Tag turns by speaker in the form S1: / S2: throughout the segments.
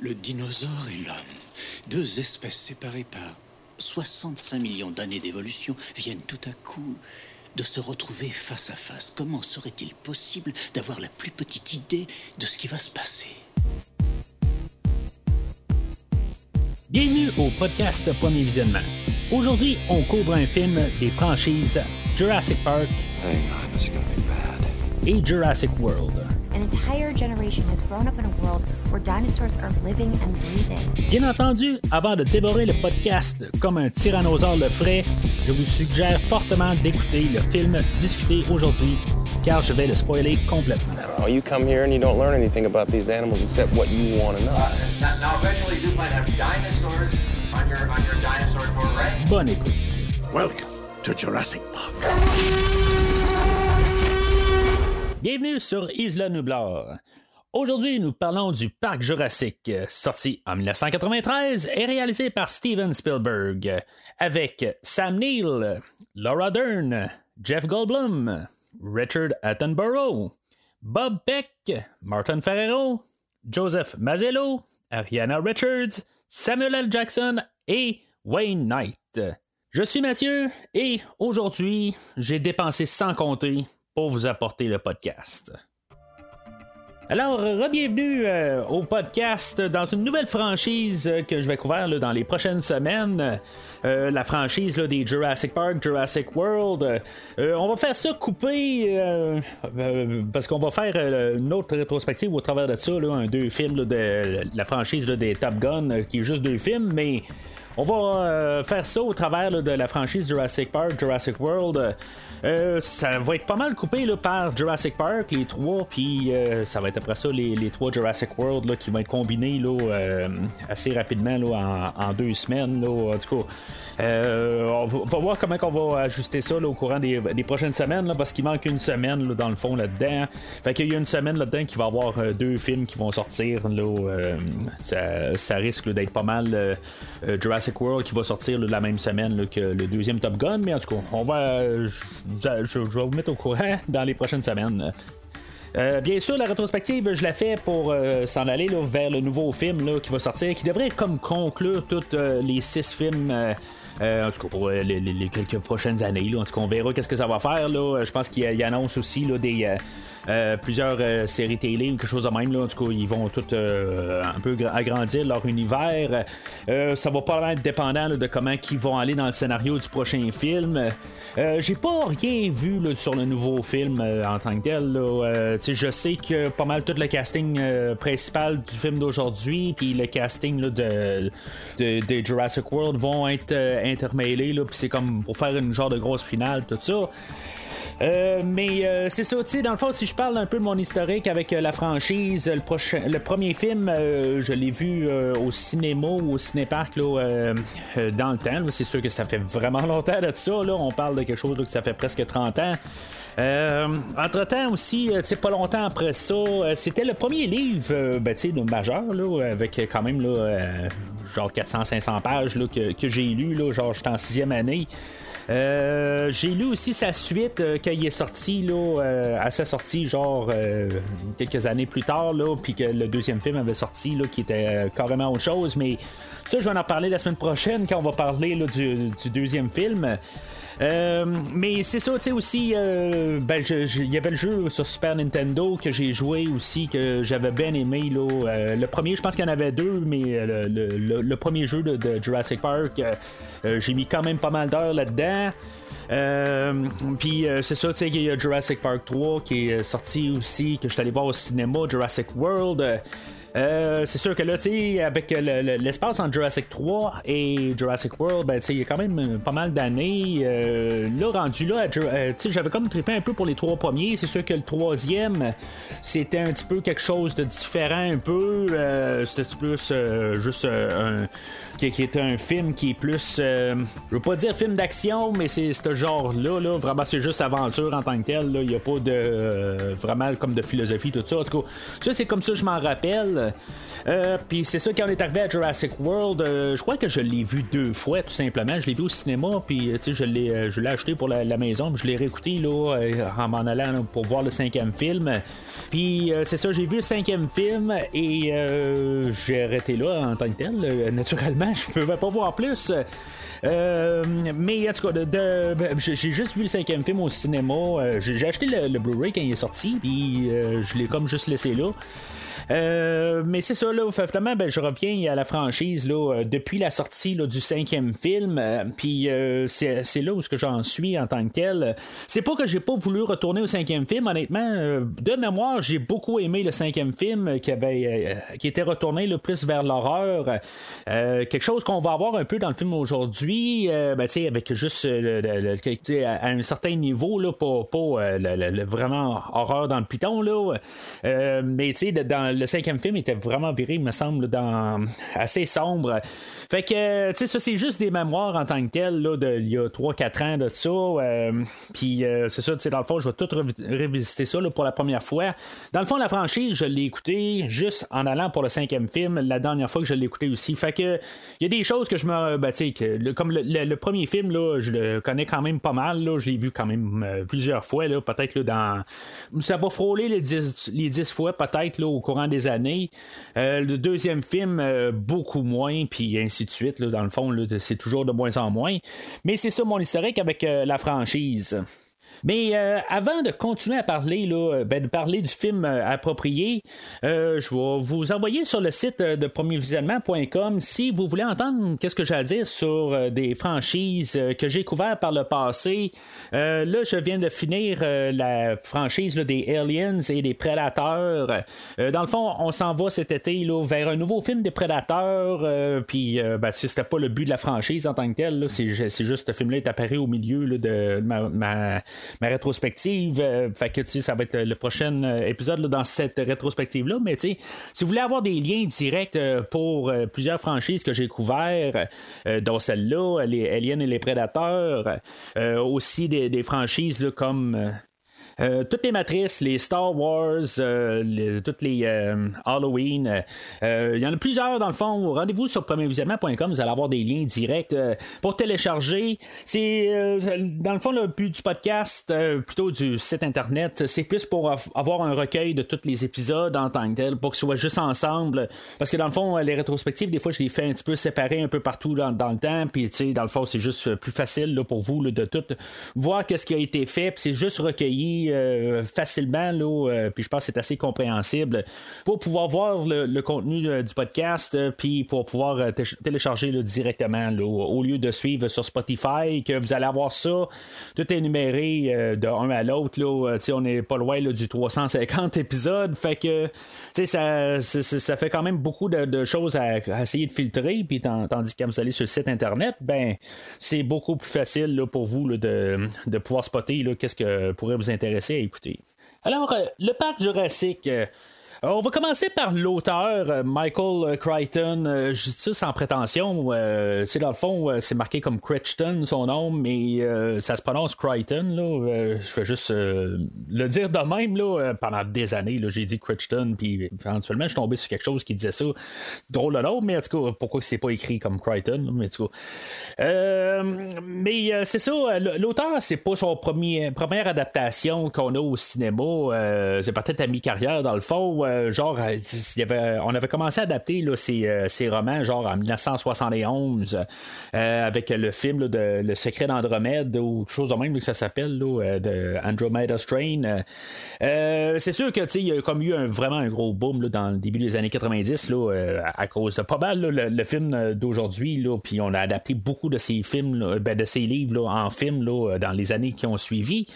S1: Le dinosaure et l'homme, deux espèces séparées par 65 millions d'années d'évolution, viennent tout à coup de se retrouver face à face. Comment serait-il possible d'avoir la plus petite idée de ce qui va se passer?
S2: Bienvenue au podcast Premier Visionnement. Aujourd'hui, on couvre un film des franchises Jurassic Park et Jurassic World.
S3: An entire generation has grown up in a world where dinosaurs are living and breathing.
S2: Bien entendu, avant de dévorer le podcast comme un tyrannosaure le ferait, je vous suggère fortement d'écouter le film discuté aujourd'hui, car je vais le spoiler complètement.
S4: Oh, you come here and you don't learn anything about these animals except what you want to know.
S5: Now, now eventually you might have dinosaurs on your on your dinosaur tour, right?
S2: Bonne écoute.
S1: Welcome to Jurassic Park.
S2: Bienvenue sur Isla Nublar. Aujourd'hui, nous parlons du Parc Jurassique, sorti en 1993 et réalisé par Steven Spielberg, avec Sam Neill, Laura Dern, Jeff Goldblum, Richard Attenborough, Bob Peck, Martin Ferrero, Joseph Mazzello, Ariana Richards, Samuel L. Jackson et Wayne Knight. Je suis Mathieu et aujourd'hui, j'ai dépensé sans compter pour vous apporter le podcast. Alors, re-bienvenue euh, au podcast dans une nouvelle franchise euh, que je vais couvrir dans les prochaines semaines. Euh, la franchise des Jurassic Park, Jurassic World. On va faire ça couper euh, parce qu'on va faire une autre rétrospective au travers de ça, un deux films de la franchise des Top Gun, qui est juste deux films, mais on va euh, faire ça au travers de la franchise Jurassic Park, Jurassic World. Euh, ça va être pas mal coupé par Jurassic Park, les trois, puis euh, ça va être après ça les, trois Jurassic World qui vont être combinés assez rapidement en, deux semaines. Cas, euh, on, va, voir comment on va ajuster ça au courant des, prochaines semaines, parce qu'il manque une semaine dans le fond là-dedans. Fait qu'il y a une semaine là-dedans qui va avoir deux films qui vont sortir. Ça, ça risque d'être pas mal euh, Jurassic World qui va sortir la même semaine que le deuxième Top Gun. Mais en tout cas, on va, je, vais vous mettre au courant dans les prochaines semaines. Euh, bien sûr, la rétrospective, je la fais pour euh, s'en aller vers le nouveau film qui va sortir, qui devrait comme conclure tous euh, les six films. en tout cas, pour les, quelques prochaines années. En tout cas, on verra qu'est-ce que ça va faire. Je pense qu'il il annonce aussi des, plusieurs euh, séries télé quelque chose de même. Là. En tout cas, ils vont tout euh, un peu gra- agrandir leur univers. Euh, ça va pas être dépendant là, de comment ils vont aller dans le scénario du prochain film. Euh, J'ai pas rien vu là, sur le nouveau film euh, en tant que tel. Euh, je sais que pas mal tout le casting euh, principal du film d'aujourd'hui, puis le casting là, de, de, de Jurassic World vont être euh, intermêlés. Puis c'est comme pour faire une genre de grosse finale, tout ça. Euh, mais euh, c'est ça, tu sais, dans le fond, si je parle un peu de mon historique avec euh, la franchise, le, premier film, je l'ai vu au cinéma ou au cinéparc là, dans le temps. C'est sûr que ça fait vraiment longtemps de ça. Là. On parle de quelque chose là, que ça fait presque 30 ans. Euh, entre-temps aussi, euh, pas longtemps après ça, euh, c'était le premier livre ben, de majeur, là, avec quand même là, genre 400-500 pages là, que, j'ai lu, là, genre j'étais en sixième année. Euh, j'ai lu aussi sa suite euh, quand il est sorti là, à sa sortie genre quelques années plus tard là, puis que le deuxième film avait sorti là, qui était carrément autre chose mais ça je vais en parler la semaine prochaine quand on va parler là, du deuxième film euh, mais c'est ça, tu sais aussi, euh, ben, il y avait le jeu sur Super Nintendo que j'ai joué aussi, que j'avais bien aimé. Là, Euh, le premier, je pense qu'il y en avait deux, mais le, premier jeu de, Jurassic Park, j'ai mis quand même pas mal d'heures là-dedans. Puis c'est ça, tu sais, qu'il y a Jurassic Park 3 qui est sorti aussi, que je suis allé voir au cinéma, Jurassic World. Euh, c'est sûr que là, tu sais, avec le- le- l'espace entre Jurassic 3 et Jurassic World, ben, tu sais, il y a quand même euh, pas mal d'années. Euh, là, rendu là, euh, tu sais, j'avais comme trippé un peu pour les trois premiers. C'est sûr que le troisième, c'était un petit peu quelque chose de différent, un peu. Euh, c'était plus juste un. Qui, qui un film qui est plus. je veux pas dire film d'action, mais c'est ce genre-là. Là, vraiment, c'est juste aventure en tant que tel. là. Il n'y a pas de. vraiment comme de philosophie, tout ça. En tout cas, ça, c'est comme ça je m'en rappelle. World. puis c'est ça, quand on est arrivé à Jurassic World, je crois que je l'ai vu deux fois, tout simplement. Je l'ai vu au cinéma, puis je l'ai, je l'ai acheté pour la, maison, je l'ai réécouté là, en m'en allant pour voir le cinquième film. Puis c'est ça, j'ai vu le cinquième film et j'ai arrêté là en tant que tel. naturellement, je pouvais pas voir plus. Euh, mais en tout cas, j'ai juste vu le cinquième film au cinéma. j'ai acheté le, Blu-ray quand il est sorti, puis je l'ai comme juste laissé là. Euh, mais c'est ça, là, finalement, ben, je reviens à la franchise là, euh, depuis la sortie là, du cinquième film. Euh, puis c'est, là où j'en suis en tant que tel. C'est pas que j'ai pas voulu retourner au cinquième film, honnêtement. de mémoire, j'ai beaucoup aimé le cinquième film qui avait qui était retourné le plus vers l'horreur. quelque chose qu'on va avoir un peu dans le film aujourd'hui, ben, avec juste à un certain niveau, là, pas, pas vraiment horreur dans le piton. Là. mais dans le cinquième film était vraiment viré, il me semble, dans assez sombre. Fait que, tu sais, ça, c'est juste des mémoires en tant que tel, là, de, il y a 3-4 ans de ça. Euh, puis, euh, c'est ça, tu sais, dans le fond, je vais tout revisiter ça là, pour la première fois. Dans le fond, la franchise, je l'ai écouté juste en allant pour le cinquième film, la dernière fois que je l'ai écouté aussi. Fait que, il y a des choses que je me. Ben, tu sais, comme le, premier film, là, je le connais quand même pas mal, là, je l'ai vu quand même euh, plusieurs fois, là, peut-être, là, dans. Ça va frôler les 10, les 10 fois, peut-être, là, au courant des années. Euh, le deuxième film, euh, beaucoup moins, puis ainsi de suite. dans le fond, c'est toujours de moins en moins. Mais c'est ça mon historique avec euh, la franchise. Mais euh, avant de continuer à parler, là, ben, de parler du film euh, approprié, euh, je vais vous envoyer sur le site de premiervisionnement.com si vous voulez entendre qu'est-ce que j'ai à dire sur des franchises que j'ai couvertes par le passé. là, je viens de finir la franchise des Aliens et des Prédateurs. dans le fond, on s'en va cet été là, vers un nouveau film des Prédateurs. Puis, ben, c'était pas le but de la franchise en tant que tel. C'est, juste ce film-là est apparu au milieu de ma ma rétrospective. Euh, fait que ça va être le prochain euh, épisode dans cette rétrospective-là. Mais si vous voulez avoir des liens directs euh, pour plusieurs franchises que j'ai couvertes, dont celle-là, les Aliens et les Prédateurs, aussi des, des franchises comme euh, toutes les matrices, les Star Wars, euh, toutes les euh, Halloween, il y en a plusieurs dans le fond. Rendez-vous sur premiervisionnement.com, vous allez avoir des liens directs pour télécharger. C'est dans le fond le but du podcast, plutôt du site internet, c'est plus pour avoir un recueil de tous les épisodes en tant que tel, pour qu'ils soient juste ensemble. Parce que dans le fond, les rétrospectives, des fois, je les fais un petit peu séparés un peu partout dans, le temps. Puis, tu sais, dans le fond, c'est juste plus facile pour vous de tout voir qu'est-ce qui a été fait. Puis, c'est juste recueilli euh, facilement, là, euh, puis je pense que c'est assez compréhensible pour pouvoir voir le, contenu euh, du podcast, puis pour pouvoir télécharger directement au lieu de suivre sur Spotify, que vous allez avoir ça, tout est numéré de un à l'autre. Là, on n'est pas loin du 350 épisodes, fait que ça, ça, fait quand même beaucoup de, choses à, essayer de filtrer, puis tandis que quand vous allez sur le site internet, ben c'est beaucoup plus facile pour vous de, de pouvoir spotter qu'est-ce que pourrait vous intéresser Alors, euh, le parc jurassique, euh, on va commencer par l'auteur, euh, Michael euh, Crichton. dis ça sans prétention. c'est dans le fond, c'est marqué comme Crichton, son nom, mais ça se prononce Crichton. Là. je vais juste le dire de même. Là, pendant des années, j'ai dit Crichton, puis éventuellement, je suis tombé sur quelque chose qui disait ça. Drôle nom, mais en tout cas, pourquoi c'est pas écrit comme Crichton? Mais en tout cas. mais c'est ça, l'auteur, c'est pas son premier première adaptation qu'on a au cinéma. c'est peut-être à mi-carrière, dans le fond. Euh, genre, euh, avait, on avait commencé à adapter là, ces, euh, ces, romans, genre en 1971, avec le film de Le secret d'Andromède ou quelque chose de même que ça s'appelle, de Andromeda Strain. c'est sûr que il y a eu un, vraiment un gros boom là, dans le début des années 90 là, à cause de pas mal le, film d'aujourd'hui, puis on a adapté beaucoup de ces films, ben, de ces livres en film dans les années qui ont suivi.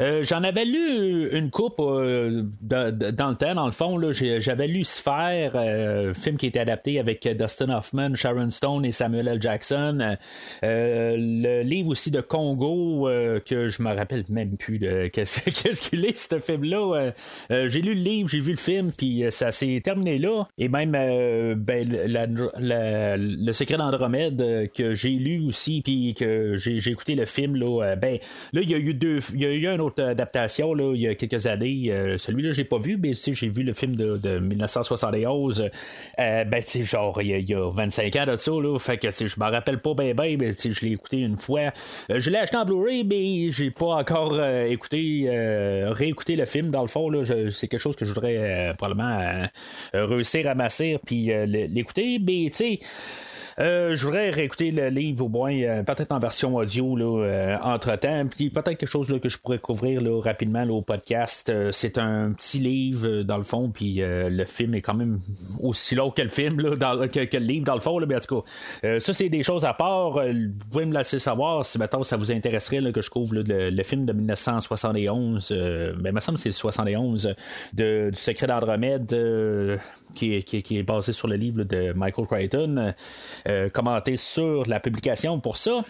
S2: Euh, j'en avais lu une coupe euh, dans le temps, dans le fond. J'avais lu Sphère, euh, film qui était adapté avec Dustin Hoffman, Sharon Stone et Samuel L. Jackson. le livre aussi de Congo, que je me rappelle même plus de qu'est-ce qu'il est, ce film-là. j'ai lu le livre, j'ai vu le film, puis ça s'est terminé là. Et même ben, le secret d'Andromède que j'ai lu aussi, puis que j'ai écouté le film, là, ben, là, il y a eu deux. Y a eu une autre adaptation là, il y a quelques années. Celui-là, je l'ai pas vu, mais j'ai vu le film de, 1971. ben, tu genre, il y, a, 25 ans de ça, là. Fait que, je m'en rappelle pas bien, bien, mais je l'ai écouté une fois. je l'ai acheté en Blu-ray, mais j'ai pas encore écouté, réécouté le film, dans le fond, c'est quelque chose que je voudrais probablement réussir à masser puis l'écouter. Mais, tu sais, euh, je voudrais réécouter le livre au moins, euh, peut-être en version audio euh, entre-temps. Puis peut-être quelque chose que je pourrais couvrir rapidement au podcast. c'est un petit livre dans le fond, puis le film est quand même aussi long que le film, que, le livre dans le fond. Là, mais en tout cas, ça c'est des choses à part. vous pouvez me laisser savoir si maintenant ça vous intéresserait que je couvre le, film de 1971. ben, il me semble que c'est le 71 de, du secret d'Andromède qui, qui, est basé sur le livre de Michael Crichton. Euh, commenter sur la publication pour ça.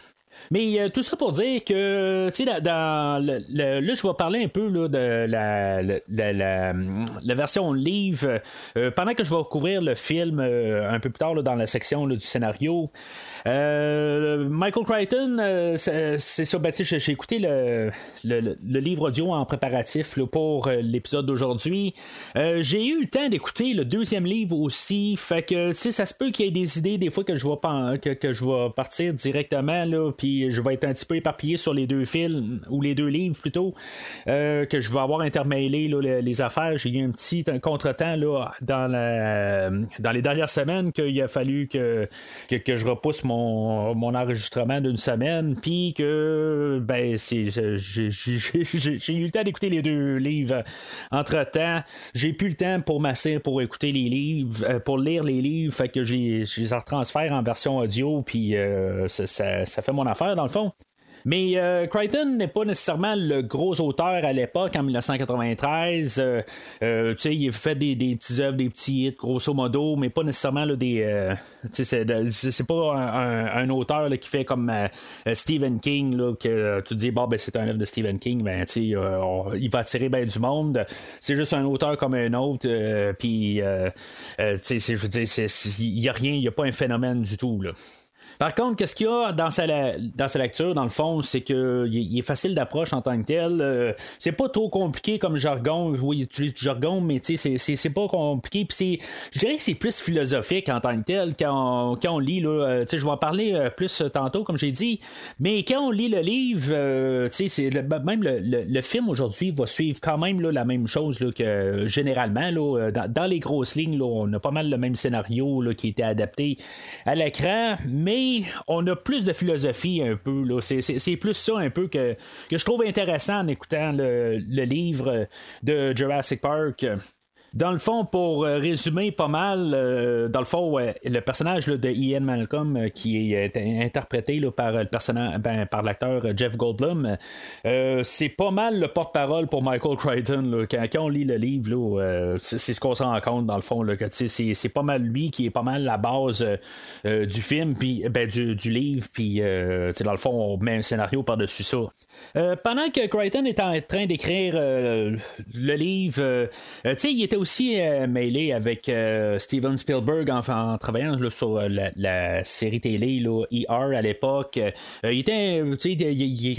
S2: Mais euh, tout ça pour dire que, tu sais, dans, le, là, je vais parler un peu là, de la, la, la, version livre. Euh, pendant que je vais couvrir le film euh, un peu plus tard dans la section du scénario, Michael Crichton, c'est ça, ben, j'ai écouté le, le, livre audio en préparatif pour l'épisode d'aujourd'hui. j'ai eu le temps d'écouter le deuxième livre aussi, fait que, tu sais, ça se peut qu'il y ait des idées des fois que je vais, que, que je vais partir directement, là, je vais être un petit peu éparpillé sur les deux films, ou les deux livres plutôt, euh, que je vais avoir intermêlé les, affaires. J'ai eu un petit contretemps là, dans, la, dans les dernières semaines qu'il a fallu que, que, je repousse mon, mon enregistrement d'une semaine, puis que ben, j'ai, eu le temps d'écouter les deux livres entre-temps. J'ai plus le temps pour masser, pour écouter les livres, euh, pour lire les livres, fait que j'ai, je les retransfère en version audio, puis euh, ça, ça fait mon affaire dans le fond. Mais euh, Crichton n'est pas nécessairement le gros auteur à l'époque, en 1993. Euh, euh, il fait des, des petits œuvres, des petits hits, grosso modo, mais pas nécessairement là, des. c'est pas un, auteur qui fait comme Stephen King, là, que tu dis, bon, ben, c'est un œuvre de Stephen King, ben, il va attirer bien du monde. C'est juste un auteur comme un autre, puis, je veux dire, il n'y a rien, il n'y a pas un phénomène du tout, là. Par contre, qu'est-ce qu'il y a dans sa, dans lecture, dans le fond, c'est qu'il il est facile d'approche en tant que tel. Euh, c'est pas trop compliqué comme jargon. Oui, il utilise du jargon, mais c'est pas compliqué. Puis je dirais que c'est plus philosophique en tant que tel quand on, lit. Euh, je vais en parler euh, plus tantôt, comme j'ai dit. Mais quand on lit le livre, c'est même le, le, film aujourd'hui va suivre quand même là, la même chose là, que généralement. Là, dans, les grosses lignes, on a pas mal le même scénario qui était adapté à l'écran. Mais on a plus de philosophie un peu. C'est, plus ça un peu que, que je trouve intéressant en écoutant le livre de Jurassic Park. Dans le fond, pour euh, résumer pas mal, euh, dans le fond, le personnage de Ian Malcolm, euh, qui est interprété par le personnage, ben, par l'acteur Jeff Goldblum, c'est pas mal le porte-parole pour Michael Crichton. Quand, on lit le livre, c'est, ce qu'on se rend compte dans le fond. C'est, pas mal lui qui est pas mal la base du film, puis ben, du, livre, puis dans le fond, on met un scénario par-dessus ça. Pendant que Crichton est en train d'écrire le livre, il était aussi mêlé avec Steven Spielberg en, travaillant sur la, série télé là, ER à l'époque. il était, il,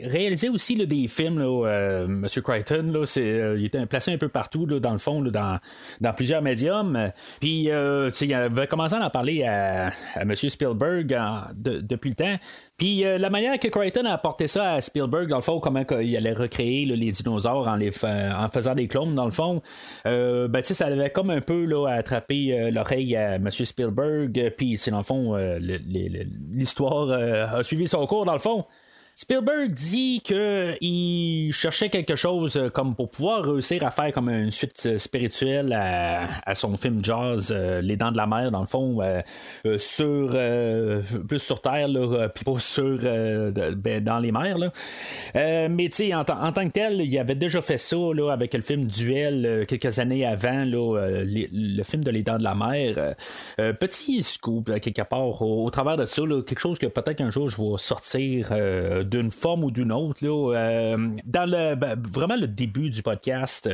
S2: réalisait, aussi des films, là, Monsieur Crichton. Il était placé un peu partout dans le fond, dans, dans plusieurs médiums. Puis, il avait commencé à en parler à, à Monsieur Spielberg depuis le temps. Puis euh, la manière que Crichton a apporté ça à Spielberg, dans le fond, comment il allait recréer les dinosaures en, les en faisant des clones, dans le fond, euh, ben, ça avait comme un peu là, attrapé euh, l'oreille à M. Spielberg. Puis c'est dans le fond, l'histoire a suivi son cours, dans le fond. Spielberg dit qu'il cherchait quelque chose euh, comme pour pouvoir réussir à faire comme une suite euh, spirituelle à, son film Jazz, euh, Les Dents de la Mer, dans le fond, sur plus sur Terre, puis pas sur ben, dans les mers. mais tu sais, en, tant que tel, il avait déjà fait ça là, avec le film Duel quelques années avant, là, le film de Les Dents de la Mer. petit scoop quelque part au, travers de ça, quelque chose que peut-être un jour je vais sortir d'une forme ou d'une autre. Là, dans le, ben, vraiment le début du podcast,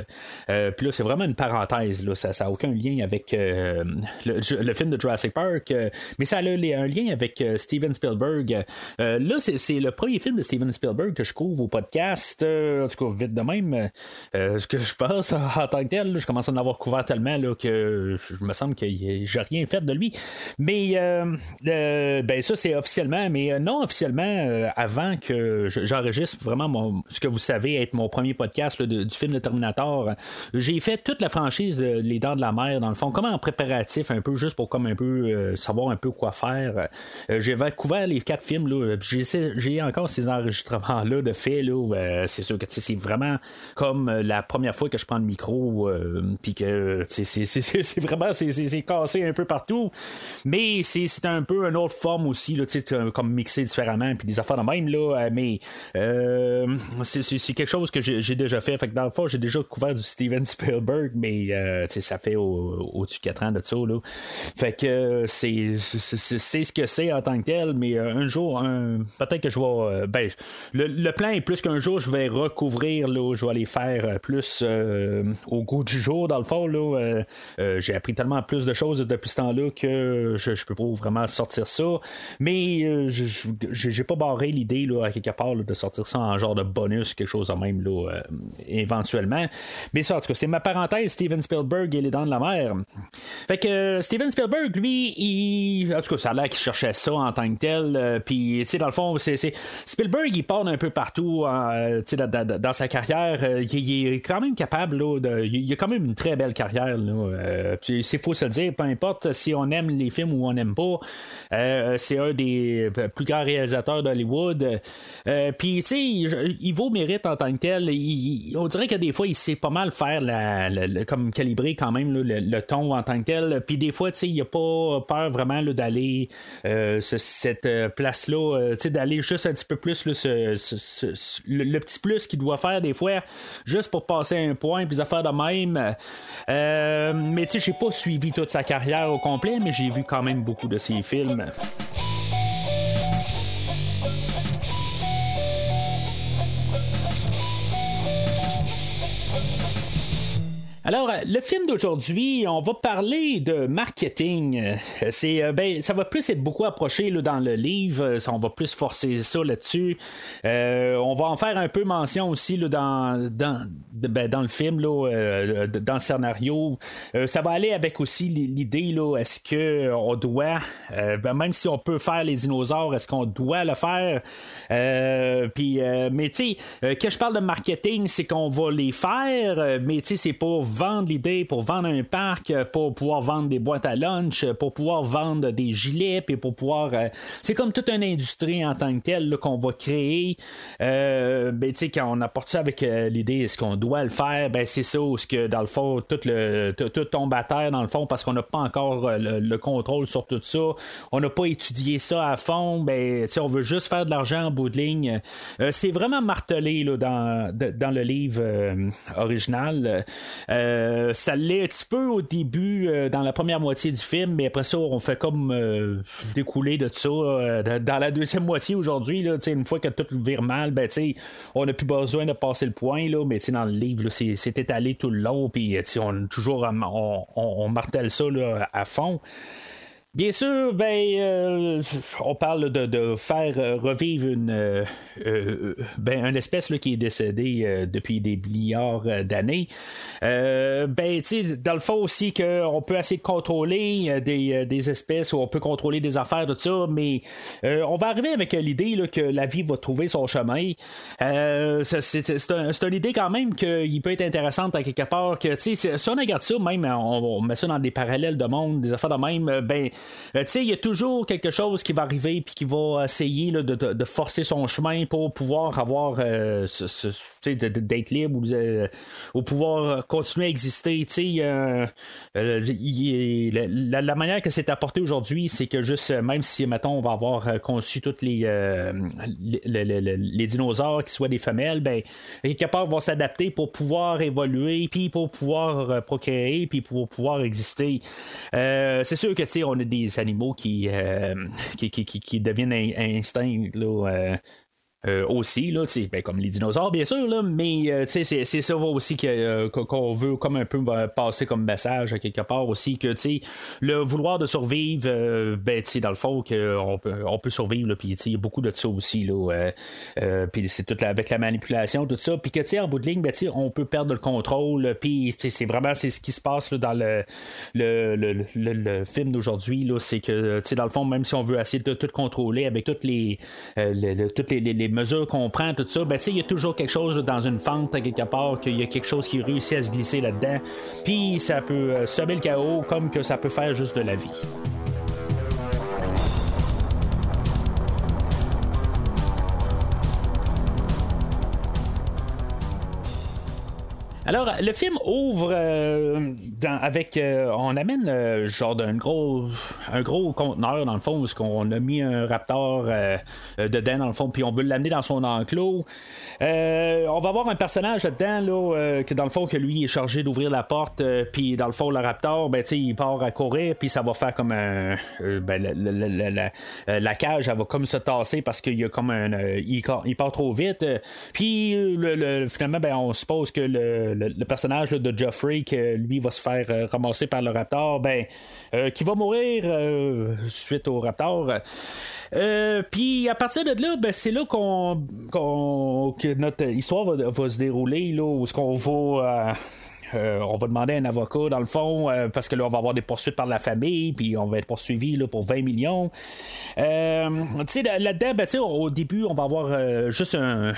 S2: puis là, c'est vraiment une parenthèse. Là, ça n'a aucun lien avec le, film de Jurassic Park, mais ça a un lien avec Steven Spielberg. là, c'est le premier film de Steven Spielberg que je couvre au podcast. en tout cas, vite de même, ce que je pense en tant que tel, je commence à en avoir couvert tellement là, que je me semble que j'ai rien fait de lui. Mais ben ça, c'est officiellement, mais non officiellement, avant que j'enregistre vraiment ce que vous savez être mon premier podcast du film de Terminator, j'ai fait toute la franchise Les Dents de la Mer, dans le fond, comme en préparatif, un peu, juste pour comme un peu savoir un peu quoi faire. j'ai couvert les quatre films, j'ai encore ces enregistrements-là de fait, là, c'est sûr que c'est vraiment comme la première fois que je prends le micro, puis que c'est vraiment cassé un peu partout. Mais c'est un peu une autre forme aussi, là, comme mixé différemment, puis des affaires de même, là, euh, mais euh, c'est quelque chose que j'ai déjà fait. Fait que dans le fond, j'ai déjà couvert du Steven Spielberg, mais euh, ça fait au-dessus de 4 ans de ça. Là. Fait que c'est ce que c'est en tant que tel, mais un jour, peut-être que je vais. ben, le, plan est plus qu'un jour, je vais recouvrir, là, je vais aller faire plus au goût du jour, dans le fond. J'ai appris tellement plus de choses depuis ce temps-là que je, je peux pas vraiment sortir ça. Mais j'ai pas barré l'idée à quelque part de sortir ça en genre de bonus, quelque chose de même là, euh, éventuellement. Mais ça, en tout cas, c'est ma parenthèse, Steven Spielberg et les dents de la mer. Fait que euh, Steven Spielberg, lui, il, en tout cas, ça a l'air qu'il cherchait ça en tant que tel. Euh, puis, tu sais, dans le fond, c'est, Spielberg, il part un peu partout dans, dans, sa carrière. Il, est quand même capable, de, il a quand même une très belle carrière. Là, c'est faux se le dire, peu importe si on aime les films ou on n'aime pas. c'est un des plus grands réalisateur d'Hollywood. Euh, puis, tu sais, il, vaut mérite en tant que tel. on dirait que des fois, il sait pas mal faire, la, comme calibrer quand même le, ton en tant que tel. Puis, des fois, tu sais, il a pas peur vraiment d'aller euh, cette euh, place-là, tu sais, d'aller juste un petit peu plus le, petit plus qu'il doit faire des fois, juste pour passer un point, puis affaires de même. mais, tu sais, j'ai pas suivi toute sa carrière au complet, mais j'ai vu quand même beaucoup de ses films. Alors, le film d'aujourd'hui, on va parler de marketing. C'est, euh, ben, ça va plus être beaucoup approché là, dans le livre. On va plus forcer ça là-dessus. Euh, on va en faire un peu mention aussi là, dans, dans, ben, dans le film, là, euh, dans le scénario. ça va aller avec aussi l'idée, est-ce que on doit, ben, même si on peut faire les dinosaures, est-ce qu'on doit le faire? puis, mais tu sais, que je parle de marketing, c'est qu'on va les faire, mais tu sais, c'est pas vendre l'idée, pour vendre un parc, euh, pour pouvoir vendre des boîtes à lunch, euh, pour pouvoir vendre des gilets, puis pour pouvoir. Euh, c'est comme toute une industrie en tant que telle qu'on va créer. ben, tu sais, quand on apporte ça avec l'idée, est-ce qu'on doit le faire, ben, c'est ça, ce que dans le fond, tout, le, tout, tombe à terre dans le fond parce qu'on n'a pas encore le, contrôle sur tout ça. On n'a pas étudié ça à fond. Ben, on veut juste faire de l'argent en bout de ligne. c'est vraiment martelé là, dans, dans le livre original. Euh, ça l'est un petit peu au début, euh, dans la première moitié du film, mais après ça, on fait comme euh, découler de ça. dans la deuxième moitié aujourd'hui, une fois que tout vire mal, ben, on n'a plus besoin de passer le point, là, mais dans le livre, c'est étalé tout le long, puis on toujours on, martèle ça à fond. Bien sûr, ben, euh, on parle de, faire euh, revivre une, euh, ben, espèce qui est décédée depuis des milliards d'années. ben, dans le fond aussi qu'on peut essayer de contrôler des, espèces ou on peut contrôler des affaires, tout ça, mais on va arriver avec l'idée que la vie va trouver son chemin. c'est, une idée quand même qui peut être intéressante à quelque part. Que, si on regarde ça, même on, on, met ça dans des parallèles de monde, des affaires de même, ben tu sais, il y a toujours quelque chose qui va arriver puis qui va essayer de, forcer son chemin pour pouvoir avoir euh, d'être libre ou, euh, pouvoir continuer à exister. la, manière que c'est apporté aujourd'hui, c'est que juste, même si, mettons, on va avoir conçu toutes les, les, dinosaures qui soient des femelles, ben, quelque part, vont s'adapter pour pouvoir évoluer, puis pour pouvoir procréer, puis pour pouvoir exister. c'est sûr que, tu sais, on a des animaux qui, euh, qui, qui, qui, deviennent instincts. Là, euh, aussi, là, ben, comme les dinosaures, bien sûr, là, mais c'est, c'est ça aussi qu'on veut comme un peu passer comme message quelque part aussi, que le vouloir de survivre, ben, dans le fond, qu'on peut, on peut survivre, puis il y a beaucoup de ça aussi, là, puis c'est tout avec la manipulation, tout ça, puis que en bout de ligne, ben, on peut perdre le contrôle, puis c'est vraiment c'est ce qui se passe dans le, le, le, le, film d'aujourd'hui, c'est que dans le fond, même si on veut essayer de tout contrôler avec toutes les, euh, toutes les, les, mesures qu'on prend, tout ça, ben, il y a toujours quelque chose dans une fente quelque part, qu'il y a quelque chose qui réussit à se glisser là-dedans. Puis ça peut euh, semer le chaos comme que ça peut faire juste de la vie. Alors, le film ouvre euh, avec. Euh, on amène euh, genre d'un gros. Un gros conteneur, dans le fond, où qu'on a mis un raptor dedans, dans le fond, puis on veut l'amener dans son enclos. on va avoir un personnage là-dedans, là, que dans le fond, que lui est chargé d'ouvrir la porte, puis dans le fond, le raptor, ben, tu il part à courir, puis ça va faire comme un. Ben, la, cage, elle va comme se tasser parce qu'il y a comme un. il, part trop vite. Puis, finalement, ben, on suppose que le le, personnage de Geoffrey, que lui va se faire euh, ramasser par le Raptor, ben, euh, qui va mourir euh, suite au Raptor. Puis à partir de là, ben, c'est là qu'on, que notre histoire va, se dérouler, là, où ce qu'on va. on va demander un avocat dans le fond parce que là on va avoir des poursuites par la famille puis on va être poursuivi là, pour 20 millions tu sais là-dedans ben, au début on va avoir juste un,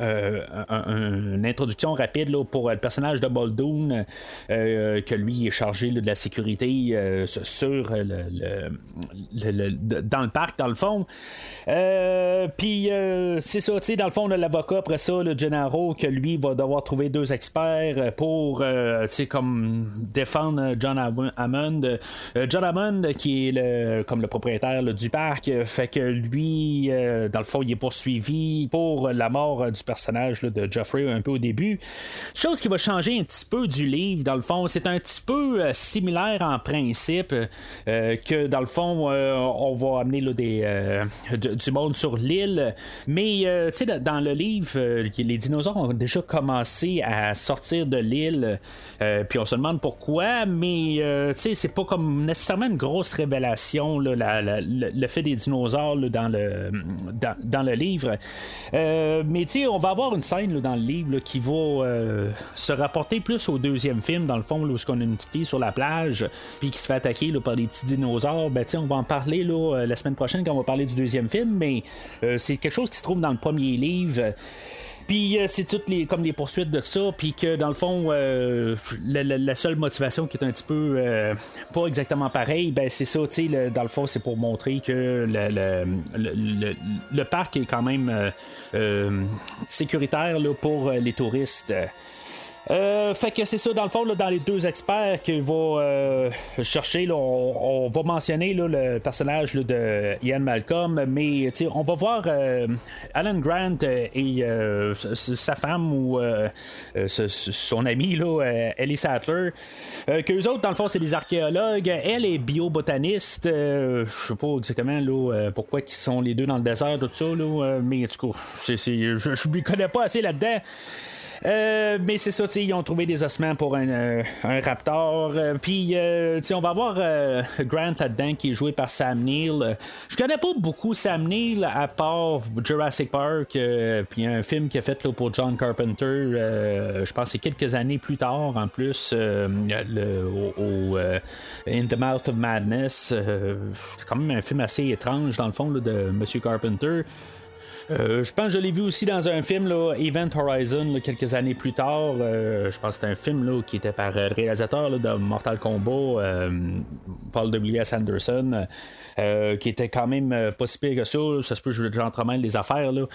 S2: euh, une introduction rapide là, pour le personnage de Boldoon, euh, que lui est chargé de la sécurité euh, sur le, dans le parc, dans le fond. Puis c'est ça, dans le fond, l'avocat, après ça, le Gennaro, que lui va devoir trouver deux experts pour, comme défendre John Hammond. John Hammond, qui est le, comme le propriétaire du parc, fait que lui, dans le fond, il est poursuivi pour la mort du personnage de Geoffrey un peu au début. Chose qui va changer un petit peu du livre, dans le fond. C'est un petit peu euh, similaire en principe euh, que, dans le fond, euh, on va amener des, du monde sur l'île. Mais, dans le livre, les dinosaures ont déjà commencé à sortir de l'île. puis on se demande pourquoi, mais, tu c'est pas comme nécessairement une grosse révélation, le fait des dinosaures dans, le, dans, le livre. mais, on va avoir une scène dans le livre qui va euh, se rapporter plus au deuxième film, dans le fond, où on a une petite fille sur la plage, puis qui se fait attaquer par des petits dinosaures. Ben, on va en parler euh, la semaine prochaine quand on va parler du deuxième film, mais euh, c'est quelque chose qui se trouve dans le premier livre. Puis euh, c'est toutes les comme les poursuites de ça, puis que dans le fond, euh, la, seule motivation qui est un petit peu euh, pas exactement pareil, ben c'est ça, tu dans le fond, c'est pour montrer que le, le, parc est quand même sécuritaire pour les touristes. Euh, fait que c'est ça, dans le fond, dans les deux experts qu'il va euh, chercher, on, va mentionner le personnage de Ian Malcolm, mais on va voir euh, Alan Grant et sa femme ou son ami, Ellie Sattler, qu'eux autres, dans le fond, c'est des archéologues. Elle est biobotaniste. je sais pas exactement là, pourquoi ils sont les deux dans le désert, tout ça, mais en tout cas, je ne connais pas assez là-dedans. Euh, mais c'est ça, ils ont trouvé des ossements pour un, euh, raptor. Euh, puis, on va voir Grant là-dedans qui est joué par Sam Neill. Je connais pas beaucoup Sam Neill à part Jurassic Park, puis un film qu'il a fait pour John Carpenter, je pense c'est quelques années plus tard en plus, le, au, In the Mouth of Madness. c'est quand même un film assez étrange dans le fond de Monsieur Carpenter. Euh, je pense que je l'ai vu aussi dans un film, là, Event Horizon, quelques années plus tard. Euh, je pense que c'était un film là, qui était par le réalisateur de Mortal Kombat, euh, Paul W.S. Anderson. Euh, qui était quand même euh, pas si pire que ça. Ça se peut que j'entremêle les affaires. Là.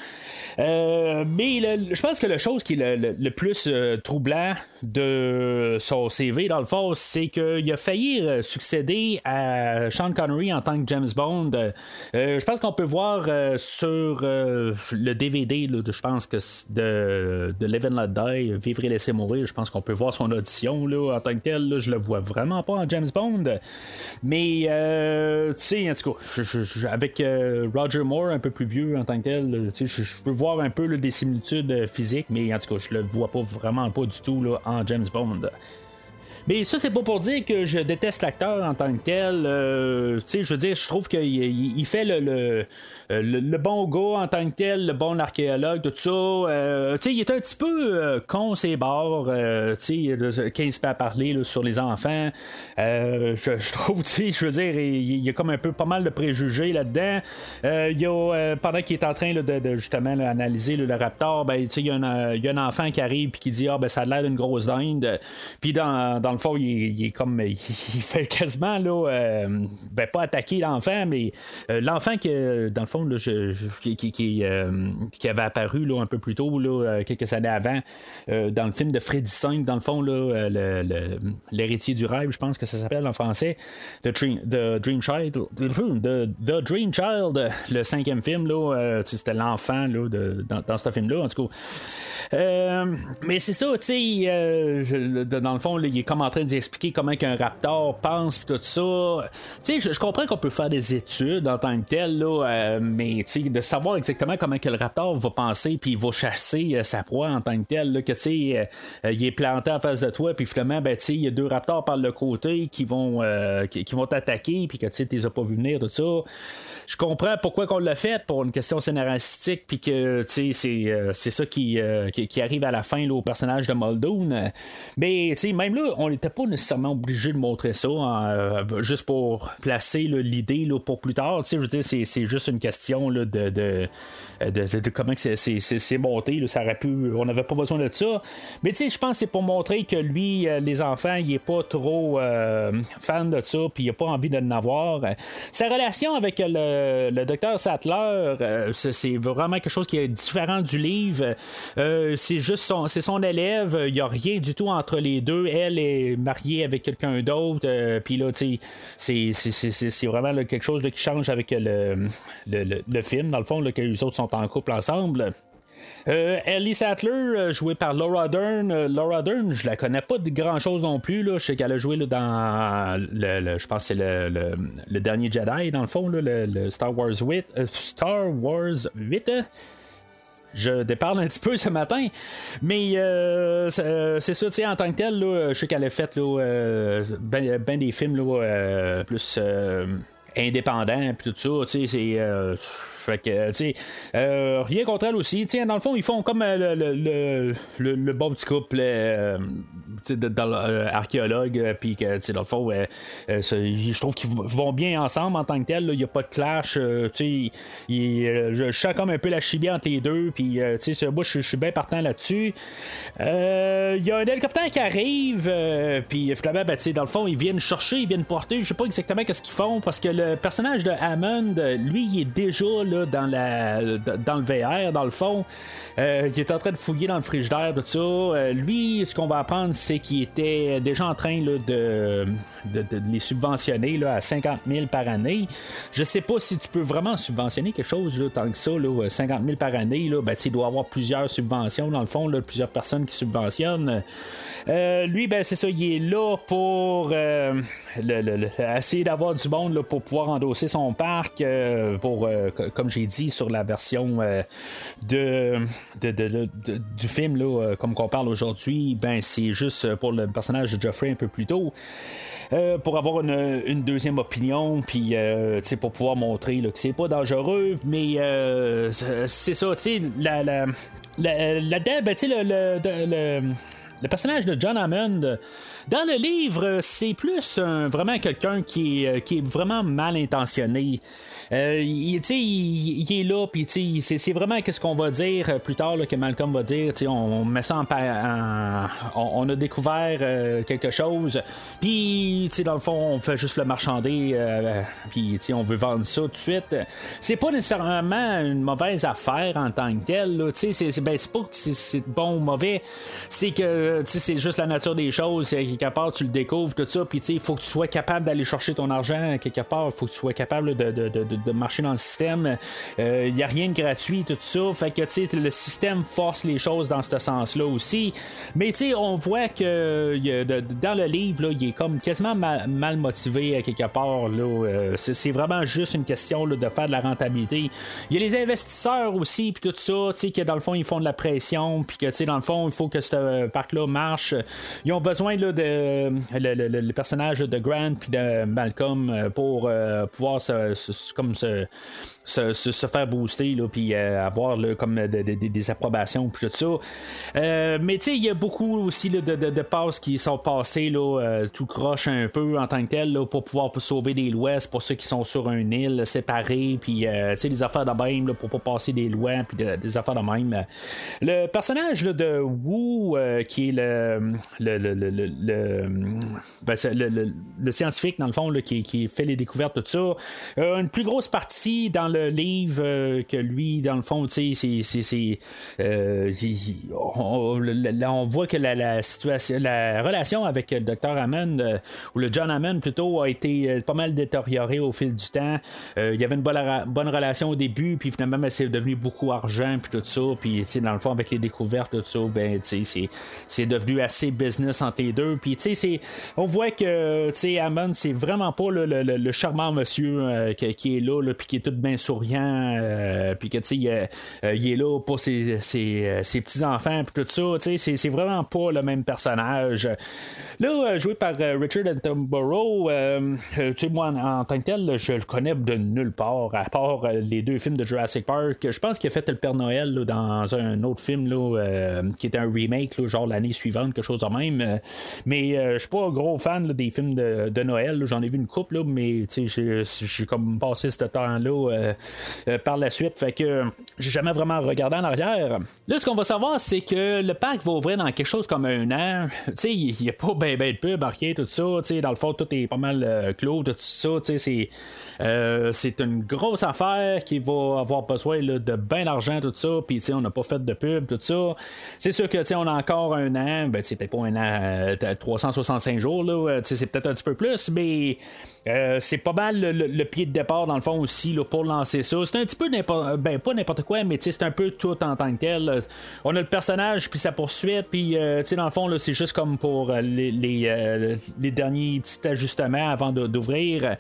S2: Euh, mais je pense que la chose qui est le, plus troublant de son CV, dans le fond, c'est qu'il a failli succéder à Sean Connery en tant que James Bond. je pense qu'on peut voir sur le, DVD, je pense que de, de Live Let Die, Vivre et laisser mourir, je pense qu'on peut voir son audition là, en tant que tel. Là, je le vois vraiment pas en James Bond. Mais, euh, tu sais, en tout cas, avec euh, Roger Moore, un peu plus vieux en tant que tel, je, peux voir un peu des similitudes euh, physiques, mais en tout cas, je le vois pas vraiment pas du tout en James Bond. Mais ça, c'est pas pour dire que je déteste l'acteur en tant que tel. Euh, tu sais, je veux dire, je trouve qu'il il- fait le, euh, le- le bon gars en tant que tel, le bon archéologue, tout ça. Euh, tu sais, il est un petit peu con, ses bords. tu sais, le- quand il se fait à parler sur les enfants. Je, trouve, tu sais, je veux dire, il, y a comme un peu pas mal de préjugés là-dedans. Pendant qu'il est en train de, justement analyser le raptor, ben, tu sais, il y, a un, y a un enfant qui arrive et qui dit Ah, ben, ça a l'air d'une grosse dinde. Puis dans, dans le fond, il, est- comme. Il, fait quasiment, là, euh, ben, pas attaquer l'enfant, mais euh, l'enfant qui, dans le fond, là, je- qui, qui, qui, euh, qui avait apparu là, un peu plus tôt, là, quelques années avant, dans le film de Freddy 5, dans le fond, là, l'héritier du rêve, je pense que ça s'appelle en français, The Dream, The Dream Child, The, The Dream Child, le cinquième film, là, c'était l'enfant là, de- dans, ce film-là, en tout cas. Mais c'est ça, tu sais, dans le fond, là, il est comme en train d'expliquer comment qu'un raptor pense pis tout ça. Je, comprends qu'on peut faire des études en tant que tel, là, euh, mais de savoir exactement comment que le raptor va penser puis il va chasser euh, sa proie en tant que tel, là, que tu sais, euh, il est planté en face de toi puis finalement, ben il y a deux raptors par le côté qui vont qui, vont t'attaquer puis que tu les as pas vu venir tout ça. Je comprends pourquoi qu'on l'a fait pour une question scénaristique puis que c'est c'est ça qui, qui, arrive à la fin au personnage de Muldoon. Mais même là, on n'était pas nécessairement obligé de montrer ça euh, juste pour placer l'idée pour plus tard. Je c'est, juste une question là, de, comment c'est, monté. ça pu, on n'avait pas besoin de ça. Mais je pense que c'est pour montrer que lui, euh, les enfants, il est pas trop euh, fan de ça, puis il a pas envie de l'avoir. Sa relation avec le, docteur Sattler, euh, c'est, vraiment quelque chose qui est différent du livre. Euh, c'est juste son, son élève. Il n'y a rien du tout entre les deux. Elle est mariée avec quelqu'un d'autre. euh, puis là, tu sais, c'est, vraiment quelque chose qui change avec le, le, le- film, dans le fond, là, que les autres sont en couple ensemble. Euh, Ellie Sattler, euh, jouée par Laura Dern. Euh, Laura Dern, je la connais pas de grand chose non plus. Là. Je sais qu'elle a joué dans le, je pense c'est le, le- dernier Jedi, dans le fond, le, Star Wars 8. euh, Star Wars 8 hein? Je déparle un petit peu ce matin. Mais euh, c'est euh, c'est ça, tu sais, en tant que tel, là, je sais qu'elle a fait là, euh, ben, ben des films euh, plus indépendants, puis tout ça, tu sais, c'est. Euh, fait que, tu sais, euh, rien contre elle aussi. Sais, dans le fond, ils font comme euh, le, le, le, le- bon petit couple euh, dans euh, archéologue, euh, puis que, dans le fond, euh, euh, je trouve qu'ils vont bien ensemble en tant que tel. Il n'y a pas de clash. euh, tu euh, je, sens comme un peu la chimie entre les deux, puis, euh, tu sais, moi, je suis bien partant là-dessus. Euh, Il y a un hélicoptère qui arrive, euh, puis finalement, ben, dans le fond, ils viennent chercher, ils viennent porter. Je sais pas exactement qu'est-ce qu'ils font, parce que le personnage de Hammond, euh, lui, il est déjà là, dans, le VR, dans le fond. Euh, il est en train de fouiller dans le frigidaire, tout ça. Euh, lui, ce qu'on va apprendre, c'est qu'il était déjà en train de, les subventionner à 50 000 par année. Je sais pas si tu peux vraiment subventionner quelque chose tant que ça, là, 50 000 par année. Ben, il doit y avoir plusieurs subventions, dans le fond, plusieurs personnes qui subventionnent. Euh, lui, ben, c'est ça, il est là pour euh, essayer d'avoir du monde pour pouvoir endosser son parc, pour, euh, co- j'ai dit sur la version euh, de, du film, là, euh, comme qu'on parle aujourd'hui, ben, c'est juste pour le personnage de Geoffrey un peu plus tôt. euh, pour avoir une, deuxième opinion, puis euh, pour pouvoir montrer là, que c'est pas dangereux, mais euh, c'est ça, tu sais, la, la, la, ben, le- le personnage de John Hammond, dans le livre, c'est plus vraiment quelqu'un qui est, qui est vraiment mal intentionné. Euh, il, il, est là, puis c'est, vraiment qu'est-ce qu'on va dire euh, plus tard que Malcolm va dire. On, on met ça en, on, a découvert euh, quelque chose, puis dans le fond, on fait juste le marchander, euh, puis on veut vendre ça tout de suite. C'est pas nécessairement une mauvaise affaire en tant que telle. C'est, c'est, ben, c'est pas que c'est, c'est bon ou mauvais, c'est que c'est juste la nature des choses. Quelque part, tu le découvres, tout ça. Puis il faut que tu sois capable d'aller chercher ton argent quelque part. Il faut que tu sois capable de, de, de, de marcher dans le système. Il n'y a rien de gratuit, tout ça. Fait que le système force les choses dans ce sens-là aussi. Mais on voit que dans le livre, il est comme quasiment mal, motivé à quelque part. Là. c'est vraiment juste une question de faire de la rentabilité. Il y a les investisseurs aussi, puis tout ça, que dans le fond, ils font de la pression, puis que dans le fond, il faut que ce parc-là marche. Ils ont besoin là, de le, personnage de Grant puis de Malcolm euh, pour euh, pouvoir se, comme se se, faire booster, là, puis euh, avoir comme des approbations, puis tout ça. Euh, mais il y a beaucoup aussi de, de, passes qui sont passées là, euh, tout croche un peu en tant que tel là, pour pouvoir sauver des lois. pour ceux qui sont sur une île séparée, puis les affaires de même pour pas passer des lois, puis des affaires de même. Le personnage de Wu, qui est le le, le, le, ben, le, scientifique, dans le fond, qui, qui fait les découvertes, tout ça, une plus grosse partie dans le livre euh, que lui, dans le fond, tu sais, c'est. Euh, on, on, voit que la, situation, la relation avec le Dr. Hammond, euh, ou le John Hammond plutôt, a été pas mal détériorée au fil du temps. il y avait une bonne, relation au début, puis finalement, c'est devenu beaucoup argent, puis tout ça. Puis, tu sais, dans le fond, avec les découvertes, tout ça, ben, tu sais, c'est devenu assez business entre les deux. Puis, tu sais, on voit que, tu sais, Hammond, c'est vraiment pas le, charmant monsieur qui, est là, puis qui est tout bien souriant, euh, puis que tu sais, euh, il, est là pour ses, ses, ses petits-enfants, puis tout ça. Tu sais, c'est vraiment pas le même personnage. Là, euh, joué par Richard Attenborough, tu sais, moi, en, tant que tel, je le connais de nulle part, à part les deux films de Jurassic Park. Je pense qu'il a fait le Père Noël dans un autre film là, qui était un remake, genre l'année suivante, quelque chose de même. mais je suis pas un gros fan des films de, Noël. J'en ai vu une couple, mais j'ai comme passé ce temps-là euh, par la suite. Fait que j'ai jamais vraiment regardé en arrière. Là, ce qu'on va savoir, c'est que le parc va ouvrir dans quelque chose comme un an. Il n'y a pas ben, ben de pub, rien, tout ça. Dans le fond, tout est pas mal euh, clos, tout ça. Euh, c'est une grosse affaire qui va avoir besoin de bien d'argent, tout ça. Puis, on n'a pas fait de pub, tout ça. C'est sûr que, on a encore un an. Ben, c'est peut-être pas un an, 365 jours, là. C'est peut-être un petit peu plus, mais c'est pas mal le, pied de départ, dans le fond, aussi, là, pour lancer ça. C'est un petit peu n'importe ben pas n'importe quoi, mais c'est un peu tout en tant que tel. On a le personnage puis sa poursuite, puis euh, dans le fond, c'est juste comme pour euh, les, euh, derniers petits ajustements avant d'ouvrir.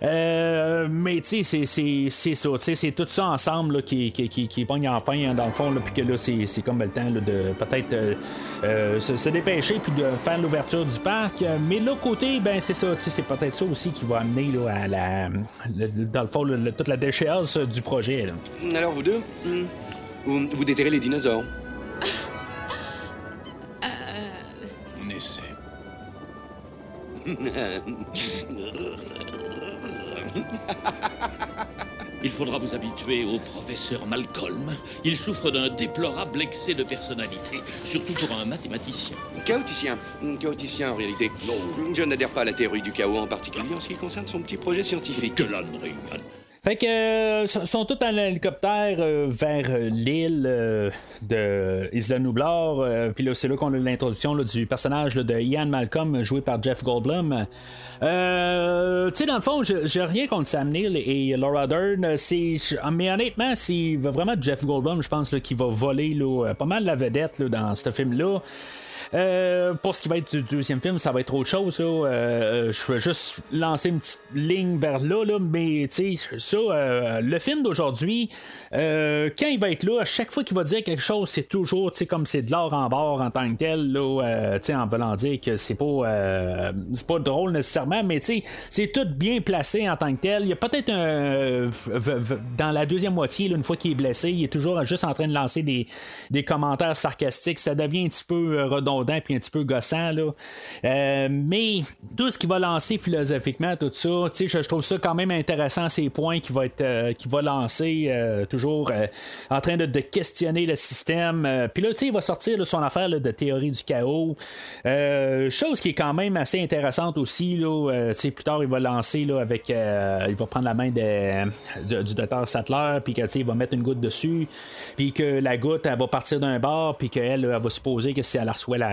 S2: mais tu sais, c'est ça. C'est tout ça ensemble qui, qui, qui, pogne en pain dans le fond, puis que là, c'est comme le temps de peut-être se, dépêcher puis de faire l'ouverture du parc. Mais l'autre côté, ben c'est ça. C'est peut-être ça aussi qui va amener là, à la, dans le fond, toute la déchéance du projet.
S6: Alors vous deux, hmm, vous, vous déterrez les dinosaures.
S1: On essaie. Il faudra vous habituer au professeur Malcolm. Il souffre d'un déplorable excès de personnalité, surtout pour un mathématicien.
S6: Chaoticien. Chaoticien en réalité. Non. Je n'adhère pas à la théorie du chaos en particulier en ce qui concerne son petit projet scientifique.
S1: Que l'ânerie.
S2: Fait que euh, sont tous en hélicoptère euh, vers euh, l'île de Isla Nublar. Puis là, c'est là qu'on a l'introduction du personnage de Ian Malcolm, joué par Jeff Goldblum. tu sais, dans le fond, j'ai rien contre Sam Neill et Laura Dern. Mais honnêtement, c'est vraiment Jeff Goldblum, je pense, qui va voler pas mal la vedette dans ce film-là. Euh, pour ce qui va être du deuxième film, ça va être autre chose. Euh, euh, je vais juste lancer une petite ligne vers là, là mais tu sais, ça, le film d'aujourd'hui, quand il va être là, à chaque fois qu'il va dire quelque chose, c'est toujours comme c'est de l'or en bord en tant que tel, là, en voulant dire que c'est pas, c'est pas drôle nécessairement, mais c'est tout bien placé en tant que tel. Il y a peut-être un. dans la deuxième moitié, une fois qu'il est blessé, il est toujours juste en train de lancer des, des commentaires sarcastiques. Ça devient un petit peu redondant puis un petit peu gossant. Là. Euh, mais tout ce qui va lancer philosophiquement, tout ça, je, je trouve ça quand même intéressant, ces points qui va être euh, va lancer euh, toujours en train de, questionner le système. puis là, il va sortir son affaire de théorie du chaos. chose qui est quand même assez intéressante aussi. Là, plus tard, il va lancer là, avec. il va prendre la main de, du docteur Sattler, puis il va mettre une goutte dessus, puis que la goutte, elle va partir d'un bar, puis qu'elle elle va supposer que si elle reçoit la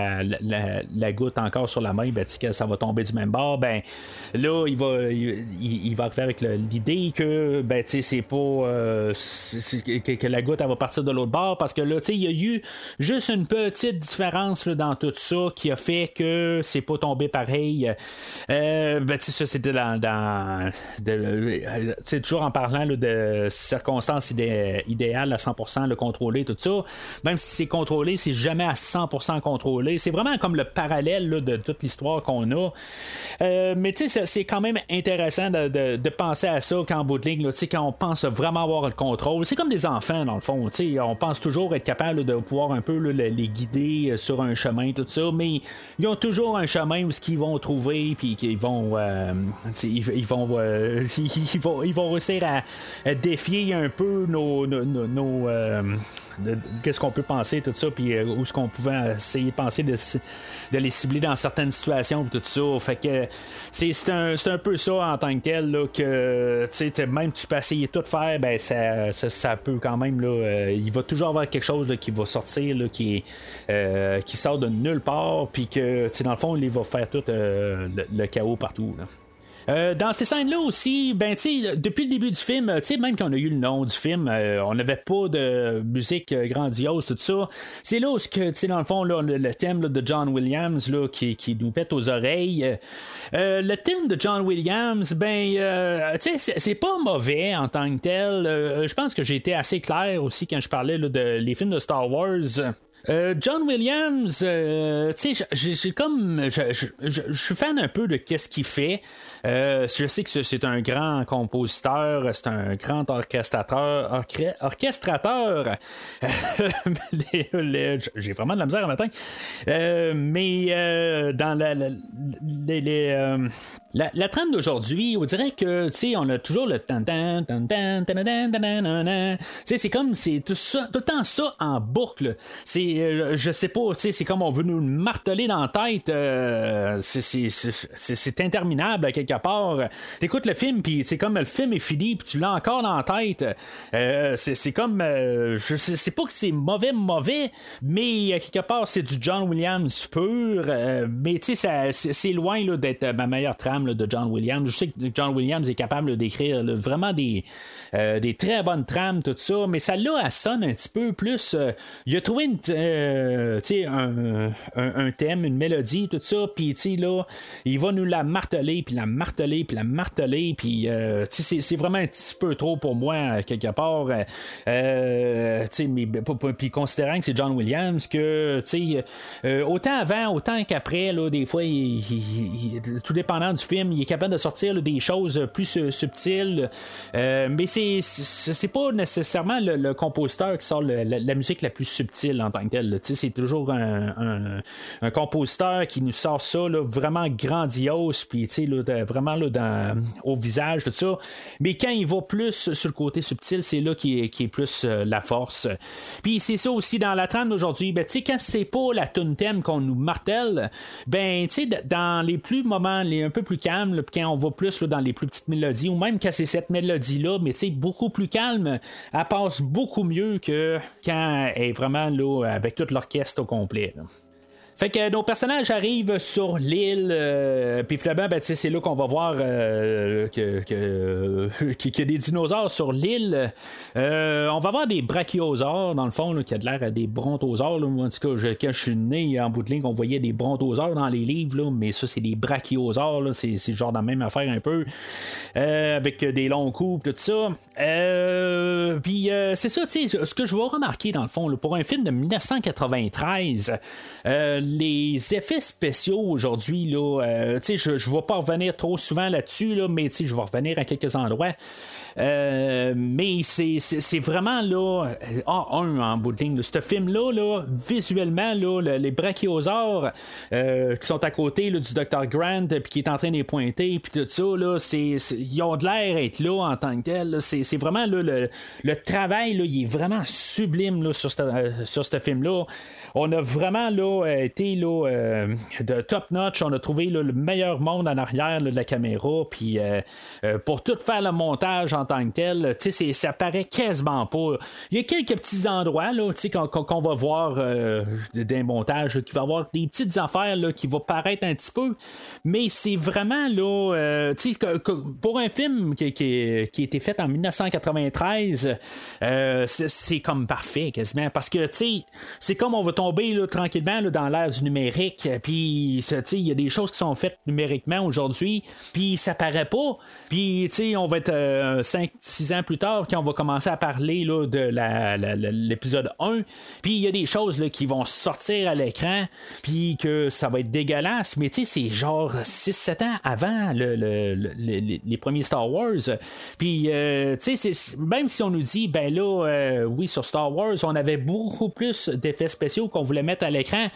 S2: la, goutte encore sur la main, ben, que ça va tomber du même bord, ben là, il va, il, va arriver avec l'idée que ben, c'est pas euh, que, la goutte elle va partir de l'autre bord parce que là, il y a eu juste une petite différence dans tout ça qui a fait que c'est pas tombé pareil. Euh, ben, ça, c'était dans, de, toujours en parlant de circonstances idéales à 100% le contrôler, tout ça. Même si c'est contrôlé, c'est jamais à 100% contrôlé. C'est vraiment comme le parallèle de toute l'histoire qu'on a. Euh, mais tu sais, c'est quand même intéressant de, penser à ça quand bout de ligne, quand on pense vraiment avoir le contrôle. C'est comme des enfants, dans le fond. On pense toujours être capable de pouvoir un peu les guider euh, sur un chemin, tout ça, mais ils ont toujours un chemin où ce qu'ils vont trouver, puis qu'ils vont, euh, ils, vont, ils, vont, ils vont réussir à, défier un peu nos, nos, qu'est-ce qu'on peut penser, tout ça, puis où est-ce qu'on pouvait essayer de penser de, les cibler dans certaines situations, tout ça. Fait que c'est un, un, peu ça en tant que tel, là, que même tu peux essayer tout faire, ben ça, ça, peut quand même, là, euh, il va toujours avoir quelque chose qui va sortir, qui, euh, qui sort de nulle part, puis que dans le fond, il va faire tout euh, le, chaos partout. Euh, dans ces scènes-là aussi, ben, depuis le début du film, même quand on a eu le nom du film, euh, on n'avait pas de musique euh, grandiose, tout ça. C'est là où, que, dans le fond, le, thème de John Williams là, qui, qui, nous pète aux oreilles. le thème de John Williams, ben, c'est pas mauvais en tant que tel. je pense que j'ai été assez clair aussi quand je parlais de les films de Star Wars. Euh, John Williams, euh, j'ai comme, je, suis fan un peu de qu'est-ce qu'il fait. Euh, je sais que c'est un grand compositeur, c'est un grand orchestrateur, j'ai vraiment de la misère à matin. mais dans la, la, trame d'aujourd'hui, on dirait que, tu sais, on a toujours le tan tan tan tan tan tout ça, tout le temps ça en boucle. Euh, je sais pas, c'est comme on veut nous marteler dans la tête. Euh, c'est interminable quelque part. T'écoutes le film, puis c'est comme le film est fini, puis tu l'as encore dans la tête. Euh, c'est comme, je sais pas que c'est mauvais, mauvais, mais quelque part c'est du John Williams pur. mais tu sais, c'est loin d'être ma meilleure trame de John Williams. Je sais que John Williams est capable d'écrire vraiment des, des très bonnes trames, tout ça, mais ça là, elle sonne un petit peu plus. il a trouvé une, euh, un, un, thème, une mélodie, tout ça, puis là, il va nous la marteler, puis la marteler, puis la marteler, puis euh, c'est vraiment un petit peu trop pour moi, quelque part. Euh, puis considérant que c'est John Williams, que autant avant, autant qu'après, des fois, tout dépendant du film, il est capable de sortir des choses plus subtiles, mais c'est pas nécessairement le, compositeur qui sort la, musique la plus subtile en tant que C'est toujours un, compositeur qui nous sort ça vraiment grandiose, puis vraiment là, dans, au visage, tout ça. Mais quand il va plus sur le côté subtil, c'est là qui est, qui est plus euh, la force. Puis c'est ça aussi dans la trame d'aujourd'hui. Ben, quand c'est pas la tune thème qu'on nous martèle, ben, dans les plus moments, les un peu plus calmes, quand on va plus dans les plus petites mélodies, ou même quand c'est cette mélodie-là, mais beaucoup plus calme, elle passe beaucoup mieux que quand elle est vraiment là avec toute l'orchestre au complet. Fait que nos personnages arrivent sur l'île, euh, puis finalement, ben, c'est là qu'on va voir euh, que, qu'il y a des dinosaures sur l'île. Euh, on va voir des brachiosaures, dans le fond, qui a de l'air à des brontosaures. En tout cas, quand je suis né en bout de ligne, on voyait des brontosaures dans les livres, mais ça, c'est des brachiosaures. C'est, le genre de même affaire un peu, avec des longs coups, tout ça. puis c'est ça, ce que je vois remarquer, dans le fond, pour un film de 1993, les effets spéciaux aujourd'hui, là, euh, je ne vais pas revenir trop souvent là-dessus, là, mais je vais revenir à quelques endroits. Euh, mais c'est vraiment là, ah, un en bout de ligne. Ce film-là, là, visuellement, là, les brachiosaures euh, qui sont à côté là, du Dr. Grant, puis qui est en train de les pointer, puis tout ça, là, c'est, ils ont de l'air être là en tant que tel. C'est, vraiment là, le, le travail, là, il est vraiment sublime là, sur ce sur film-là. On a vraiment là, euh, de top notch. On a trouvé le meilleur monde en arrière de la caméra. Puis euh, euh, pour tout faire le montage en tant que tel, ça paraît quasiment pas. Il y a quelques petits endroits qu'on, qu'on va voir euh, des montages qui va avoir des petites affaires qui vont paraître un petit peu. Mais c'est vraiment là, que- pour un film qui, qui, qui a été fait en 1993, euh, c'est, c'est comme parfait quasiment. Parce que, c'est comme on va tomber tranquillement dans du numérique. Puis, il y a des choses qui sont faites numériquement aujourd'hui. Puis, ça paraît pas. Puis, on va être 5-6 ans plus tard quand on va commencer à parler là, de l'épisode 1. Puis, il y a des choses qui vont sortir à l'écran. Puis, que ça va être dégueulasse. Mais, c'est genre 6-7 ans avant le- le- le- les, premiers Star Wars. Puis, euh, même si on nous dit, ben là, euh, oui, sur Star Wars, on avait beaucoup plus d'effets spéciaux qu'on voulait mettre à l'écran.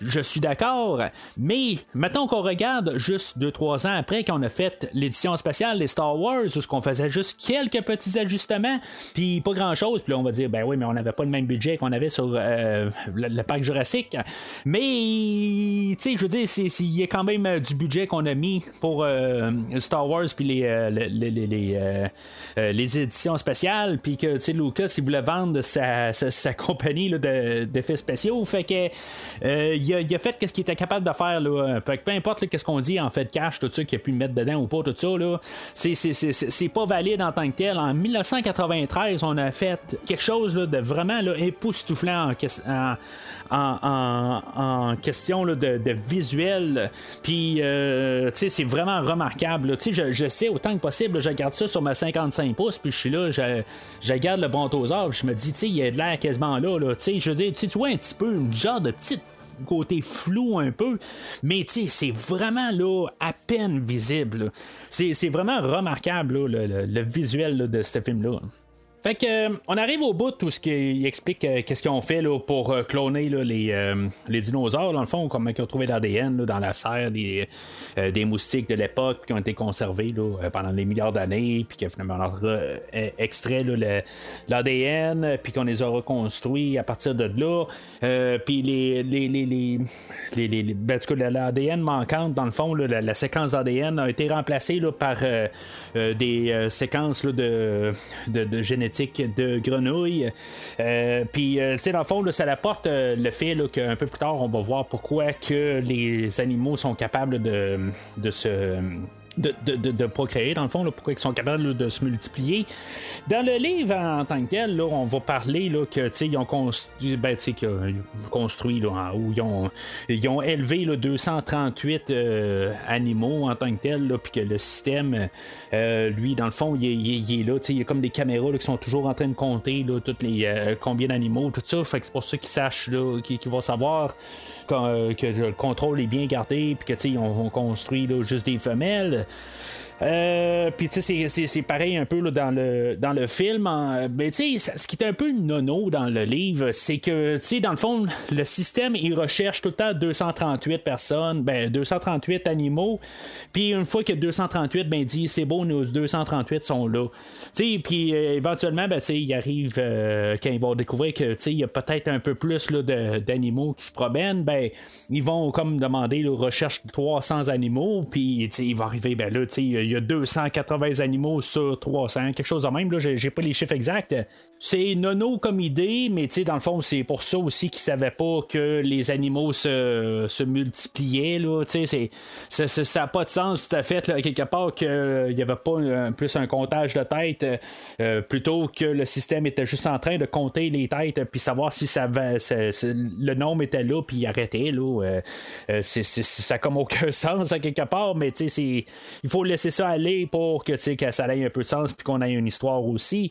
S2: Je suis d'accord. Mais, mettons qu'on regarde juste 2-3 ans après qu'on a fait l'édition spéciale des Star Wars, où ce qu'on faisait juste quelques petits ajustements, puis pas grand-chose. Puis là, on va dire, ben oui, mais on n'avait pas le même budget qu'on avait sur euh, le, parc Jurassique. Mais, tu sais, je veux dire, il y a quand même du budget qu'on a mis pour euh, Star Wars, puis les, euh, les, les, les, les, éditions spéciales, puis que, tu sais, Lucas, il voulait vendre sa, sa, compagnie d'effets spéciaux. Fait que, il, a, il a fait ce qu'il était capable de faire. Là. Fait que peu importe qu'est-ce qu'on dit en fait cash, tout ça, qu'il a pu mettre dedans ou pas, tout ça, là, c'est, pas valide en tant que tel. En 1993, on a fait quelque chose là, de vraiment époustouflant en, en, en, question là, de, de visuel. Puis, euh, c'est vraiment remarquable. je, sais autant que possible, je regarde ça sur ma 55 pouces, puis je suis là, je, je regarde le brontosaure, puis je me dis, tu sais, il y a de l'air quasiment là. là. Tu je veux dire, tu vois un petit peu, une genre de petite côté flou un peu, mais c'est vraiment là à peine visible. C'est, vraiment remarquable le, visuel de ce film-là. Fait que euh, on arrive au bout tout ce qui explique euh, qu'est-ce qu'ils ont fait là, pour euh, cloner les, dinosaures dans le fond comment ils ont trouvé l'ADN dans la serre des, moustiques de l'époque qui ont été conservés pendant des milliards d'années puis que finalement on a extrait l'ADN puis qu'on les a reconstruits à partir de là. Puis les les les les, ben, l'ADN manquante dans le fond la, séquence d'ADN a été remplacée par des séquences de, de, de de grenouilles. Euh, Puis, euh, tu sais, dans le fond, là, ça apporte euh, le fait qu'un peu plus tard, on va voir pourquoi que les animaux sont capables de, de se de, de, de- procréer, dans le fond, là, pourquoi ils sont capables de se multiplier. Dans le livre en tant que tel, là, on va parler là, que ils ont construit, ben, construit là, haut, ils ont, ils ont élevé là, 238 euh, animaux en tant que tel, puis que le système, euh, lui, dans le fond, il est, là, il y a comme des caméras qui sont toujours en train de compter toutes les, euh, combien d'animaux, tout ça, c'est pour ça qu'ils sachent, là, qu'ils, qu'ils vont savoir euh, que le contrôle est bien gardé, puis que tu ont, ont construit là, juste des femelles. Euh, puis tu sais, c'est- pareil un peu dans, le, dans le film. Mais tu sais, ce qui est un peu nono dans le livre, c'est que, tu sais, dans le fond, le système, il recherche tout le temps 238 personnes, ben 238 animaux. Puis une fois que 238, ben dit, c'est beau, nos 238 sont là. Tu sais, puis euh, éventuellement, ben tu sais, il arrive euh, quand ils vont découvrir que, tu sais, il y a peut-être un peu plus d'animaux qui se promènent, ben ils vont comme demander, là, recherche 300 animaux, puis tu sais, il va arriver, ben là, tu sais, y a 280 animaux sur 300, quelque chose de même, là, j'ai pas les chiffres exacts. C'est nono comme idée, mais dans le fond, c'est pour ça aussi qu'ils savaient pas que les animaux se, se multipliaient, là, c'est- ça n'a pas de sens tout à fait, là, quelque part, qu'il n'y avait pas un- plus un comptage de têtes, euh, plutôt que le système était juste en train de compter les têtes, puis savoir si ça le nombre était là, puis il arrêtait, là, euh, euh, ça n'a comme aucun sens, à quelque part, mais il faut laisser aller pour que, que ça ait un peu de sens, puis qu'on ait une histoire aussi.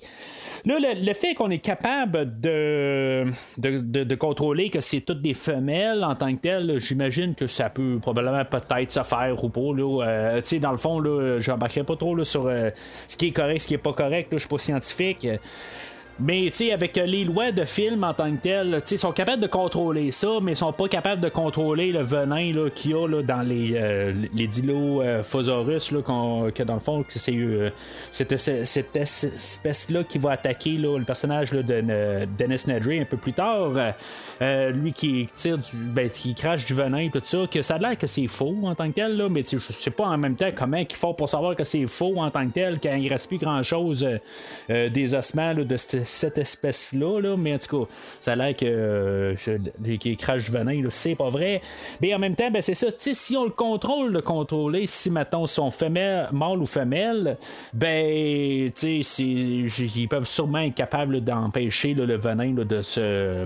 S2: Là, le, fait qu'on est capable de, de, de- contrôler que c'est toutes des femelles en tant que telles, j'imagine que ça peut probablement peut-être se faire ou pas. Là. Euh, dans le fond, là, je n'embarquerai pas trop là, sur euh, ce qui est correct, ce qui est pas correct. là, Je suis pas scientifique. Mais avec les lois de film en tant que tel, ils sont capables de contrôler ça, mais ils sont pas capables de contrôler le venin qu'il y a là, dans les, euh, les Dilophosaurus, là, qu'on- que dans le fond, c'est euh, cette, espèce-là qui va attaquer là, le personnage là, de euh, Dennis Nedry un peu plus tard. Euh, euh, lui qui tire du. Ben, qui crache du venin tout ça, que ça a l'air que c'est faux en tant que tel, là, mais je sais pas en même temps comment ils font pour savoir que c'est faux en tant que tel, quand il reste plus grand chose des ossements de cette espèce-là, là, mais en tout cas, ça a l'air que euh, crache du venin, c'est pas vrai. Mais en même temps, ben, c'est ça, si on le contrôle, le contrôler, si mettons sont femelles, mâle ou femelle, ben, tu sais, ils peuvent sûrement être capables d'empêcher le venin de se,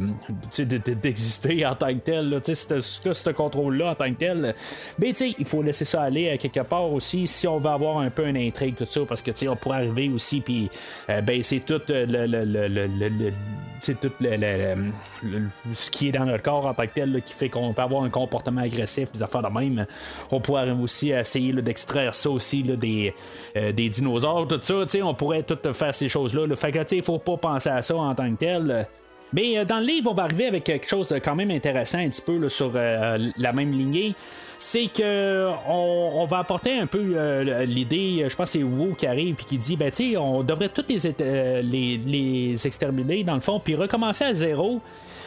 S2: d'exister en tant que tel. Tu sais, ce contrôle-là en tant que tel. Mais tu sais, il faut laisser ça aller à quelque part aussi si on veut avoir un peu une intrigue, tout ça, parce que tu sais, on pourrait arriver aussi, puis euh, ben, c'est tout euh, le, le, le, le- le- sais, tout le, le- le- le- ce qui est dans notre corps en tant que tel qui fait qu'on peut avoir un comportement agressif, des affaires de même. On pourrait aussi essayer d'extraire ça aussi des, euh, des dinosaures, tout ça. On pourrait tout faire ces choses-là. là. Fait que il faut pas penser à ça en tant que tel. Mais euh, dans le livre, on va arriver avec quelque chose de quand même intéressant un petit peu là, sur euh, la même lignée. C'est que on, on va apporter un peu euh, l'idée, je pense c'est Wu qui arrive puis qui dit ben tu on devrait tous les, euh, les, les exterminer dans le fond, puis recommencer à zéro.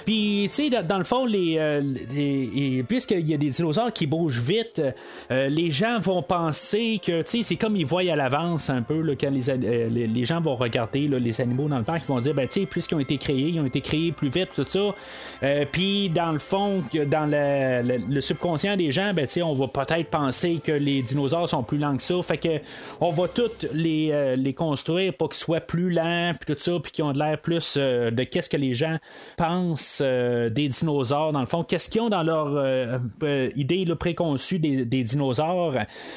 S2: Puis, tu sais, dans, le fond, euh, les- puisqu'il y a des dinosaures qui bougent vite, euh, les gens vont penser que, tu sais, c'est comme ils voient à l'avance un peu, quand euh, les, les gens vont regarder les animaux dans le parc, ils vont dire, ben, tu sais, puisqu'ils ont été créés, ils ont été créés plus vite, tout ça. Puis, dans le fond, dans le, subconscient des gens, ben, tu sais, on va peut-être penser que les dinosaures sont plus lents que ça. Fait que, on va tous les, les construire pour qu'ils soient plus lents, puis tout ça, puis qu'ils ont de l'air plus de qu'est-ce que les gens pensent euh, des dinosaures, dans le fond. Qu'est-ce qu'ils ont dans leur euh, euh, idée préconçue des, dinosaures?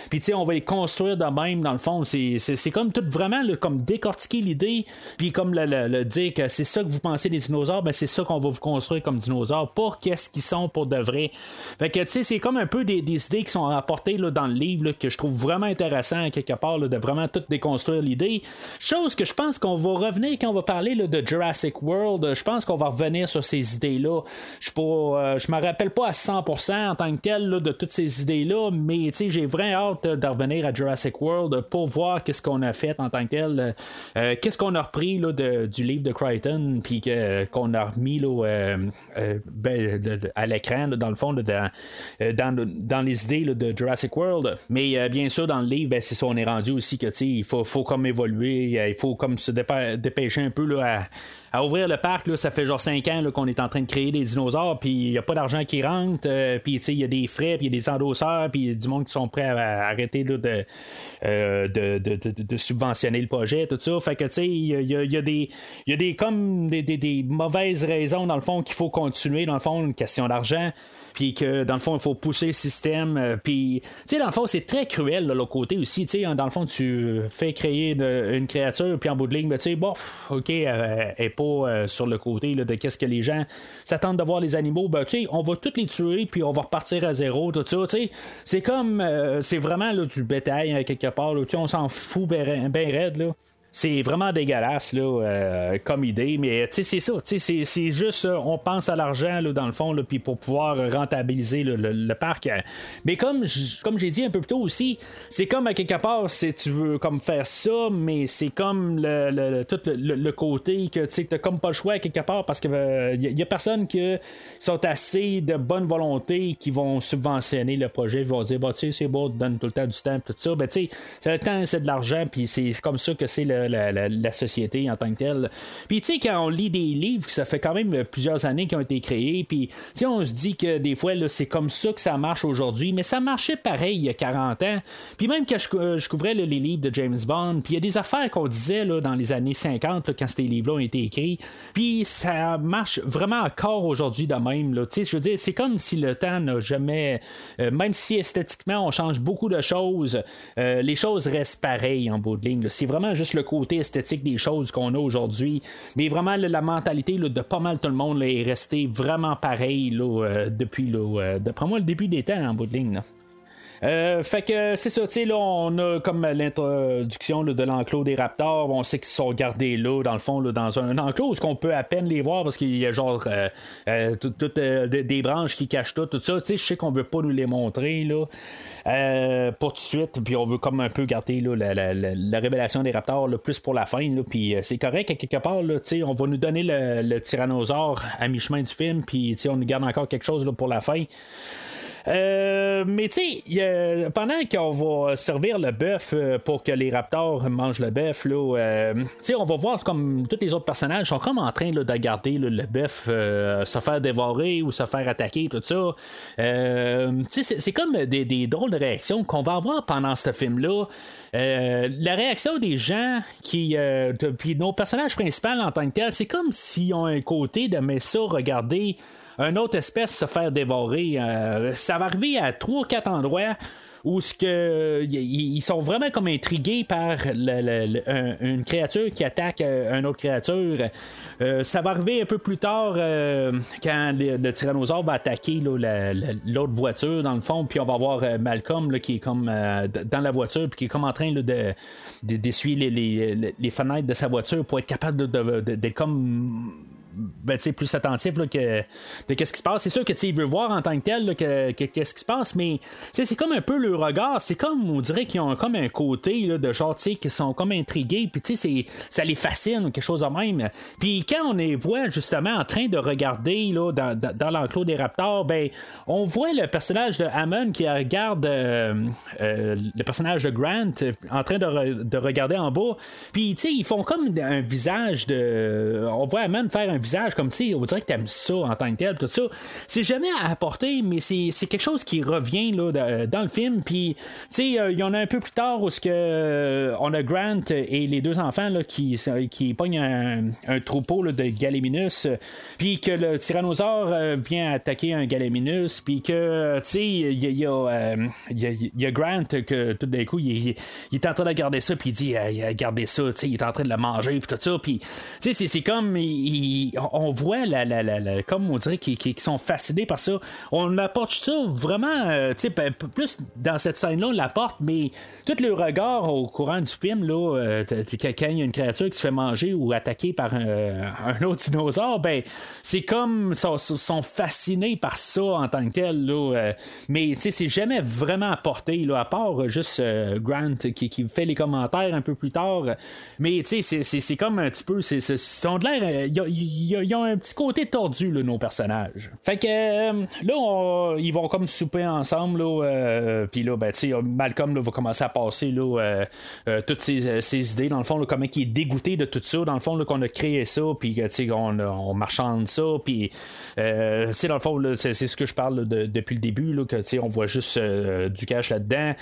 S2: Puis, tu sais, on va les construire de même, dans le fond. C'est, comme tout vraiment comme décortiquer l'idée, puis comme le, dire que c'est ça que vous pensez des dinosaures, ben c'est ça qu'on va vous construire comme dinosaures, pas qu'est-ce qu'ils sont pour de vrai. Fait que, tu sais, c'est comme un peu des, idées qui sont apportées là, dans le livre que je trouve vraiment intéressant, quelque part, de vraiment tout déconstruire l'idée. Chose que je pense qu'on va revenir quand on va parler de Jurassic World. Je pense qu'on va revenir sur ces idées-là. Je ne je me rappelle pas à 100% en tant que tel là, de toutes ces idées-là, mais j'ai vraiment hâte euh, de revenir à Jurassic World pour voir qu'est-ce qu'on a fait en tant que tel. Euh, qu'est-ce qu'on a repris là, de- du livre de Crichton, puis qu'on a remis là, euh, euh, ben, à l'écran, dans le fond, dans, euh, dans, les idées de Jurassic World. Mais euh, bien sûr, dans le livre, ben, c'est ça, on est rendu aussi que il faut, faut comme évoluer, euh, il faut comme se dépê- dépêcher un peu là, à à ouvrir le parc, là, ça fait genre 5 ans qu'on est en train de créer des dinosaures, puis il n'y a pas d'argent qui rentre, euh, puis il y a des frais, puis il y a des endosseurs, puis du monde qui sont prêts à, arrêter euh, de, de, de- subventionner le projet, tout ça. Fait que tu sais, il y a, y a- des, comme des, des- mauvaises raisons dans le fond qu'il faut continuer, dans le fond, une question d'argent puis que dans le fond il faut pousser le système euh, puis tu sais dans le fond c'est très cruel de l'autre côté aussi tu sais hein, dans le fond tu fais créer une, créature puis en bout de ligne ben, tu sais bon ok elle est pas euh, sur le côté de qu'est-ce que les gens s'attendent de voir les animaux. Ben tu on va tous les tuer puis on va repartir à zéro tout ça tu c'est comme euh, c'est vraiment là, du bétail hein, quelque part on s'en fout ben, ben raide là c'est vraiment dégueulasse là, euh, comme idée, mais tu sais, c'est ça. C'est, juste, euh, on pense à l'argent dans le fond, puis pour pouvoir rentabiliser le, le parc. euh. Mais comme, comme j'ai dit un peu plus tôt aussi, c'est comme à quelque part, si tu veux comme faire ça, mais c'est comme le, le- tout le, côté que tu n'as comme pas le choix à quelque part parce qu'il y, a personne qui sont assez de bonne volonté qui vont subventionner le projet, ils vont dire, bah, tu sais, c'est beau, donne tout le temps du temps, tout ça. Ben, c'est le temps, c'est de l'argent, puis c'est comme ça que c'est le- la, société en tant que telle. Puis, tu sais, quand on lit des livres, ça fait quand même plusieurs années qui ont été créés, puis, on se dit que des fois, là, c'est comme ça que ça marche aujourd'hui, mais ça marchait pareil il y a 40 ans. Puis, même quand je, euh, je couvrais les livres de James Bond, puis il y a des affaires qu'on disait là, dans les années 50, là, quand ces livres-là ont été écrits, puis ça marche vraiment encore aujourd'hui de même. Là. Tu sais, Je veux dire, c'est comme si le temps n'a jamais, euh, même si esthétiquement on change beaucoup de choses, euh, les choses restent pareilles en bout de ligne. C'est vraiment juste le côté esthétique des choses qu'on a aujourd'hui. Mais vraiment, la mentalité de pas mal tout le monde est restée vraiment pareille euh, depuis, euh, moi, le début des temps en bout de ligne. Euh, fait que c'est ça, tu sais, là, on a comme l'introduction de l'enclos des Raptors. On sait qu'ils sont gardés là, dans le fond, là, dans un enclos où qu'on peut à peine les voir parce qu'il y a genre euh, euh, tout- tout, euh, des, branches qui cachent tout, tout ça. Tu sais, je sais qu'on veut pas nous les montrer, là, euh, pour tout de suite. Puis on veut comme un peu garder là, la, la- la- la révélation des Raptors là, plus pour la fin. Puis c'est correct, à quelque part, là, tu sais, on va nous donner le, le tyrannosaure à mi-chemin du film. Puis tu sais, on nous garde encore quelque chose là, pour la fin. Euh, mais tu sais, pendant qu'on va servir le bœuf euh, pour que les raptors mangent le bœuf, là, euh, sais, on va voir comme tous les autres personnages sont comme en train de garder le bœuf se faire dévorer ou se faire attaquer, tout ça. Tu sais, c'est- comme des, des drôles de réactions qu'on va avoir pendant ce film-là. La réaction des gens qui. Puis nos personnages principaux en tant que tels, c'est comme s'ils ont un côté de mais ça, regarder un autre espèce se faire dévorer. Euh, ça va arriver à trois, quatre endroits où ils sont vraiment comme intrigués par une créature qui attaque euh, une autre créature. Euh, ça va arriver un peu plus tard quand le, tyrannosaure va attaquer l'autre voiture dans le fond, puis on va voir Malcolm qui est comme dans la voiture puis qui est comme en train là, de de- d'essuyer les, fenêtres de sa voiture pour être capable de- de- comme ben, plus attentif là, que, de qu'est-ce qui se passe. C'est sûr que il veut voir en tant que tel que, que- qu'est-ce qui se passe, mais c'est comme un peu le regard. C'est comme, on dirait qu'ils ont comme un côté de genre, tu sais, qui sont comme intrigués, puis ça les fascine ou quelque chose de même. Puis quand on les voit justement en train de regarder là, dans, dans, l'enclos des raptors, ben, on voit le personnage de Hammond qui regarde euh, euh, le personnage de Grant euh, en train de, de regarder en bas. Puis, ils font comme un visage de. On voit Hammond faire un visage comme, tu sais, on dirait que t'aimes ça en tant que tel, tout ça. C'est jamais à apporter, mais c'est quelque chose qui revient là, dans le film. Puis, tu sais, euh, il y en a un peu plus tard où que, euh, on a Grant et les deux enfants là, qui, qui pognent un, troupeau là, de Gallimimus, euh, puis que le tyrannosaure euh, vient attaquer un Gallimimus, puis que, tu sais, il y y a, euh, Grant que tout d'un coup, il, est- en train de garder ça, puis il dit, euh, gardez ça, tu sais, il est en train de le manger, puis tout ça, puis, tu sais, c'est- comme, il- on voit, la, comme on dirait qu'ils sont fascinés par ça. On apporte ça vraiment, euh, tu sais, p- plus dans cette scène-là, on l'apporte, mais tout le regard au courant du film, là, euh, quand il y a une créature qui se fait manger ou attaquer par un, un autre dinosaure, ben, c'est comme, sont, sont fascinés par ça en tant que tel, là, euh, mais, tu sais, c'est jamais vraiment apporté, là, à part euh, juste euh, Grant qui, fait les commentaires un peu plus tard, mais, tu sais, c'est- comme un petit peu, c'est ils ont de l'air, euh, ils ont- un petit côté tordu, là, nos personnages. Fait que, euh, là, ils vont comme souper ensemble, là, euh, puis là, ben, tu Malcolm, là, va commencer à passer, là, euh, toutes ses, idées, dans le fond, là, comment il est dégoûté de tout ça, dans le fond, qu'on a créé ça, puis tu sais, on, marchande ça, puis, sais, dans le fond, c'est c'est ce que je parle depuis le début, là, que, tu sais, on voit juste du cash là-dedans.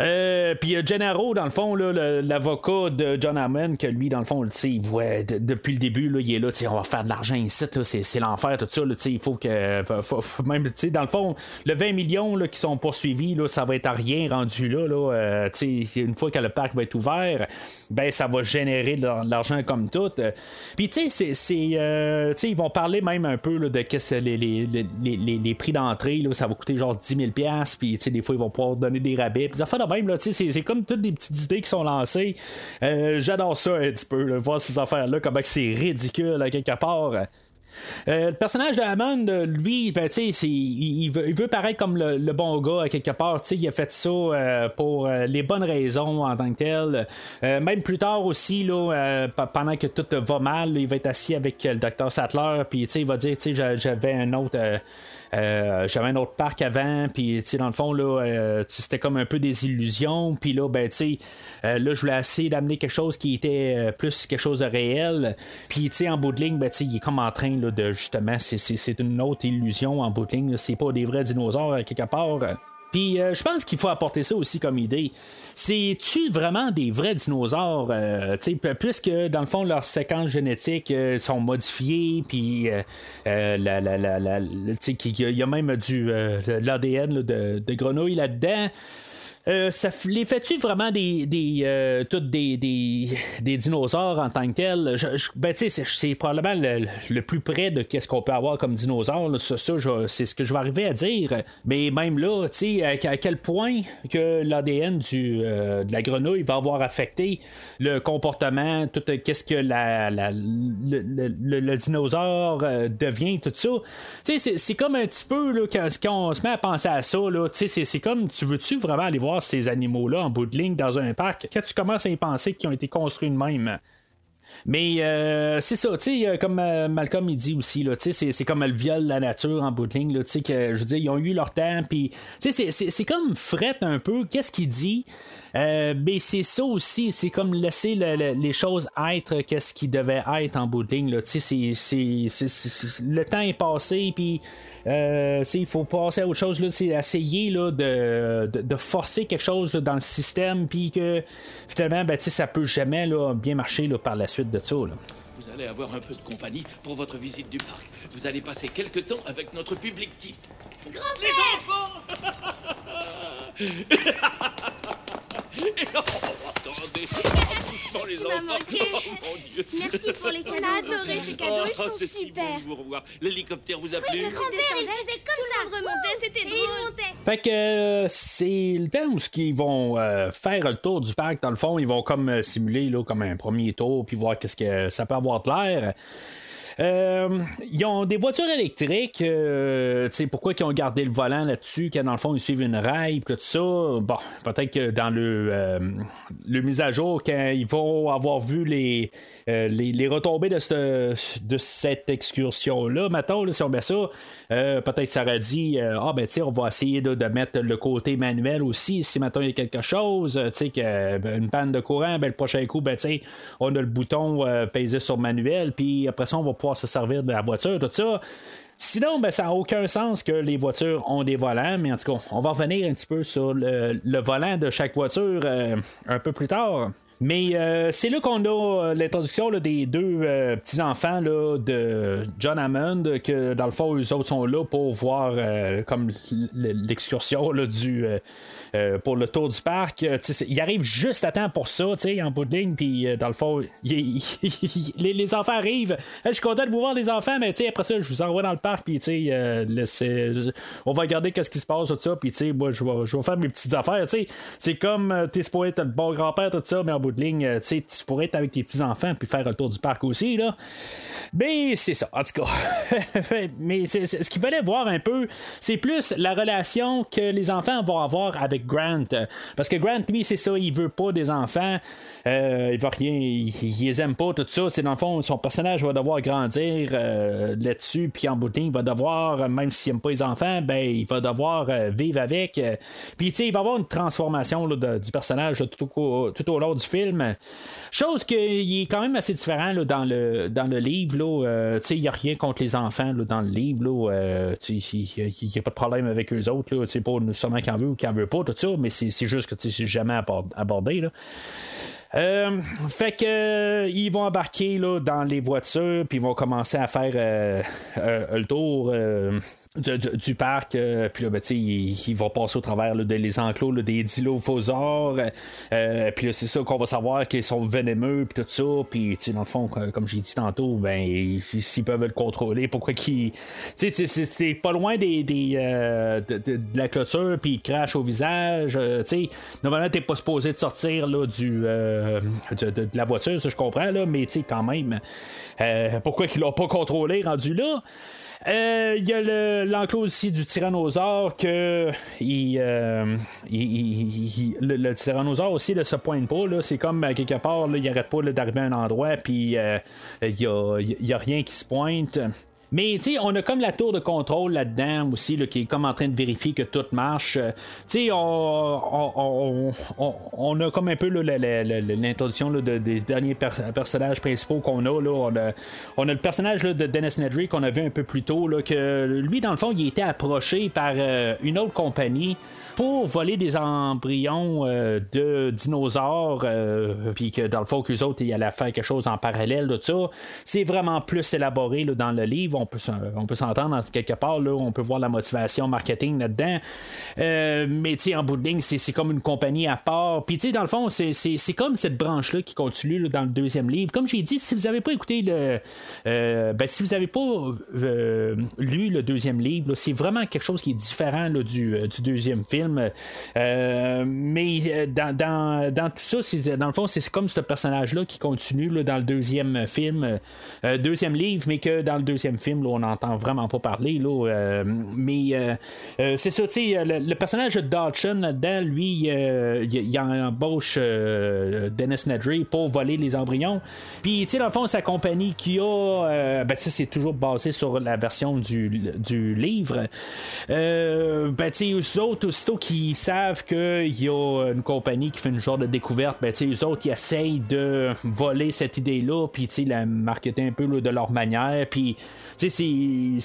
S2: Euh, puis a Gennaro, dans le fond, l'avocat de John Hammond, que lui, dans le fond, il voit de- depuis le début, là, il est là, on va faire de l'argent ici, c'est, l'enfer, tout ça, il faut que. même, dans le fond, le 20 millions là, qui sont poursuivis, là, ça va être à rien rendu là, euh, une fois que le parc va être ouvert, ben, ça va générer de l'ar- de l'argent comme tout. Euh, Puis, tu sais, c'est. euh, ils vont parler même un peu de les, les, les, les- prix d'entrée, ça va coûter genre 10 000 puis, tu sais, des fois, ils vont pouvoir donner des rabais, puis même, là, c'est, c'est comme toutes des petites idées qui sont lancées. Euh, j'adore ça un petit peu, voir ces affaires-là, comment c'est ridicule, à quelque part. Euh, le personnage de Hammond, lui, ben, il, veut, il veut paraître comme le, bon gars à quelque part. Il a fait ça euh, pour les bonnes raisons en tant que tel. Même plus tard aussi, là, pendant que tout va mal, il va être assis avec le docteur Sattler, puis il va dire, j'avais un autre. Euh, euh, j'avais un autre parc avant, puis dans le fond, là, euh, c'était comme un peu des illusions, puis là, ben, tu sais, euh, là, je voulais essayer d'amener quelque chose qui était euh, plus quelque chose de réel, puis tu en bout de ligne, ben, il est comme en train là, de justement, c'est- une autre illusion en bout de ligne, c'est pas des vrais dinosaures à quelque part. Puis euh, je pense qu'il faut apporter ça aussi comme idée. C'est-tu vraiment des vrais dinosaures? euh, puisque dans le fond, leurs séquences génétiques euh, sont modifiées, puis euh, euh, la, la, la, il y a même du, de l'ADN de, de grenouille là-dedans. Euh, ça les fait-tu vraiment des euh, toutes des, des, dinosaures en tant que tels? Je- je- ben c'est, probablement le, plus près de qu'est-ce qu'on peut avoir comme dinosaure ça, c'est ce que je vais arriver à dire. Mais même là tu à, à quel point que l'ADN du euh, de la grenouille va avoir affecté le comportement tout qu'est-ce que le, le- le- dinosaure devient tout ça. C'est, comme un petit peu là, quand, quand on se met à penser à ça c'est comme tu veux-tu vraiment aller voir ces animaux-là en bout de ligne dans un parc. Quand tu commences à y penser qu'ils ont été construits de même. Mais euh, c'est ça, tu sais, euh, comme euh, Malcolm il dit aussi, c'est, comme le viol de la nature en bout de ligne, tu sais, que je veux dire, ils ont eu leur temps, puis, tu sais, c'est, comme Fred un peu, qu'est-ce qu'il dit, Euh, mais c'est ça aussi, c'est comme laisser le- le- les choses être qu'est-ce qui devait être en bout de ligne, là, c'est, c'est, c'est- le temps est passé, puis, euh, il faut passer à autre chose, là, c'est essayer, là, de, de, de forcer quelque chose là, dans le système, puis que, finalement, ben, ça peut jamais, là, bien marcher, là, par la suite de ça, là.
S7: Vous allez avoir un peu de compagnie pour votre visite du parc. Vous allez passer quelques temps avec notre public type. Les enfants Et oh, attendez Doucement, les
S8: Tu
S7: enfants
S8: manqué.
S7: Oh, mon Dieu
S8: Merci pour les cadeaux. On a adoré ces cadeaux, ils
S7: Oh,
S8: sont
S7: c'est si
S8: super.
S7: bon de vous revoir. L'hélicoptère vous a plu
S8: Le grand-père, il faisait comme ça. Tout le monde remontait, c'était drôle. il montait.
S2: Fait que euh, c'est le temps où ce qu'ils vont euh, faire le tour du parc, dans le fond, ils vont comme euh, simuler là, comme un premier tour, puis voir qu'est-ce que ça peut avoir de l'air. Euh, ils ont des voitures électriques. euh, sais, pourquoi ils ont gardé le volant là-dessus, quand dans le fond ils suivent une rail, tout ça? Bon, peut-être que dans le, euh, le mise à jour, quand ils vont avoir vu les, les, les retombées de, cette- de cette excursion-là, mettons, là, si on met ça, peut-être ça aurait dit Ah, ben, tu on va essayer là, de mettre le côté manuel aussi. Si maintenant il y a quelque chose, tu sais, que, ben, une panne de courant, ben, le prochain coup, ben, on a le bouton euh, pesé sur manuel, puis après ça, on va se servir de la voiture, tout ça. Sinon, ben, ça n'a aucun sens que les voitures ont des volants, mais en tout cas, on va revenir un petit peu sur le, le volant de chaque voiture euh, un peu plus tard. Mais euh, c'est là qu'on a euh, l'introduction des deux euh, petits-enfants de John Hammond, que dans le fond, eux autres sont là pour voir comme l'excursion du, pour le tour du parc. Ils arrivent juste à temps pour ça, en bout de ligne, puis dans le fond, les, les enfants arrivent. Je suis content de vous voir, les enfants, mais après ça, je vous envoie dans le parc, puis on va regarder qu'est-ce qui se passe, tout ça, puis je vais, faire mes petites affaires. C'est comme, t'es supposé être le bon grand-père, tout ça, mais bout de ligne, euh, tu pourrais être avec tes petits-enfants, puis faire le tour du parc aussi, là. Mais c'est ça, en tout cas. mais ce qu'il fallait voir un peu, c'est plus la relation que les enfants vont avoir avec Grant. Parce que Grant, lui, c'est ça, il veut pas des enfants. Euh, il va rien, il, les aime pas, tout ça. C'est dans le fond, son personnage va devoir grandir euh, là-dessus, puis en bout de ligne, il va devoir, même s'il aime pas les enfants, ben, il va devoir vivre avec. Puis, tu sais, il va avoir une transformation du personnage tout, au, tout au long du film. Chose qu'il est quand même assez différent là, dans, le, dans le livre. Euh, il n'y a rien contre les enfants là, dans le livre. Euh, il n'y a pas de problème avec eux autres. C'est pas nécessairement qu'il en veut ou qu'il en veut pas, tout ça, mais c'est juste que c'est jamais abord- abordé. Là. Euh, fait que ils vont embarquer là, dans les voitures puis ils vont commencer à faire le tour euh, du, parc euh, puis là ben, ils, ils vont passer au travers là, de les enclos là, des dilophosaures euh, puis là c'est ça qu'on va savoir qu'ils sont venimeux puis tout ça puis dans le fond co- comme j'ai dit tantôt ben ils- s'ils peuvent le contrôler pourquoi qu'ils tu sais c'est- pas loin des, des euh, de, de- la clôture puis ils crachent au visage euh, tu sais. Normalement t'es pas supposé de sortir là du euh, de, la voiture ça je comprends là mais tu sais quand même euh, pourquoi qu'ils l'ont pas contrôlé rendu là? Euh, Il y a le- l'enclos aussi du tyrannosaure que il, euh, il- il- le, le tyrannosaure aussi ne se pointe pas. C'est comme euh, quelque part, là, il arrête pas d'arriver à un endroit, puis euh, il y, a, y a rien qui se pointe. Mais tu sais, on a comme la tour de contrôle là-dedans aussi, qui est comme en train de vérifier que tout marche. Euh, Tu sais, on, on, a comme un peu l'introduction de- des derniers per- personnages principaux qu'on a, là. On a. On a le personnage de Dennis Nedry qu'on a vu un peu plus tôt, que lui, dans le fond, il été approché par euh, une autre compagnie pour voler des embryons euh, de dinosaures, euh, puis que dans le fond, qu'eux autres, ils allaient faire quelque chose en parallèle de ça. C'est vraiment plus élaboré dans le livre. on peut, s'entendre quelque part, on peut voir la motivation marketing là-dedans. Euh, mais en bout de ligne, c'est comme une compagnie à part. Puis dans le fond, c'est comme cette branche-là qui continue dans le deuxième livre. Comme j'ai dit, si vous n'avez pas écouté ben, si vous n'avez pas lu le deuxième livre, c'est vraiment quelque chose qui est différent du, deuxième film. Mais dans, dans, dans, tout ça, dans le fond, c'est comme ce personnage-là qui continue là, dans le deuxième film, deuxième livre, mais que dans le deuxième film, là, on n'entend vraiment pas parler. Là, mais c'est ça, tu sais, le, personnage de Dodson là-dedans, lui, il, embauche Dennis Nedry pour voler les embryons. Puis, tu sais, dans le fond, sa compagnie qui a, euh, ben, c'est toujours basé sur la version du, du livre. Euh, ben, tu sais, eux autres, aussitôt qui savent qu'il y a une compagnie qui fait une genre de découverte, ben, eux autres, ils essayent de voler cette idée-là, puis, la marketer un peu de leur manière, puis, sais, ils,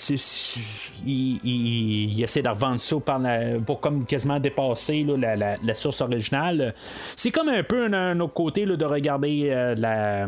S2: essaient de revendre ça pour comme quasiment dépasser la, la, source originale. C'est comme un peu un, autre côté de regarder euh, la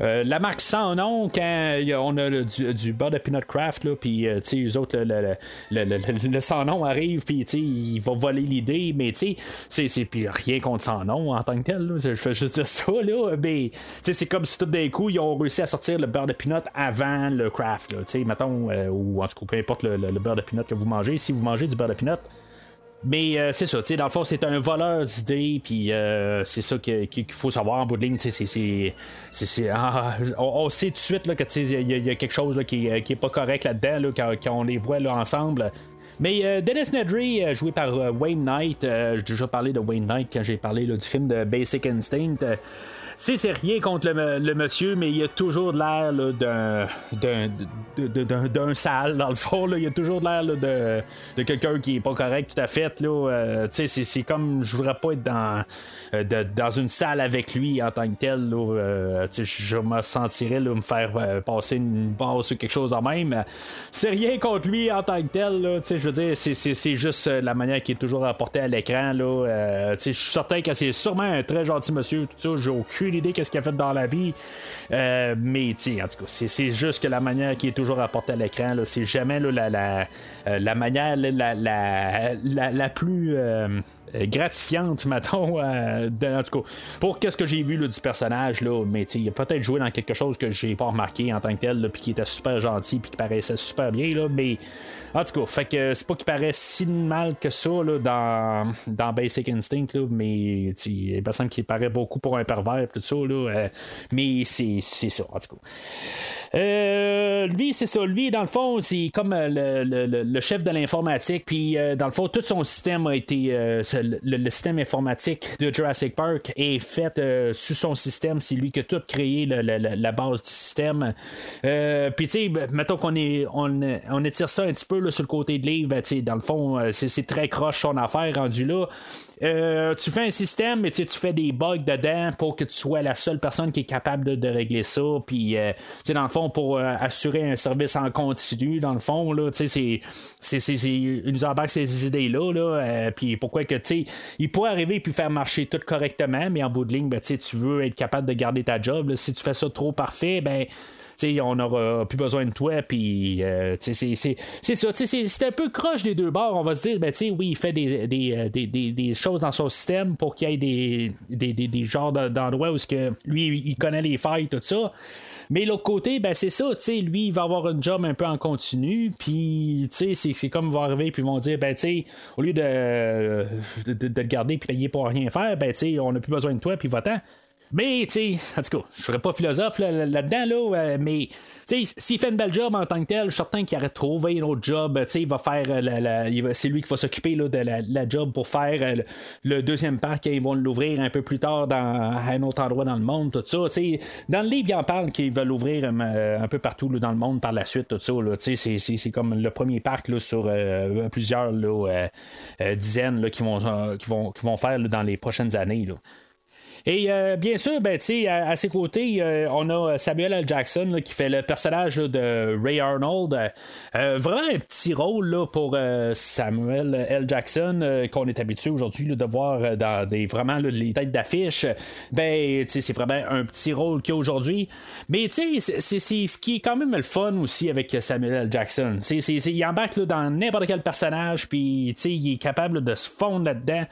S2: euh, la marque sans nom, quand on a du, du beurre de Peanut Craft, puis euh, eux autres, le, le, sans nom arrive, puis il va voler l'idée, mais c'est rien contre sans nom en tant que tel. je fais juste ça, là, mais c'est comme si tout d'un coup, ils ont réussi à sortir le beurre de peanut avant le craft, là, mettons, euh, ou en tout cas, peu importe le, beurre de peanut que vous mangez, si vous mangez du beurre de peanut, mais euh, c'est ça, tu sais, dans le fond, c'est un voleur d'idées, puis euh, c'est ça qu'il faut savoir en bout de ligne. C'est, ah, on, sait tout de suite qu'il y, y, a quelque chose là, qui, qui est pas correct là-dedans là, quand, quand, on les voit là, ensemble. Mais euh, Dennis Nedry, euh, joué par Wayne Knight, j'ai déjà parlé de Wayne Knight quand j'ai parlé du film de Basic Instinct. C'est rien contre le, monsieur, mais il a toujours l'air d'un, d'un, sale, dans le fond. Il a toujours l'air de, de quelqu'un qui est pas correct tout à fait. Là. c'est, c'est comme je voudrais pas être dans, dans une salle avec lui en tant que tel. je me sentirais me faire passer une base ou quelque chose de même. C'est rien contre lui en tant que tel. Là, c'est juste euh, la manière qui est toujours apportée à l'écran. Là. Euh, je suis certain que c'est sûrement un très gentil monsieur, tout ça. J'ai idée qu'est-ce qu'il a fait dans la vie. Euh, mais, en tout cas, c'est juste que la manière qui est toujours apportée à l'écran, c'est jamais la, la, la, manière la, la, la, plus. Gratifiante, mettons, en tout cas, pour qu'est-ce que j'ai vu du personnage, là, mais il a peut-être joué dans quelque chose que j'ai pas remarqué en tant que tel, puis qui était super gentil, puis qui paraissait super bien, là, mais en tout cas, fait que c'est pas qu'il paraît si mal que ça là, dans, dans Basic Instinct, là, mais il me semble qu'il paraît beaucoup pour un pervers, tout ça. Là, euh, mais c'est, c'est ça, en tout cas. Euh, lui, c'est ça. Lui, dans le fond, c'est comme euh, le, le, le, chef de l'informatique. Puis, euh, dans le fond, tout son système a été. Le, système informatique de Jurassic Park est fait sous son système. C'est lui qui a tout créé la base du système. puis, tu sais, ben, mettons qu'on est, on, on, étire ça un petit peu sur le côté de livre. Ben, dans le fond, c'est très croche son affaire rendu là. Tu fais un système, mais tu fais des bugs dedans pour que tu sois la seule personne qui est capable de, régler ça. Puis, dans le fond, pour euh, assurer un service en continu, dans le fond, là, sais, c'est, c'est, ils nous embarquent ces idées-là, là, euh, puis pourquoi que, tu il pourrait arriver puis faire marcher tout correctement, mais en bout de ligne, ben, tu veux être capable de garder ta job, si tu fais ça trop parfait, ben, on n'aura plus besoin de toi, puis euh, c'est, ça, c'est un peu croche des deux bords. On va se dire, ben, oui, il fait des, des, des, des, choses dans son système pour qu'il y ait des, des, des, genres d'endroits où que lui, il connaît les failles, tout ça. Mais l'autre côté, ben c'est ça, lui, il va avoir un job un peu en continu, puis, c'est comme il va arriver, puis ils vont dire, ben, au lieu de, de, de, le garder puis payer pour rien faire, ben, on n'a plus besoin de toi, puis va-t'en. Mais, tu sais, en tout cas, je serais pas philosophe là-dedans, là, euh, mais, tu sais, s'il fait une belle job en tant que tel, je suis certain qu'il aurait trouvé un autre job. Tu sais, il va faire, euh, c'est lui qui va s'occuper de la, job pour faire euh, le deuxième parc et ils vont l'ouvrir un peu plus tard dans un autre endroit dans le monde, tout ça. Dans le livre, il en parle qu'il va l'ouvrir un peu partout dans le monde par la suite, tout ça. C'est comme le premier parc là, sur plusieurs dizaines là, qui, vont, qui, vont, qui vont faire dans les prochaines années. Et bien sûr, ben, à, à ses côtés, on a Samuel L. Jackson qui fait le personnage de Ray Arnold. vraiment un petit rôle là, pour Samuel L. Jackson qu'on est habitué aujourd'hui de voir dans des vraiment les têtes d'affiche. Ben, c'est vraiment un petit rôle qu'il y a aujourd'hui. Mais c'est ce qui est quand même le fun aussi avec Samuel L. Jackson. C il embarque dans n'importe quel personnage, puis il est capable de se fondre là-dedans.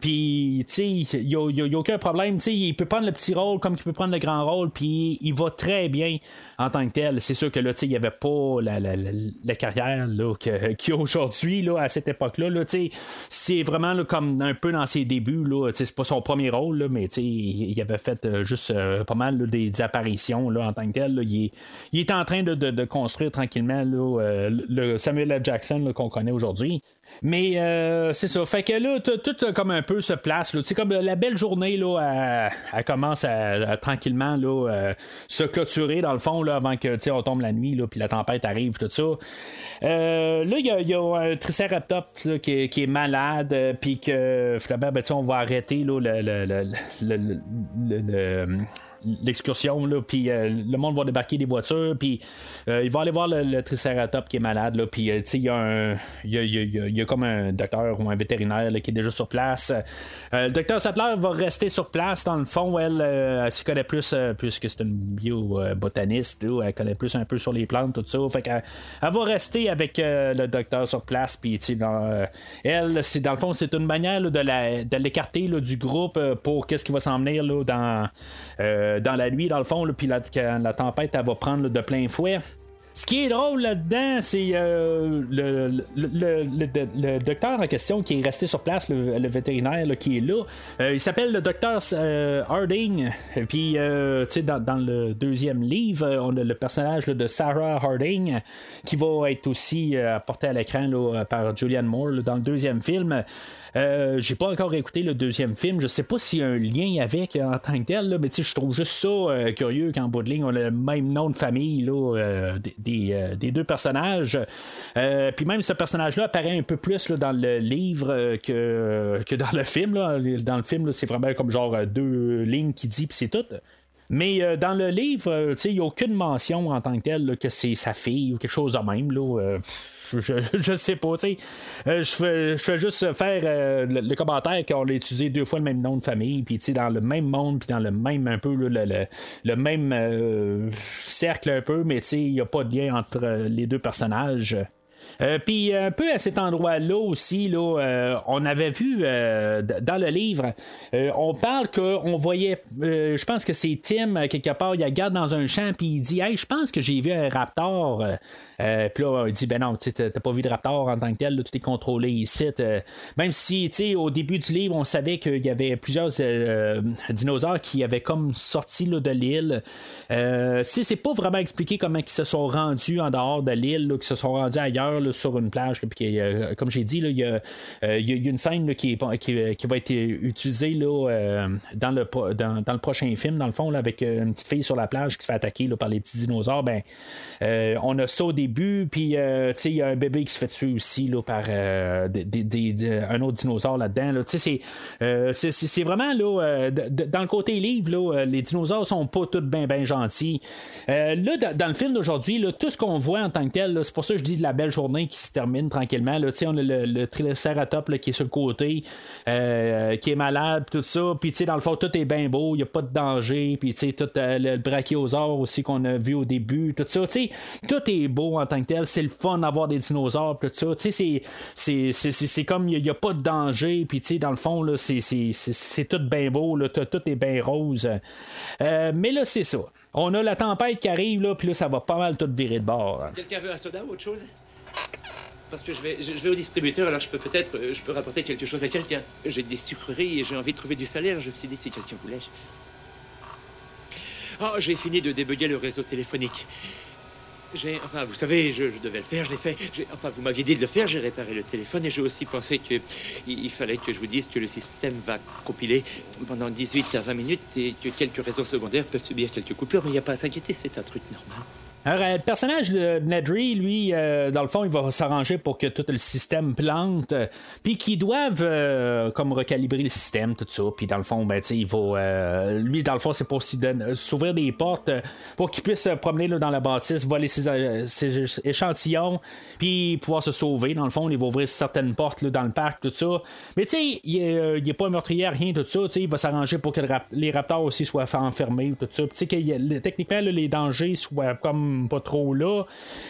S2: Puis, il n'y a, aucun problème. Il peut prendre le petit rôle comme il peut prendre le grand rôle, puis il va très bien en tant que tel. C'est sûr que là, il n'y avait pas la, la, la, carrière qu'il y a aujourd'hui à cette époque-là. Là, c'est vraiment comme un peu dans ses débuts. C'est pas son premier rôle, mais il avait fait euh, juste euh, pas mal des, apparitions là, en tant que tel. Il, est, en train de, construire tranquillement euh, le Samuel L. Jackson qu'on connaît aujourd'hui. Mais euh, c'est ça. Fait que là, tout comme un peu se place. C'est comme la belle journée, là, elle, commence à, tranquillement là, euh, se clôturer dans le fond là, avant que on tombe la nuit, puis la tempête arrive, tout ça. Euh, là, il y, a un triceratops qui, est malade, puis que finalement, ben, on va arrêter là, le, le l'excursion, puis euh, le monde va débarquer des voitures, puis euh, il va aller voir le, Triceratops qui est malade, là, puis il y, a y, a, comme un docteur ou un vétérinaire qui est déjà sur place. Euh, le docteur Sattler va rester sur place, dans le fond, elle, elle s'y connaît plus, puisque c'est une biobotaniste, elle connaît plus un peu sur les plantes, tout ça, fait qu'elle elle va rester avec le docteur sur place, puis elle, c'est dans le fond, c'est une manière de l'écarter du groupe pour qu'est-ce qui va s'en venir là, dans euh, dans la nuit, dans le fond, puis la, la tempête, elle va prendre de plein fouet. Ce qui est drôle là-dedans, c'est euh, le, le, docteur en question qui est resté sur place, le, vétérinaire qui est là. Euh, il s'appelle le docteur Harding. Puis, dans, dans, le deuxième livre, on a le personnage de Sarah Harding qui va être aussi apporté à l'écran par Julianne Moore dans le deuxième film. Euh, j'ai pas encore écouté le deuxième film. Je sais pas s'il y a un lien avec en tant que tel, là, mais je trouve juste ça euh, curieux qu'en bout de ligne, on a le même nom de famille là, euh, des, deux personnages. Puis même ce personnage-là apparaît un peu plus là, dans le livre que, dans le film. Là. Dans le film, c'est vraiment comme genre deux lignes qui dit, puis c'est tout. Mais dans le livre, il n'y a aucune mention en tant que tel que c'est sa fille ou quelque chose de même. Là, je, je, sais pas, tu sais. Euh, je, fais, je fais juste faire euh, le, commentaire qu'on a utilisé deux fois le même nom de famille, puis tu sais, dans le même monde, puis dans le même, un peu, le, le, le, même euh, cercle un peu, mais tu sais, il n'y a pas de lien entre les deux personnages. Euh, puis un peu à cet endroit-là aussi, là, euh, on avait vu euh, dans le livre, on parle qu'on voyait, je pense que c'est Tim, quelque part, il regarde dans un champ, puis il dit Hey, je pense que j'ai vu un raptor. puis là, il dit Ben non, tu t'as pas vu de raptor en tant que tel, tout est contrôlé ici. même si, tu au début du livre, on savait qu'il y avait plusieurs dinosaures qui avaient comme sorti de l'île. si c'est pas vraiment expliqué comment ils se sont rendus en dehors de l'île, qu'ils se sont rendus ailleurs sur une plage. euh, comme j'ai dit, il y, a, une scène qui, va être utilisée euh, dans, le, dans, prochain film, dans le fond, avec une petite fille sur la plage qui se fait attaquer par les petits dinosaures. Ben, euh, on a ça au début, puis il y a un bébé qui se fait tuer aussi par un autre dinosaure là-dedans. c'est, vraiment dans le côté livre, les dinosaures sont pas tous bien gentils. là, dans, le film d'aujourd'hui, tout ce qu'on voit en tant que tel, c'est pour ça que je dis de la belle qui se termine tranquillement. Là, on a le, le qui est sur le côté, euh, qui est malade, tout ça. Puis dans le fond, tout est bien beau, il n'y a pas de danger. Puis tout euh, le brachiosaure aussi qu'on a vu au début, tout ça. Tout est beau en tant que tel. C'est le fun d'avoir des dinosaures, tout ça. C'est comme il n'y a, pas de danger. Puis dans le fond, c'est tout bien beau, tout, est bien rose. Euh, mais là, c'est ça. On a la tempête qui arrive, là, puis là, ça va pas mal tout virer de bord.
S9: Quelqu'un veut un soda ou autre chose? Parce que je vais, je, vais au distributeur, alors je peux peut-être euh, je peux rapporter quelque chose à quelqu'un. J'ai des sucreries et j'ai envie de trouver du salaire. Je me suis dit si quelqu'un voulait. Oh, j'ai fini de débugger le réseau téléphonique. Enfin, vous savez, je, devais le faire, je l'ai fait. Enfin, vous m'aviez dit de le faire, j'ai réparé le téléphone et j'ai aussi pensé que il, fallait que je vous dise que le système va compiler pendant 18 à 20 minutes et que quelques réseaux secondaires peuvent subir quelques coupures, mais il n'y a pas à s'inquiéter, c'est un truc normal.
S2: Alors, euh, le personnage de Nedry, lui, euh, dans le fond, il va s'arranger pour que tout le système plante, euh, puis qu'ils doivent comme recalibrer le système, tout ça. Puis dans le fond, ben, tu sais, il va. lui, dans le fond, c'est pour s'ouvrir des portes pour qu'il puisse se promener là, dans la bâtisse, voler ses, échantillons, puis pouvoir se sauver. Dans le fond, il va ouvrir certaines portes là, dans le parc, tout ça. Mais tu sais, il est, euh, il est pas meurtrier, rien, tout ça. Tu sais, il va s'arranger pour que les raptors aussi soient enfermés, tout ça. Tu sais, techniquement, là, les dangers soient comme pas trop là.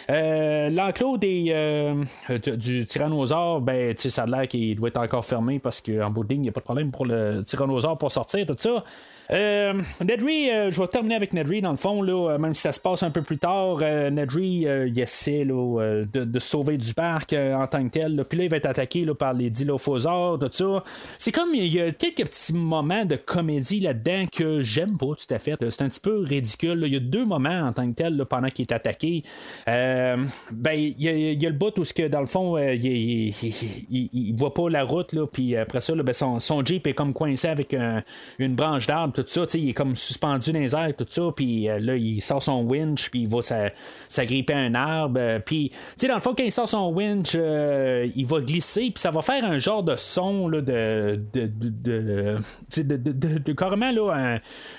S2: Euh, L'enclos euh, du, du tyrannosaure, ben, ça a l'air qu'il doit être encore fermé parce qu'en bout de ligne, il n'y a pas de problème pour le tyrannosaure pour sortir, tout ça. Euh, Nedry, euh, je vais terminer avec Nedry dans le fond, là, euh, même si ça se passe un peu plus tard. Nedry, il essaie là, de, sauver du parc en tant que tel. Puis là, il va être attaqué par les dilophosaures, tout ça. C'est comme il y a quelques petits moments de comédie là-dedans que j'aime pas tout à fait. C'est un petit peu ridicule. Il y a deux moments en tant que tel pendant qu'il est attaqué. Ben, il y, a, le bout où que dans le fond, il, il, voit pas la route, là, puis après ça, ben, son, Jeep est comme coincé avec un- une branche d'arbre, tout ça, il est comme suspendu dans les airs, tout ça, puis euh, là, il sort son winch, puis il va s'a- s'agripper à un arbre, euh, puis, tu sais, dans le fond, quand il sort son winch, euh, il va glisser, puis ça va faire un genre de son, là, de, de, de, de, de, carrément, là,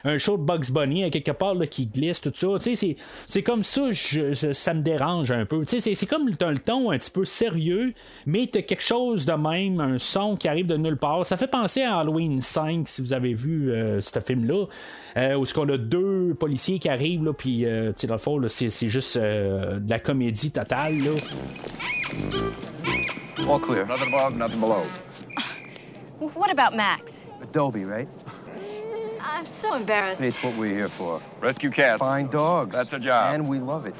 S2: un, un show de Bugs Bunny, à quelque part, là, qui glisse, tout ça, tu sais, c'est- comme ça, je- ça me dérange un peu, tu sais, c'est- comme t'as le ton un petit peu sérieux, mais t'as quelque chose de même, un son qui arrive de nulle part. Ça fait penser à Halloween 5, si vous avez vu euh, ce film-là, euh, où ce qu'on a deux policiers qui arrivent, là, puis, euh, dans le fond, là, c'est c'est juste euh, de la comédie totale, là.
S10: All clear.
S11: Nothing above, nothing below.
S8: What about Max?
S10: Adobe, right?
S8: I'm so embarrassed.
S10: It's what we're here for.
S11: Rescue cats.
S10: Find dogs.
S11: That's a job.
S10: And we love it.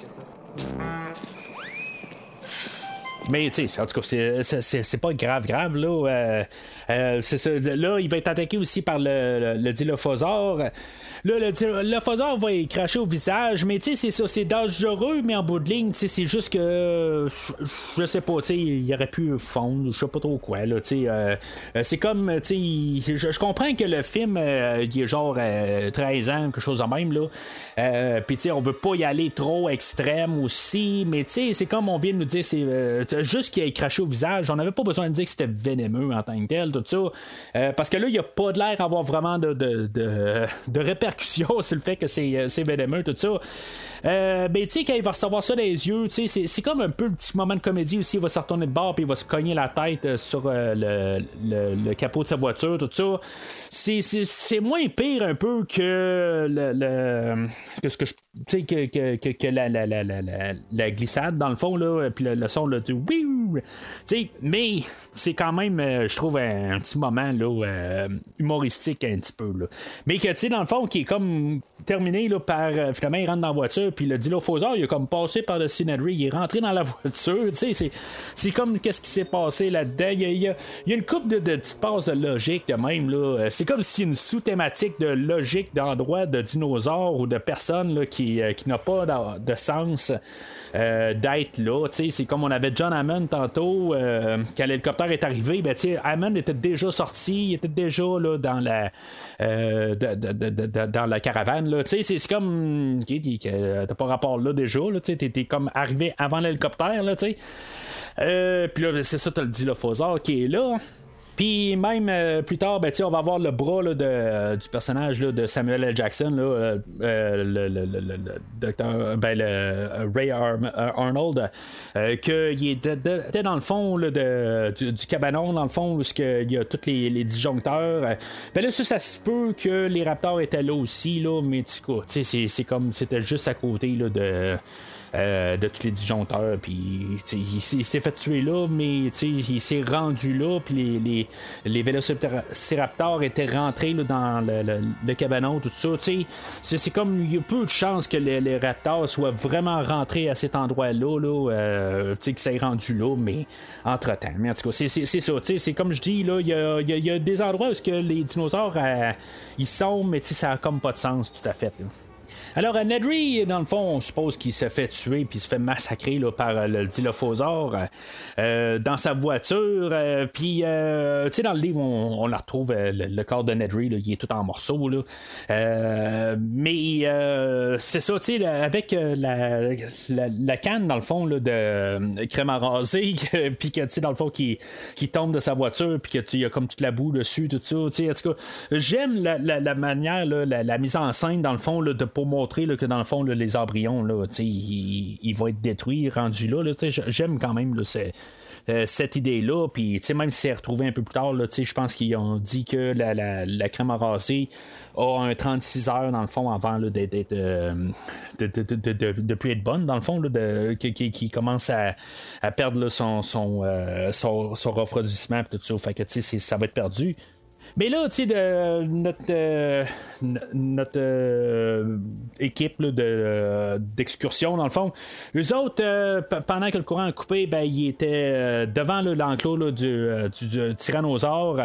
S2: Mais tu sais, en tout cas, c'est- c'est- c'est c'est pas grave, grave, là. Euh, euh. Là, il va être attaqué aussi par le, le, dilophosaure. Là, le dilophosaure va y cracher au visage, mais tu sais, c'est ça, c'est dangereux, mais en bout de ligne, c'est juste que. Je, sais pas, tu sais, il aurait pu fondre, je sais pas trop quoi, là, tu sais. euh, c'est comme, tu sais, je, comprends que le film, euh, il est genre euh, 13 ans, quelque chose de même, là. Puis, tu sais, on veut pas y aller trop extrême aussi, mais tu sais, c'est comme on vient de nous dire, c'est juste qu'il ait craché au visage. On n'avait pas besoin de dire que c'était vénémeux en tant que tel, tout ça. Euh, parce que là, il n'y a pas de l'air d'avoir vraiment de, de, de, répercussions sur le fait que c'est euh, c'est tout ça. Euh, ben, tu sais, quand il va recevoir ça dans les yeux, tu sais, c'est- c'est comme un peu le petit moment de comédie aussi. Il va se retourner de bord, puis il va se cogner la tête euh, sur le, le, le capot de sa voiture, tout ça. C'est- C'est c'est moins pire un peu que le. que ce que je. Tu sais, que, que, que, la, la, la, la, glissade, dans le fond, là, puis le, son, là, du tu sais, mais c'est quand même, je trouve, un, un petit moment, là, euh, humoristique un petit peu, là. Mais que, tu sais, dans le fond, qui est comme terminé, là, par, euh, finalement, il rentre dans la voiture, puis le dilophosaure, il a comme passé par le Nedry, il est rentré dans la voiture, tu sais, c'est, comme qu'est-ce qui s'est passé là-dedans. Il y a, il y a- une coupe de, de de logique de même, là. Euh, C'est comme s'il y a une sous-thématique de logique d'endroits de dinosaures ou de personnes, là, qui, qui n'a pas de sens euh, d'être là. Tu sais, C'est comme on avait John Hammond tantôt, euh, quand l'hélicoptère est arrivé, ben, Hammond était déjà sorti, il était déjà là, dans la euh, de- de- de- dans la caravane. C'est comme t'as pas rapport là déjà. Là, t'es comme arrivé avant l'hélicoptère. Tu sais. Euh, Puis là, ben, c'est ça, t'as le dilophosaure qui est là. Puis même euh, plus tard, ben, on va avoir le bras là, de, euh, du personnage là, de Samuel L. Jackson, là, euh, euh, le, le- le- le- docteur, ben, le, euh, Ray euh, Arnold, qu'il était dans le fond de, du, cabanon, dans le fond, où il y a tous les, les disjoncteurs. Ben là, ça, ça se peut que les raptors étaient là aussi, là, mais c'est, comme c'était juste à côté de. Euh, de tous les disjoncteurs. Puis il, s'est- il s'est fait tuer là, mais il s'est rendu là. Puis les, les, les vélociraptors étaient rentrés là, dans le, le- le cabanon, tout ça. C'est, comme il y a peu de chances que les, les raptors soient vraiment rentrés à cet endroit-là, là, euh, qu'ils s'est rendu là, mais entre-temps. Mais en tout cas, c'est, ça. C'est comme je dis, là, il y a, y y a des endroits où que les dinosaures euh, ils sont, mais ça a comme pas de sens tout à fait. là. Alors, Nedry, dans le fond, on suppose qu'il se fait tuer puis se fait massacrer là, par le Dilophosaure dans sa voiture. puis, tu sais, dans le livre, on, la retrouve, le, corps de Nedry, il est tout en morceaux. Là. mais c'est ça, tu sais, avec la, la, canne, dans le fond, là, de crème à raser, puis que, tu sais, dans le fond, qui, tombe de sa voiture, puis qu'il y a comme toute la boue dessus, tout ça. Tu sais, en tout cas, j'aime la, la, manière, la, mise en scène, dans le fond, là, de, pour que, dans le fond, les embryons, là, ils, vont être détruits, rendus là. j'aime quand même, là, euh, cette idée-là. Même si c'est retrouvé un peu plus tard, je pense qu'ils ont dit que la, crème à a un 36 heures, dans le fond, avant euh, de, de, plus être bonne, dans qui, commence à, perdre euh, son, refroidissement. Ça va être perdu. Mais là, tu sais, notre, euh, euh, équipe de, euh, d'excursion, dans le fond, eux autres, pendant que le courant a coupé, ben, ils étaient devant l'enclos du, du, tyrannosaure.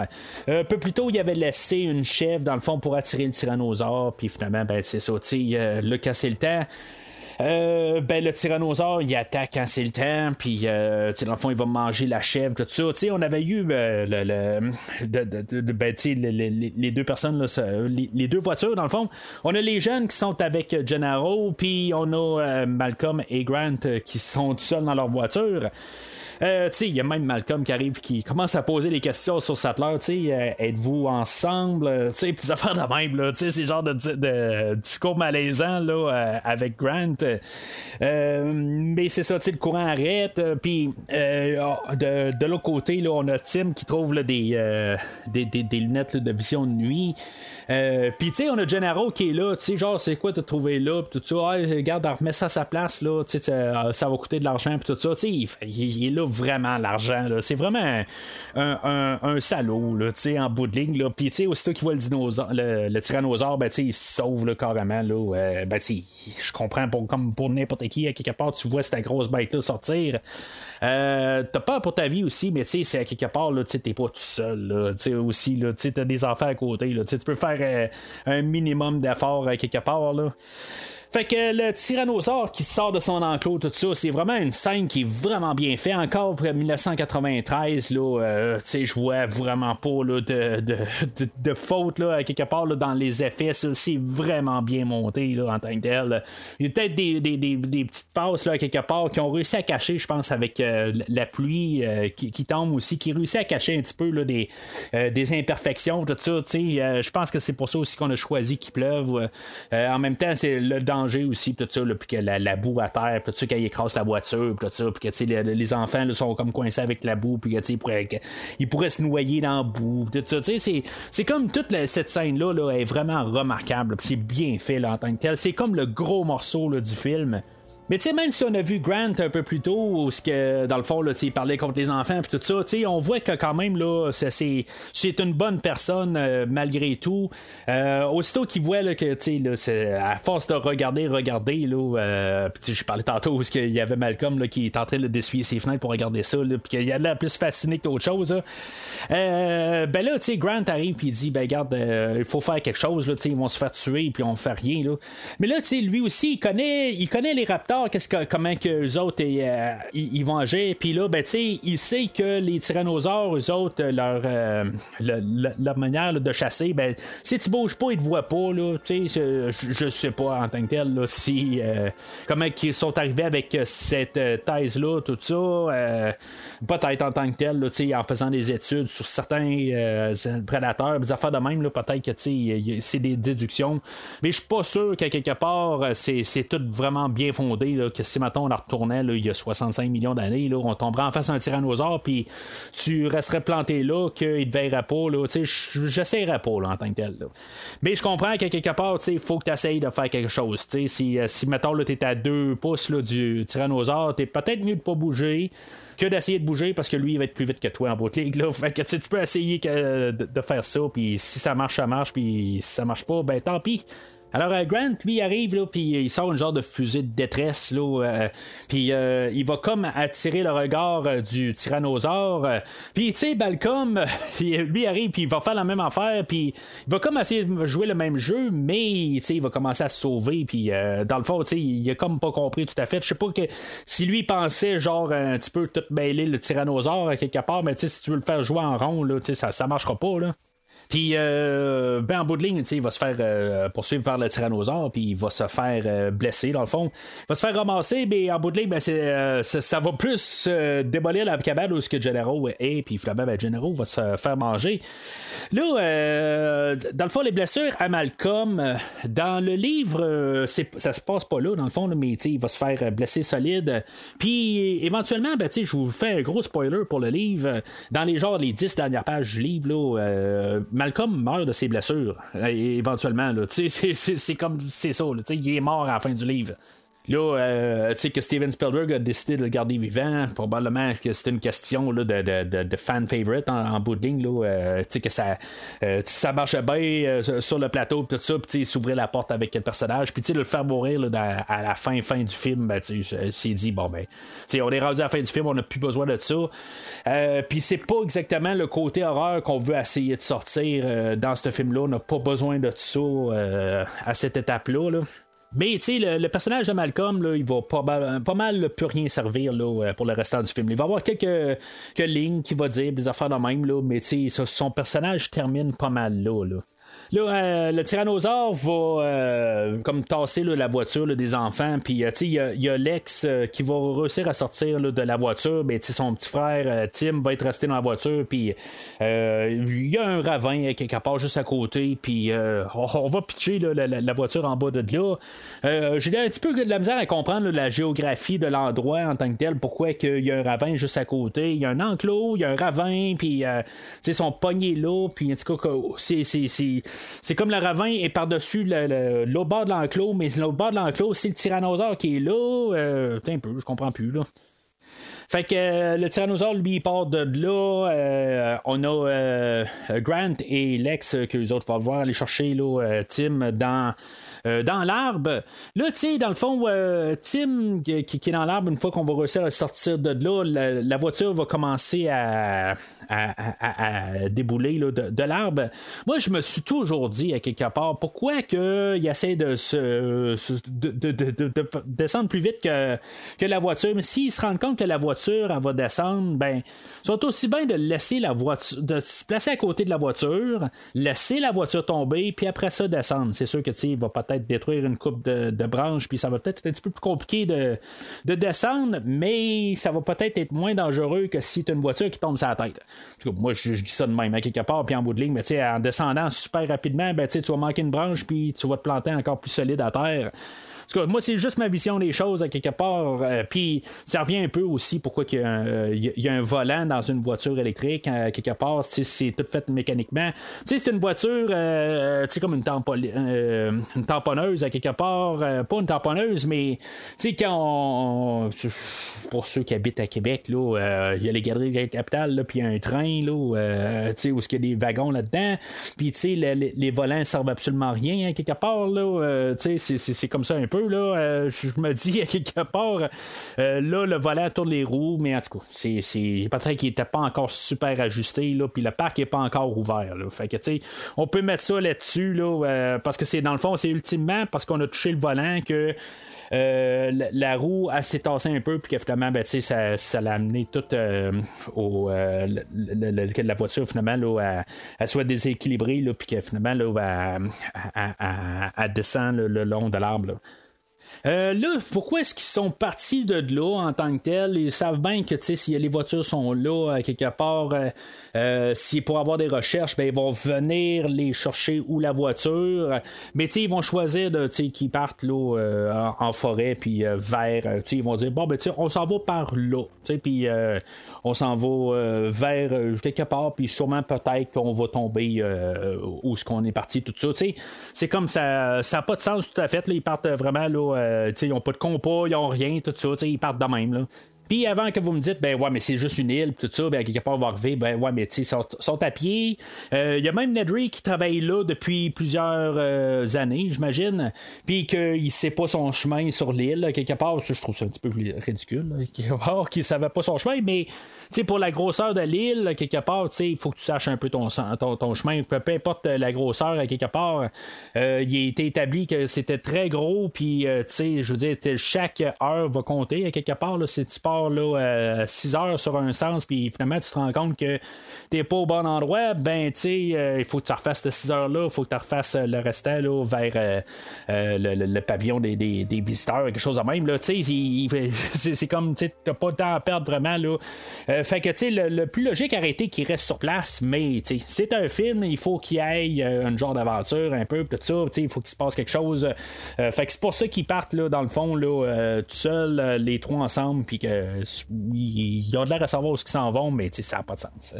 S2: un peu plus tôt, ils avaient laissé une chèvre, dans le fond, pour attirer le tyrannosaure. Puis finalement, ben, c'est ça, tu sais, le casser le temps. Euh, ben, le tyrannosaure, il attaque quand c'est le temps, puis euh, dans le fond, il va manger la chèvre, tout ça. sais on avait eu euh, le, ben, les, deux personnes, les, deux voitures, dans le fond. On a les jeunes qui sont avec Gennaro, puis on a Malcolm et Grant qui sont seuls dans leur voiture. Euh, il y a même Malcolm qui arrive qui commence à poser des questions sur Sattler. Euh, êtes-vous ensemble? Euh, sais des affaires de même. C'est genre de, de, discours malaisant là, euh, avec Grant. mais c'est ça, le courant arrête. Puis ah, de, de l'autre côté, là, on a Tim qui trouve là, des, des, lunettes de vision de nuit. Puis on a Gennaro qui est là. Genre, c'est quoi te trouver là? tout ça? Regarde, remets ça à sa place. Là, ça, ça va coûter de l'argent. tout ça. Il, il, est là vraiment l'argent. C'est vraiment un, salaud là, en bout de ligne. Puis aussitôt qu'il voit le, dinosaure, le, tyrannosaure, ben, il se sauve là, carrément. Là, ben, je comprends pour, comme pour n'importe qui, à quelque part, tu vois cette grosse bête-là sortir. Euh, t'as peur pour ta vie aussi, mais c'est à quelque part, tu t'es pas tout seul. Là, aussi, là, t'as des enfants à côté. Là, tu peux faire euh, un minimum d'efforts à quelque part. Là. Fait que le tyrannosaure qui sort de son enclos, tout ça, c'est vraiment une scène qui est vraiment bien faite. Encore pour 1993, là, euh, je vois vraiment pas là, de, de, de, faute là, quelque part là, dans les effets. C'est vraiment bien monté là, en tant que tel. Il y a peut-être des, des, des, petites passes là, quelque part qui ont réussi à cacher, je pense, avec euh, la pluie euh, qui, tombe aussi, qui réussit à cacher un petit peu là, des, des imperfections, tout ça. je pense que c'est pour ça aussi qu'on a choisi qu'il pleuve. en même temps, c'est le aussi, tout ça, puis que la, boue à terre, puis tout ça, écrase la voiture, puis tout ça, puis que les, les enfants là, sont comme coincés avec la boue, puis qu'ils pourraient, ils pourraient se noyer dans la boue, tout ça. C'est, c'est comme toute cette scène-là là, est vraiment remarquable, c'est bien fait là, en tant que tel. C'est comme le gros morceau là, du film. Mais tu sais, même si on a vu Grant un peu plus tôt, où que, dans le fond, là, il parlait contre les enfants et tout ça, on voit que quand même, là, c'est, une bonne personne euh, malgré tout. Euh, aussitôt qu'il voit là, que, tu à force de regarder, regarder, là, euh, puis j'ai parlé tantôt où il y avait Malcolm là, qui est en train de d'essuyer ses fenêtres pour regarder ça, puis qu'il a l'air plus fasciné que d'autres choses. ben là, tu sais, Grant arrive puis il dit, ben regarde, il faut faire quelque chose, là, ils vont se faire tuer puis on fait rien, là. Mais là, tu sais, lui aussi, il connaît, il connaît les raptors comment que eux autres euh, ils, vont agir. Puis là, ben, tu sais, il sait que les tyrannosaures, eux autres, leur, euh, leur manière de chasser, ben, si tu bouges pas, ils te voient pas, là. Je, sais pas en tant que tel, si, euh, comment ils sont arrivés avec cette thèse-là, tout ça. peut-être en tant que tel, là, en faisant des études sur certains prédateurs, des affaires de même, peut-être que c'est des déductions. Mais je suis pas sûr qu'à quelque part, c'est tout vraiment bien fondé que si maintenant on la retournait il y a 65 millions d'années, on tomberait en face d'un tyrannosaure, puis tu resterais planté là, qu'il te verrait pas, j'essaierais pas en tant que tel. Mais je comprends qu'à quelque part, il faut que tu essayes de faire quelque chose. Si, euh, si mettons, tu es à deux pouces là, du tyrannosaure, t'es peut-être mieux de pas bouger que d'essayer de bouger parce que lui il va être plus vite que toi en bout de tu peux essayer de, faire ça, puis si ça marche, ça marche, puis si ça marche pas, ben tant pis. Alors, euh, Grant, lui, il arrive, là, puis il sort une genre de fusée de détresse, là, euh, puis euh, il va comme attirer le regard euh, du tyrannosaure. euh, puis, tu sais, Balcom, lui arrive, puis il va faire la même affaire, puis il va comme essayer de jouer le même jeu, mais, tu sais, il va commencer à se sauver, puis dans le fond, tu sais, il a comme pas compris tout à fait. Je sais pas que si lui pensait, genre, un petit peu tout mêler le tyrannosaure à quelque part, mais tu sais, si tu veux le faire jouer en rond, là, tu sais, ça, ça marchera pas, là. Puis, euh, ben, en bout de ligne, il va se faire euh, poursuivre par le tyrannosaure, puis il va se faire euh, blesser, dans le fond. Il va se faire ramasser, mais en bout de ligne, ben, euh, ça, va plus démolir la cabane où ce que Gennaro est, puis finalement, ben, Gennaro va se faire manger. Là, dans le fond, les blessures à Malcolm, dans le livre, c'est, ça se passe pas là, dans le fond, là, mais il va se faire blesser solide. Puis, éventuellement, ben, je vous fais un gros spoiler pour le livre. Dans les genres, les 10 dernières pages du livre, là, Malcolm meurt de ses blessures, euh, éventuellement. C'est, comme c'est ça. Il est mort à la fin du livre. Là, euh, tu sais que Steven Spielberg a décidé de le garder vivant. Probablement que c'est une question là, de, de, de, fan favorite en, en bout de ligne. Là, euh, tu sais que ça, euh, ça marchait bien euh, sur le plateau, tout ça. Puis s'ouvrait la porte avec le personnage. Puis de le faire mourir là, à la fin, fin du film, ben, c'est dit, bon, ben, on est rendu à la fin du film, on n'a plus besoin de ça. Euh, Puis c'est pas exactement le côté horreur qu'on veut essayer de sortir euh, dans ce film-là. On n'a pas besoin de ça à cette étape-là. là. Mais tu sais, le, personnage de Malcolm, là, il va pas, mal- pas mal plus rien servir là, euh, pour le restant du film. Il va avoir quelques, quelques lignes qui va dire des affaires de même, là, mais tu son personnage termine pas mal là. là. Là, euh, le tyrannosaure va euh, comme tasser là, la voiture là, des enfants. Puis, euh, il y a- il y, a Lex euh, qui va réussir à sortir là, de la voiture. Ben, son petit frère euh, Tim va être resté dans la voiture. Puis, il y a un ravin euh, quelque part juste à côté. Puis, on, va pitcher la, la- voiture en bas de là. J'ai un petit peu de la misère à comprendre la géographie de l'endroit en tant que tel. Pourquoi qu'il y a un ravin juste à côté? Il y a un enclos, il y a un ravin. Puis, euh, tu sais, son poignet là. Puis, en tout cas, c'est- c'est comme le ravin est par-dessus le- le- bord de l'enclos, mais l'autre bord de l'enclos, c'est le tyrannosaure qui est là. Euh, un peu, je comprends plus, là. Fait que euh, le tyrannosaure, lui, il part de là. Euh, on a euh, Grant et Lex que les autres vont voir aller chercher là, Tim dans. Euh, dans l'arbre. Là, tu sais, dans le fond, euh, Tim qui, est dans l'arbre, une fois qu'on va réussir à sortir de là, la, voiture va commencer à, à, débouler là, de, l'arbre. Moi, je me suis toujours dit, à quelque part, pourquoi qu'il essaie de, se, de, de- de- de- de descendre plus vite que, que la voiture. Mais s'ils se rendent compte que la voiture elle va descendre, ben, sont aussi bien de laisser la voiture, de se placer à côté de la voiture, laisser la voiture tomber, puis après ça descendre. C'est sûr que tu sais, il va peut-être détruire une coupe de, branches, puis ça va peut-être être un petit peu plus compliqué de, de descendre, mais ça va peut-être être moins dangereux que si tu as une voiture qui tombe sur la tête. En tout cas, moi, je, je dis ça de même, à quelque part, puis en bout de ligne, mais tu en descendant super rapidement, ben, tu vas manquer une branche, puis tu vas te planter encore plus solide à terre. Tout cas, moi, c'est juste ma vision des choses à quelque part. euh, Puis ça revient un peu aussi pourquoi il y, a un, euh, y a- un volant dans une voiture électrique à quelque part. C'est tout fait mécaniquement. Tu sais, c'est une voiture, euh, tu sais, comme une, euh, une tamponneuse à quelque part. euh, pas une tamponneuse, mais tu sais, quand on. Pour ceux qui habitent à Québec, euh, il y a les galeries de la capitale, puis il y a un train, là, euh, tu sais, où il y a des wagons là-dedans. Puis, tu sais, le- le- les volants servent absolument rien, à quelque part, là. euh, tu sais, c'est- c'est c'est comme ça un peu, là. Euh, je me dis, à quelque part, euh, là, le volant tourne les roues, mais en tout cas, c'est peut-être qu'il n'était pas encore super ajusté, là, puis le parc n'est pas encore ouvert. Fait que, tu sais, on peut mettre ça là-dessus, là, euh, parce que c'est, dans le fond, c'est ultimement parce qu'on a touché le volant que. la, roue elle s'est tassée un peu puis que finalement ben, ça, l'a amené tout euh, au la voiture finalement là, elle, soit déséquilibrée là, puis que finalement là, elle, descend le long de l'arbre. Euh, là, pourquoi est-ce qu'ils sont partis de là en tant que tel? Ils savent bien que si les voitures sont là, à quelque part, euh, euh, si pour avoir des recherches, ben, ils vont venir les chercher ou la voiture. Mais ils vont choisir qu'ils partent là, euh, en, forêt, puis euh, vers. euh, ils vont dire, bon, ben, on s'en va par là. Euh, on s'en va euh, vers euh, quelque part, puis sûrement peut-être qu'on va tomber euh, où ce qu'on est parti, tout ça. C'est comme ça, ça n'a pas de sens tout à fait. Ils partent vraiment là, ils n'ont pas de compas, ils n'ont rien, tout ça. Ils partent de même. Là. Puis avant que vous me dites, ben ouais, mais c'est juste une île, tout ça, ben quelque part, on va arriver, ben ouais, mais tu sais, sont, à pied. Il y a même Nedry qui travaille là depuis plusieurs années, j'imagine, puis qu'il ne sait pas son chemin sur l'île, quelque part, je trouve ça un petit peu ridicule, quelque part, qu'il savait pas son chemin, mais pour la grosseur de l'île, quelque part, il faut que tu saches un peu ton, chemin, peu, importe la grosseur, quelque part, euh, il a été établi que c'était très gros, puis, euh, je veux dire, chaque heure va compter, quelque part, là, si tu pars là, 6 heures sur un sens, puis finalement, tu te rends compte que t'es pas au bon endroit, ben, tu euh, il faut que tu refasses ces 6 heures-là, il faut que tu refasses le restant, là, vers le, pavillon des, visiteurs, quelque chose de même, là, tu sais, c'est comme, tu n'as pas de temps à perdre vraiment, là. fait que, tu sais, le, plus logique aurait été qu'il reste sur place, mais, sais, c'est un film, il faut qu'il ait un genre d'aventure, un peu, tout ça, sais, il faut qu'il se passe quelque chose. fait que c'est pour ça qu'ils partent, là, dans le fond, là, tout seul, les trois ensemble, puis qu'ils ont de l'air à savoir où ils s'en vont, mais, ça n'a pas de sens.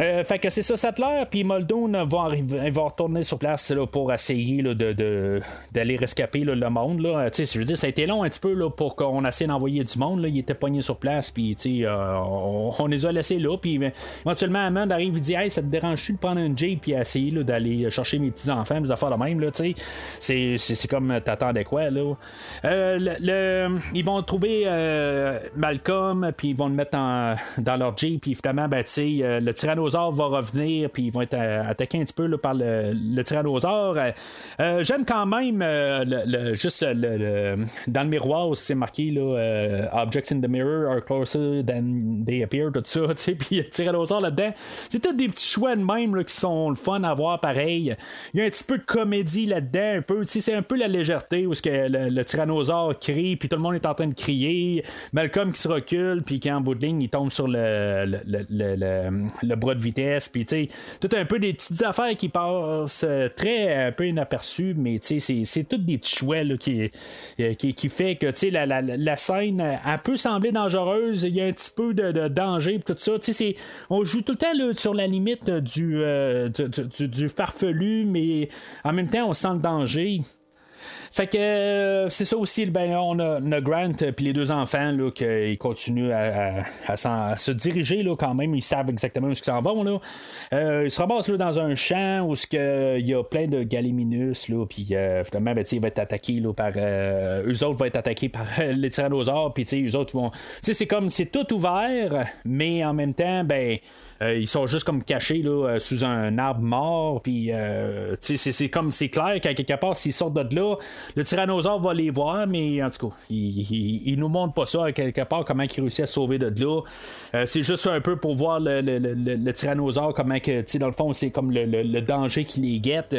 S2: Euh, fait que c'est ça, Sattler, puis Muldoon va, retourner sur place là, pour essayer de, d'aller rescaper le monde. Là. Je veux dire, ça a été long un petit peu là, pour qu'on essaie d'envoyer du monde. Là. Il était pogné sur place, puis euh, on, les a laissés là. Puis éventuellement, Amand arrive et dit Hey, ça te dérange-tu de prendre un Jeep puis essayer d'aller chercher mes petits-enfants, des affaires de même. Là, c'est, c'est, c'est comme t'attendais quoi. Là? Euh, le, ils vont trouver euh, Malcolm, puis ils vont le mettre dans leur Jeep, puis finalement, ben, le tyrannosaure va revenir, puis ils vont être euh, attaqués un petit peu par le, le tyrannosaure. Euh, euh, j'aime quand même le, juste le, dans le miroir, c'est marqué là, Objects in the mirror are closer than they appear, tout ça, puis le tyrannosaure là-dedans. C'est peut-être des petits choix de même qui sont le fun à voir pareil. Il y a un petit peu de comédie là-dedans, un peu. C'est un peu la légèreté où que le, tyrannosaure crie, puis tout le monde est en train de crier. Malcolm qui se recule, puis qui en bout de ligne, il tombe sur le, bras de vitesse, puis tu sais, tout un peu des petites affaires qui passent euh, très un peu inaperçues, mais tu sais, c'est toutes des petits chouets qui, euh, qui, qui, fait que tu sais, la, la, la, scène, elle peut sembler dangereuse, il y a un petit peu de, danger, tout ça, tu sais, on joue tout le temps sur la limite euh, du, farfelu, mais en même temps, on sent le danger. Fait que euh, c'est ça aussi, ben, on a, Grant euh, puis les deux enfants là, qui continuent à, se diriger là, quand même. Ils savent exactement où ils s'en vont. Là. Euh, ils se ramassent là, dans un champ où il y a plein de galiminus. Là, puis finalement, ben, ils vont être attaqués là, par. eux autres vont être attaqués par les tyrannosaures. Puis eux autres vont. C'est comme c'est tout ouvert, mais en même temps, ben. Ils sont juste comme cachés là, sous un arbre mort. Puis, c'est comme c'est clair qu'à quelque part, s'ils sortent de là, le tyrannosaure va les voir, mais en tout cas, il, nous montre pas ça à quelque part, comment il réussit à se sauver de là. Euh, c'est juste un peu pour voir le, le, tyrannosaure, comment que, dans le fond, c'est comme le, danger qui les guette.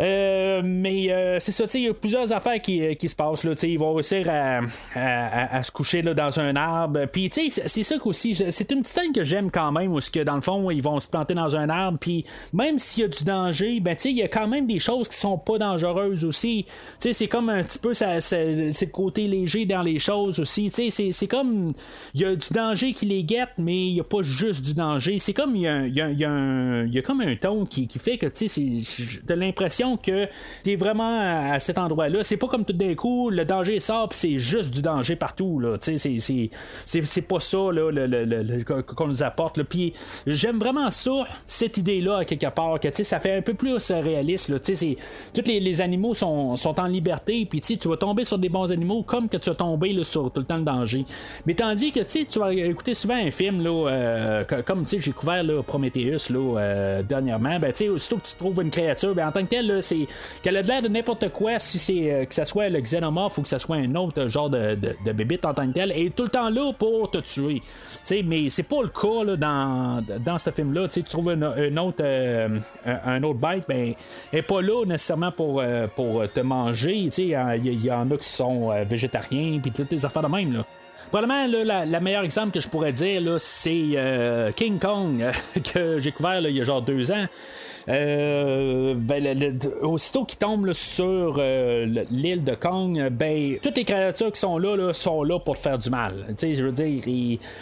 S2: Euh, mais euh, c'est ça, il y a plusieurs affaires qui, euh, qui se passent. Là, ils vont réussir à, à, se coucher là, dans un arbre. Puis c'est ça aussi, c'est une petite scène que j'aime quand même, où que dans le fond, ils vont se planter dans un arbre. Puis même s'il y a du danger, ben il y a quand même des choses qui sont pas dangereuses aussi. C'est comme un petit peu ça, c'est côté léger dans les choses aussi. C'est comme il y a du danger qui les guette, mais il n'y a pas juste du danger. C'est comme il y a, y, a, y, a comme un ton qui, qui fait que tu sais, t'as l'impression que tu vraiment à, cet endroit-là. C'est pas comme tout d'un coup, le danger sort, puis c'est juste du danger partout. Là. C'est, pas ça qu'on nous apporte. Puis j'aime vraiment ça, cette idée-là, quelque part, que ça fait un peu plus réaliste. Là. Tous les, animaux sont, sont en liberté, puis tu vas tomber sur des bons animaux comme que tu vas tomber sur tout le temps le danger. Mais tandis que tu vas écouter souvent un film, là, euh, comme j'ai couvert là, Prometheus là, euh, dernièrement, ben, aussitôt que tu trouves une créature, ben, en tant que tel, c'est qu'elle a l'air de n'importe quoi, si c'est euh, que ce soit le xénomorphe ou que ce soit un autre genre de, de, bébite en tant que tel, et tout le temps là pour te tuer. mais c'est pas le cas dans, dans ce film-là. Tu trouves un, autre, euh, un, autre bite, ben, elle n'est pas là nécessairement pour, euh, pour te manger. Il y, en a qui sont végétariens, puis toutes les affaires de même. Là. Probablement, là, la, meilleure exemple que je pourrais dire, c'est King Kong, que j'ai couvert il y a genre deux ans. Euh, ben, aussitôt qu'il tombe sur euh, l'île de Kong, ben, toutes les créatures qui sont là, sont là pour faire du mal. je veux dire,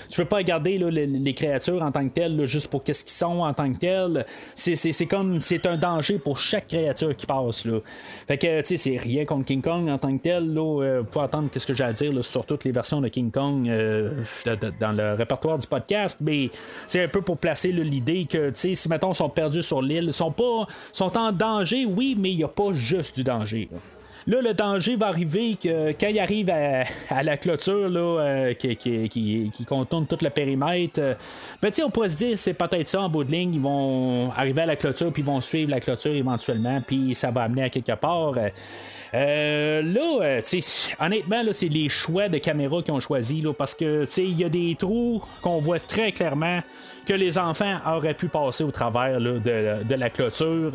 S2: tu peux pas regarder les, créatures en tant que telles juste pour qu'est-ce qu'ils sont en tant que telles. C'est comme c'est un danger pour chaque créature qui passe. Là. Fait que c'est rien contre King Kong en tant que tel. Là, euh, pour entendre qu'est-ce que j'ai à dire sur toutes les versions de King Kong dans le répertoire du podcast, mais c'est un peu pour placer l'idée que si mettons sont perdus sur l'île, sont pas sont en danger, oui, mais il n'y a pas juste du danger. Là, le danger va arriver que quand il arrive à, la clôture là, euh, qui, contourne tout le périmètre, euh, ben, on pourrait se dire c'est peut-être ça en bout de ligne. Ils vont arriver à la clôture, puis ils vont suivre la clôture éventuellement, puis ça va amener à quelque part. Euh, là, honnêtement, là, c'est les choix de caméra qu'ils ont choisi là, parce que il y a des trous qu'on voit très clairement que les enfants auraient pu passer au travers de, la clôture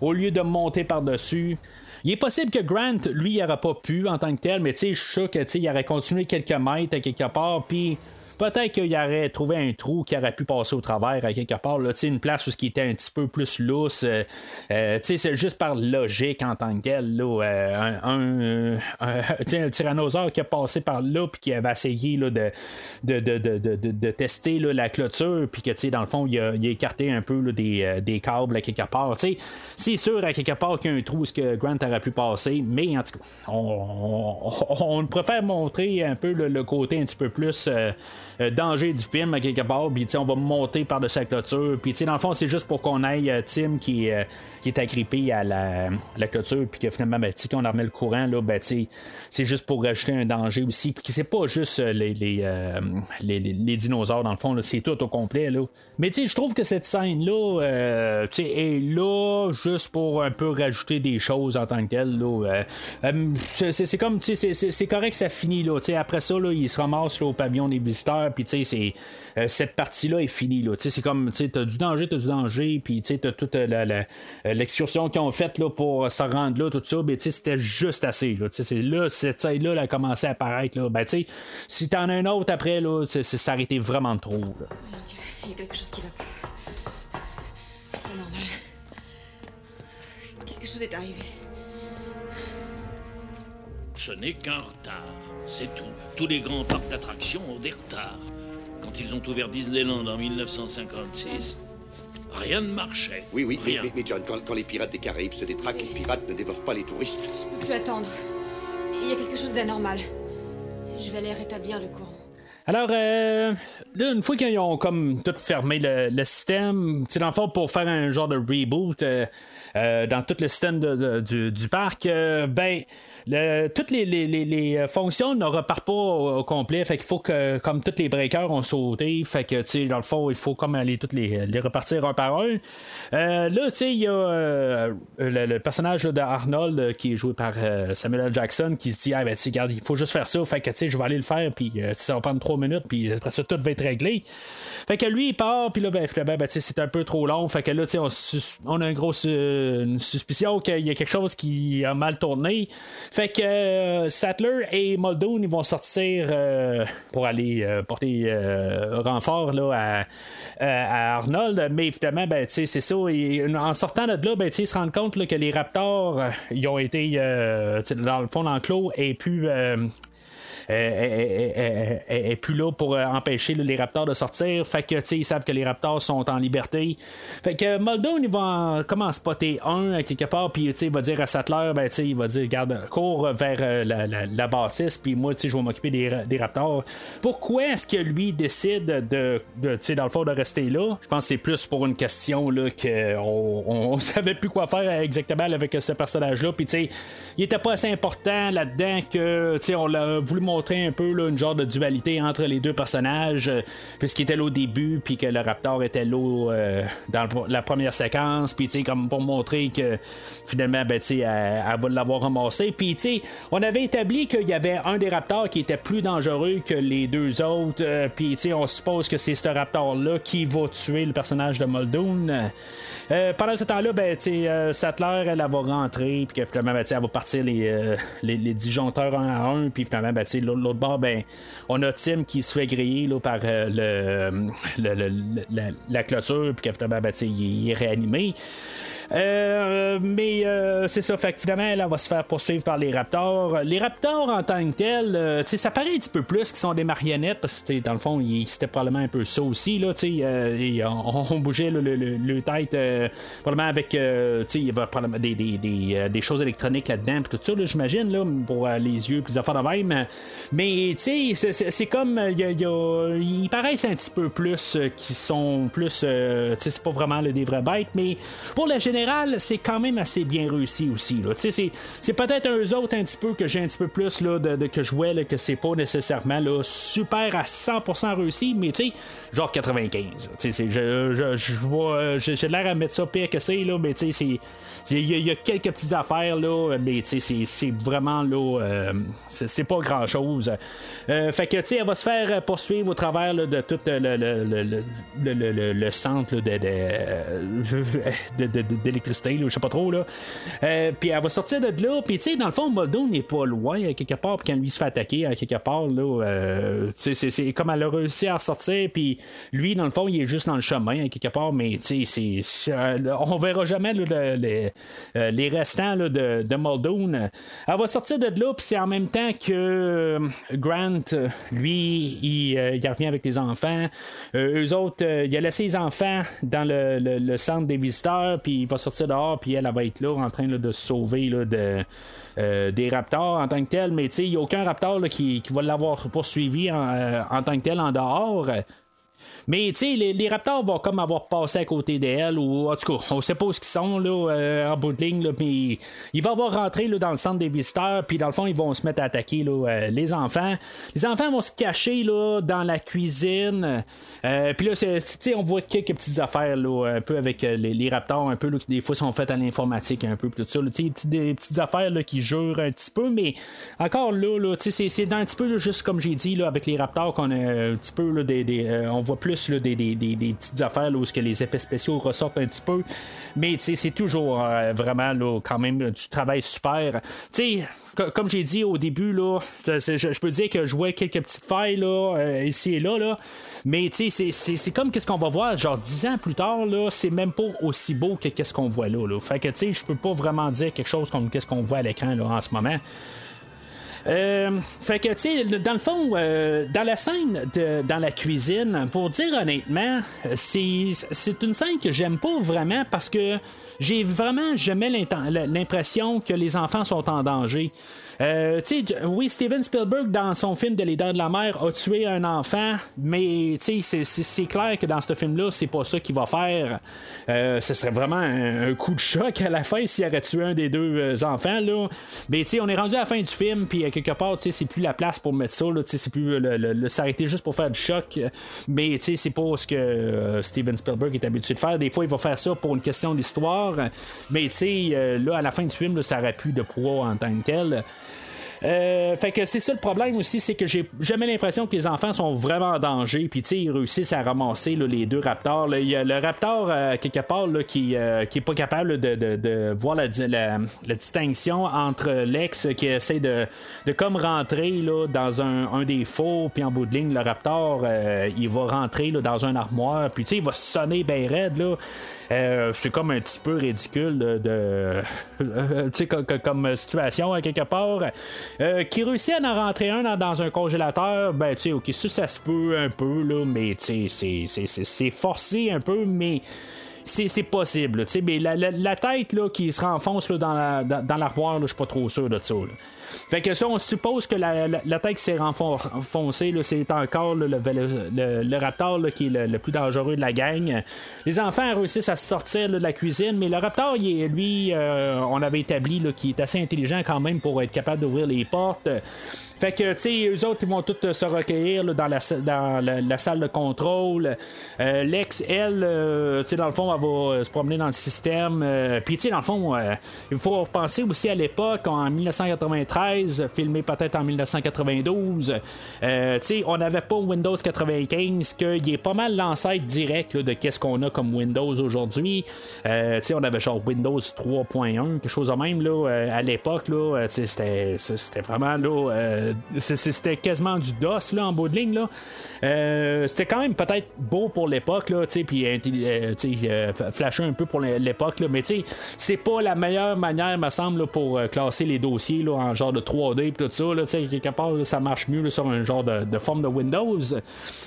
S2: au lieu de monter par-dessus. Il est possible que Grant, lui, n'aurait pas pu en tant que tel, mais tu sais, je suis sûr qu'il aurait continué quelques mètres à quelque part, puis peut-être qu'il aurait trouvé un trou qui aurait pu passer au travers à quelque part, là, une place où ce qui était un petit peu plus lousse. Euh, euh, c'est juste par logique en tant que tel. Là, euh, un, tyrannosaure qui a passé par là puis qui avait essayé là, de, de, de, de, tester là, la clôture, puis que dans le fond, il a, écarté un peu des, des, câbles à quelque part. C'est sûr à quelque part qu'il y a un trou où ce que Grant aurait pu passer, mais en tout cas, on, préfère montrer un peu le, côté un petit peu plus euh, danger du film à quelque part, puis on va monter par-dessus la clôture, puis dans le fond, c'est juste pour qu'on aille euh, Tim qui, euh, qui est agrippé à la, la clôture, puis que finalement, ben, qu'on a remis le courant, là, ben, c'est juste pour rajouter un danger aussi, puis c'est pas juste les, les, les, dinosaures, dans le fond, c'est tout au complet. Là. Mais je trouve que cette scène-là est là juste pour un peu rajouter des choses en tant que telle. c'est comme, c'est correct que ça finit. Là, après ça, là, il se ramasse au pavillon des visiteurs puis tu sais, euh, cette partie-là est finie. Là. C'est comme, tu as du danger, tu as du danger, puis tu as toute euh, l'excursion qu'ils ont faite là, pour se rendre là, tout ça, ben, c'était juste assez. Là, là cette scène-là elle a commencé à apparaître. Là. Ben, si t'en as un autre après, là, ça aurait vraiment trop. Là.
S10: Il y a quelque chose qui va pas. C'est normal. Quelque chose est arrivé.
S7: Ce n'est qu'un retard, c'est tout. Tous les grands parcs d'attractions ont des retards. Quand ils ont ouvert Disneyland en 1956, rien ne marchait.
S6: Oui, oui, rien. Mais, John, quand, les pirates des Caraïbes se détraquent, les pirates ne dévorent pas les touristes.
S10: Je peux plus attendre. Il y a quelque chose d'anormal. Je vais aller rétablir le courant.
S2: Alors, euh, une fois qu'ils ont comme tout fermé le, système, c'est dans le fond pour faire un genre de reboot euh, euh, dans tout le système du, du, parc, ben toutes les, les, les, euh, fonctions ne repartent pas au, complet. Fait qu'il faut que, comme tous les breakers ont sauté, fait que, tu sais, dans le fond, il faut comme aller toutes les, les repartir un par un. Euh, là, tu sais, il y a euh, le, personnage de Arnold qui est joué par Samuel L. Jackson qui se dit, ah, ben, tu regarde, il faut juste faire ça. Fait que, tu sais, je vais aller le faire, puis ça va prendre trois minutes, puis après ça, tout va être réglé. Fait que lui, il part, puis là, ben, finalement, ben, c'est un peu trop long. Fait que là, tu sais, on, a une grosse suspicion qu'il y a quelque chose qui a mal tourné. Fait que euh, Sattler et Muldoon ils vont sortir euh, pour aller euh, porter renfort là, à, Arnold. Mais évidemment, ben, c'est ça. en sortant de là, ben, ils se rendent compte que les Raptors ils ont été dans le fond d'enclos et puis est, plus là pour euh, empêcher les Raptors de sortir. Fait que, ils savent que les Raptors sont en liberté. Fait que Muldoon, il va comment spotter un quelque part, puis il va dire à Sattler, ben, il va dire, garde, cours vers euh, la, bâtisse, puis moi, je vais m'occuper des, Raptors. Pourquoi est-ce que lui décide de, de dans le fond, de rester là? Je pense que c'est plus pour une question là, qu'on on, savait plus quoi faire exactement avec ce personnage-là. Puis, il était pas assez important là-dedans que, on l'a voulu montrer montrer un peu là, une genre de dualité entre les deux personnages, euh, puisqu'il était là au début, puis que le Raptor était là euh, dans la première séquence, puis comme pour montrer que finalement, ben, elle, elle va l'avoir ramassé. Puis on avait établi qu'il y avait un des Raptors qui était plus dangereux que les deux autres, euh, puis on suppose que c'est ce Raptor-là qui va tuer le personnage de Muldoon. pendant ce temps-là, ben, Sattler, elle, va rentrer, puis que finalement, ben, elle va partir les, les, les disjoncteurs un à un, puis finalement, ben, l'autre bord, ben, on a Tim qui se fait griller là, par euh, le, la, clôture, puis qu'évidemment, ben, il, est réanimé. Mais c'est ça, fait que finalement, elle, va se faire poursuivre par les Raptors. Les Raptors, en tant que tels, ça paraît un petit peu plus qu'ils sont des marionnettes, parce que dans le fond, c'était probablement un peu ça aussi. Là, on, on, bougeait le, le, tête, probablement avec il y avait des, des, des, des, choses électroniques là-dedans, tout ça, j'imagine, pour les yeux, plus affaires de. Mais c'est comme. ils paraissent un petit peu plus qui sont plus. c'est pas vraiment des vraies bêtes, mais pour la générale, c'est quand même assez bien réussi aussi. C'est peut-être eux autres un petit peu que j'ai un petit peu plus là, de, que je vois que c'est pas nécessairement là, super à 100% réussi, mais tu sais, genre 95. J'ai l'air à mettre ça pire que c'est, mais tu sais, il y, a quelques petites affaires, là, mais tu sais, c'est vraiment là, euh, c'est pas grand chose. Euh, fait que tu sais, elle va se faire poursuivre au travers de tout le, le, le, le centre de, d'électricité, je sais pas trop. Là. Euh, puis elle va sortir de là, puis tu sais, dans le fond, Muldoon n'est pas loin, quelque part, puis quand lui se fait attaquer, à quelque part, là, euh, c'est comme elle a réussi à sortir, puis lui, dans le fond, il est juste dans le chemin, quelque part, mais tu sais, on verra jamais les, euh, les restants de, de. Elle va sortir de là, puis c'est en même temps que Grant, lui, il, revient avec les enfants. eux autres, il a laissé les enfants dans le, le, centre des visiteurs, puis il va sortir dehors, puis elle, va être là en train de sauver là, euh, des raptors en tant que tel. Mais il n'y a aucun raptor qui, qui, va l'avoir poursuivi en, euh, en, tant que tel en dehors. Mais tu sais, les, Raptors vont comme avoir passé à côté d'elle, ou en tout cas, on sait pas où ils sont là, euh, en bout de ligne, là, mais ils vont avoir rentré là, dans le centre des visiteurs, puis dans le fond, ils vont se mettre à attaquer là, euh, les enfants. Les enfants vont se cacher là, dans la cuisine. Euh, puis là, on voit quelques petites affaires là, un peu avec les, Raptors, un peu là, qui des fois sont faites à l'informatique, un peu, tout ça. Là, des petites affaires là, qui jurent un petit peu, mais encore là, là c'est dans un petit peu juste comme j'ai dit là, avec les Raptors qu'on a un petit peu là, des, des on voit plus des, petites affaires où que les effets spéciaux ressortent un petit peu. Mais c'est toujours euh, vraiment là, quand même du travail super. comme j'ai dit au début, là, je, peux dire que je vois quelques petites failles là, euh, ici et là, là. mais c'est comme qu'est-ce qu'on va voir, genre dix ans plus tard, là, c'est même pas aussi beau que qu'est-ce qu'on voit là, là. Fait que je peux pas vraiment dire quelque chose comme qu'est-ce qu'on voit à l'écran en ce moment. Euh, fait que, tu sais, dans le fond, euh, dans la scène de, dans la cuisine, pour dire honnêtement, c'est, c'est une scène que j'aime pas vraiment parce que j'ai vraiment jamais l'impression que les enfants sont en danger. Euh, oui, Steven Spielberg, dans son film de Les Dents de la Mer, a tué un enfant, mais c'est clair que dans ce film-là, c'est pas ça qu'il va faire. Euh, ce serait vraiment un, coup de choc à la fin s'il aurait tué un des deux euh, enfants. Là. Mais on est rendu à la fin du film, puis quelque part, c'est plus la place pour mettre ça. C'est plus le, s'arrêter juste pour faire du choc. Mais c'est pas ce que Steven Spielberg est habitué de faire. Des fois, il va faire ça pour une question d'histoire. Mais là, à la fin du film, ça aurait plus de poids en tant que tel. Euh, fait que c'est ça le problème aussi, c'est que j'ai jamais l'impression que les enfants sont vraiment en danger. Puis, tu sais, ils réussissent à ramasser les deux raptors. Il y a le raptor, euh, quelque part, qui, euh, qui est pas capable de, voir la, distinction entre l'ex qui essaie de, de comme rentrer là, dans un, des faux, puis en bout de ligne, le raptor, il va rentrer dans un armoire, puis, tu sais, il va sonner bien raide, là. Euh, c'est comme un petit peu ridicule de, comme, situation à quelque part. Euh, qui réussit à en rentrer un dans, un congélateur, ben tu sais, ok, ça, ça se peut un peu, là, mais tu sais, c'est forcé un peu, mais c'est possible. Mais la, la, tête là, qui se renfonce là, dans l'armoire, la, dans, je suis pas trop sûr de ça. Fait que ça, on suppose que la, la, tête qui s'est renfoncée, c'est encore le, le, raptor qui est le, plus dangereux de la gang. Les enfants réussissent à sortir de la cuisine, mais le raptor, il lui, euh, on avait établi qu'il est assez intelligent quand même pour être capable d'ouvrir les portes. Fait que, tu sais, eux autres, ils vont tous se recueillir dans, la, dans la, salle de contrôle. Euh, Lex, elle, euh, tu sais, dans le fond, elle va se promener dans le système. Puis, tu sais, dans le fond, il faut penser aussi à l'époque, en 1993, filmé peut-être en 1992. tu sais, on n'avait pas Windows 95, qu'il est pas mal l'ancêtre direct de qu'est-ce qu'on a comme Windows aujourd'hui. tu sais, on avait genre Windows 3.1, quelque chose de même, là, à l'époque, là, c'était, c'était vraiment, là, c'était quasiment du DOS là, en bout de ligne. Là. c'était quand même peut-être beau pour l'époque, puis flashé un peu pour l'époque, mais c'est pas la meilleure manière, me semble, pour classer les dossiers là, en genre de 3D et tout ça. Là, quelque part, ça marche mieux sur un genre de, forme de Windows,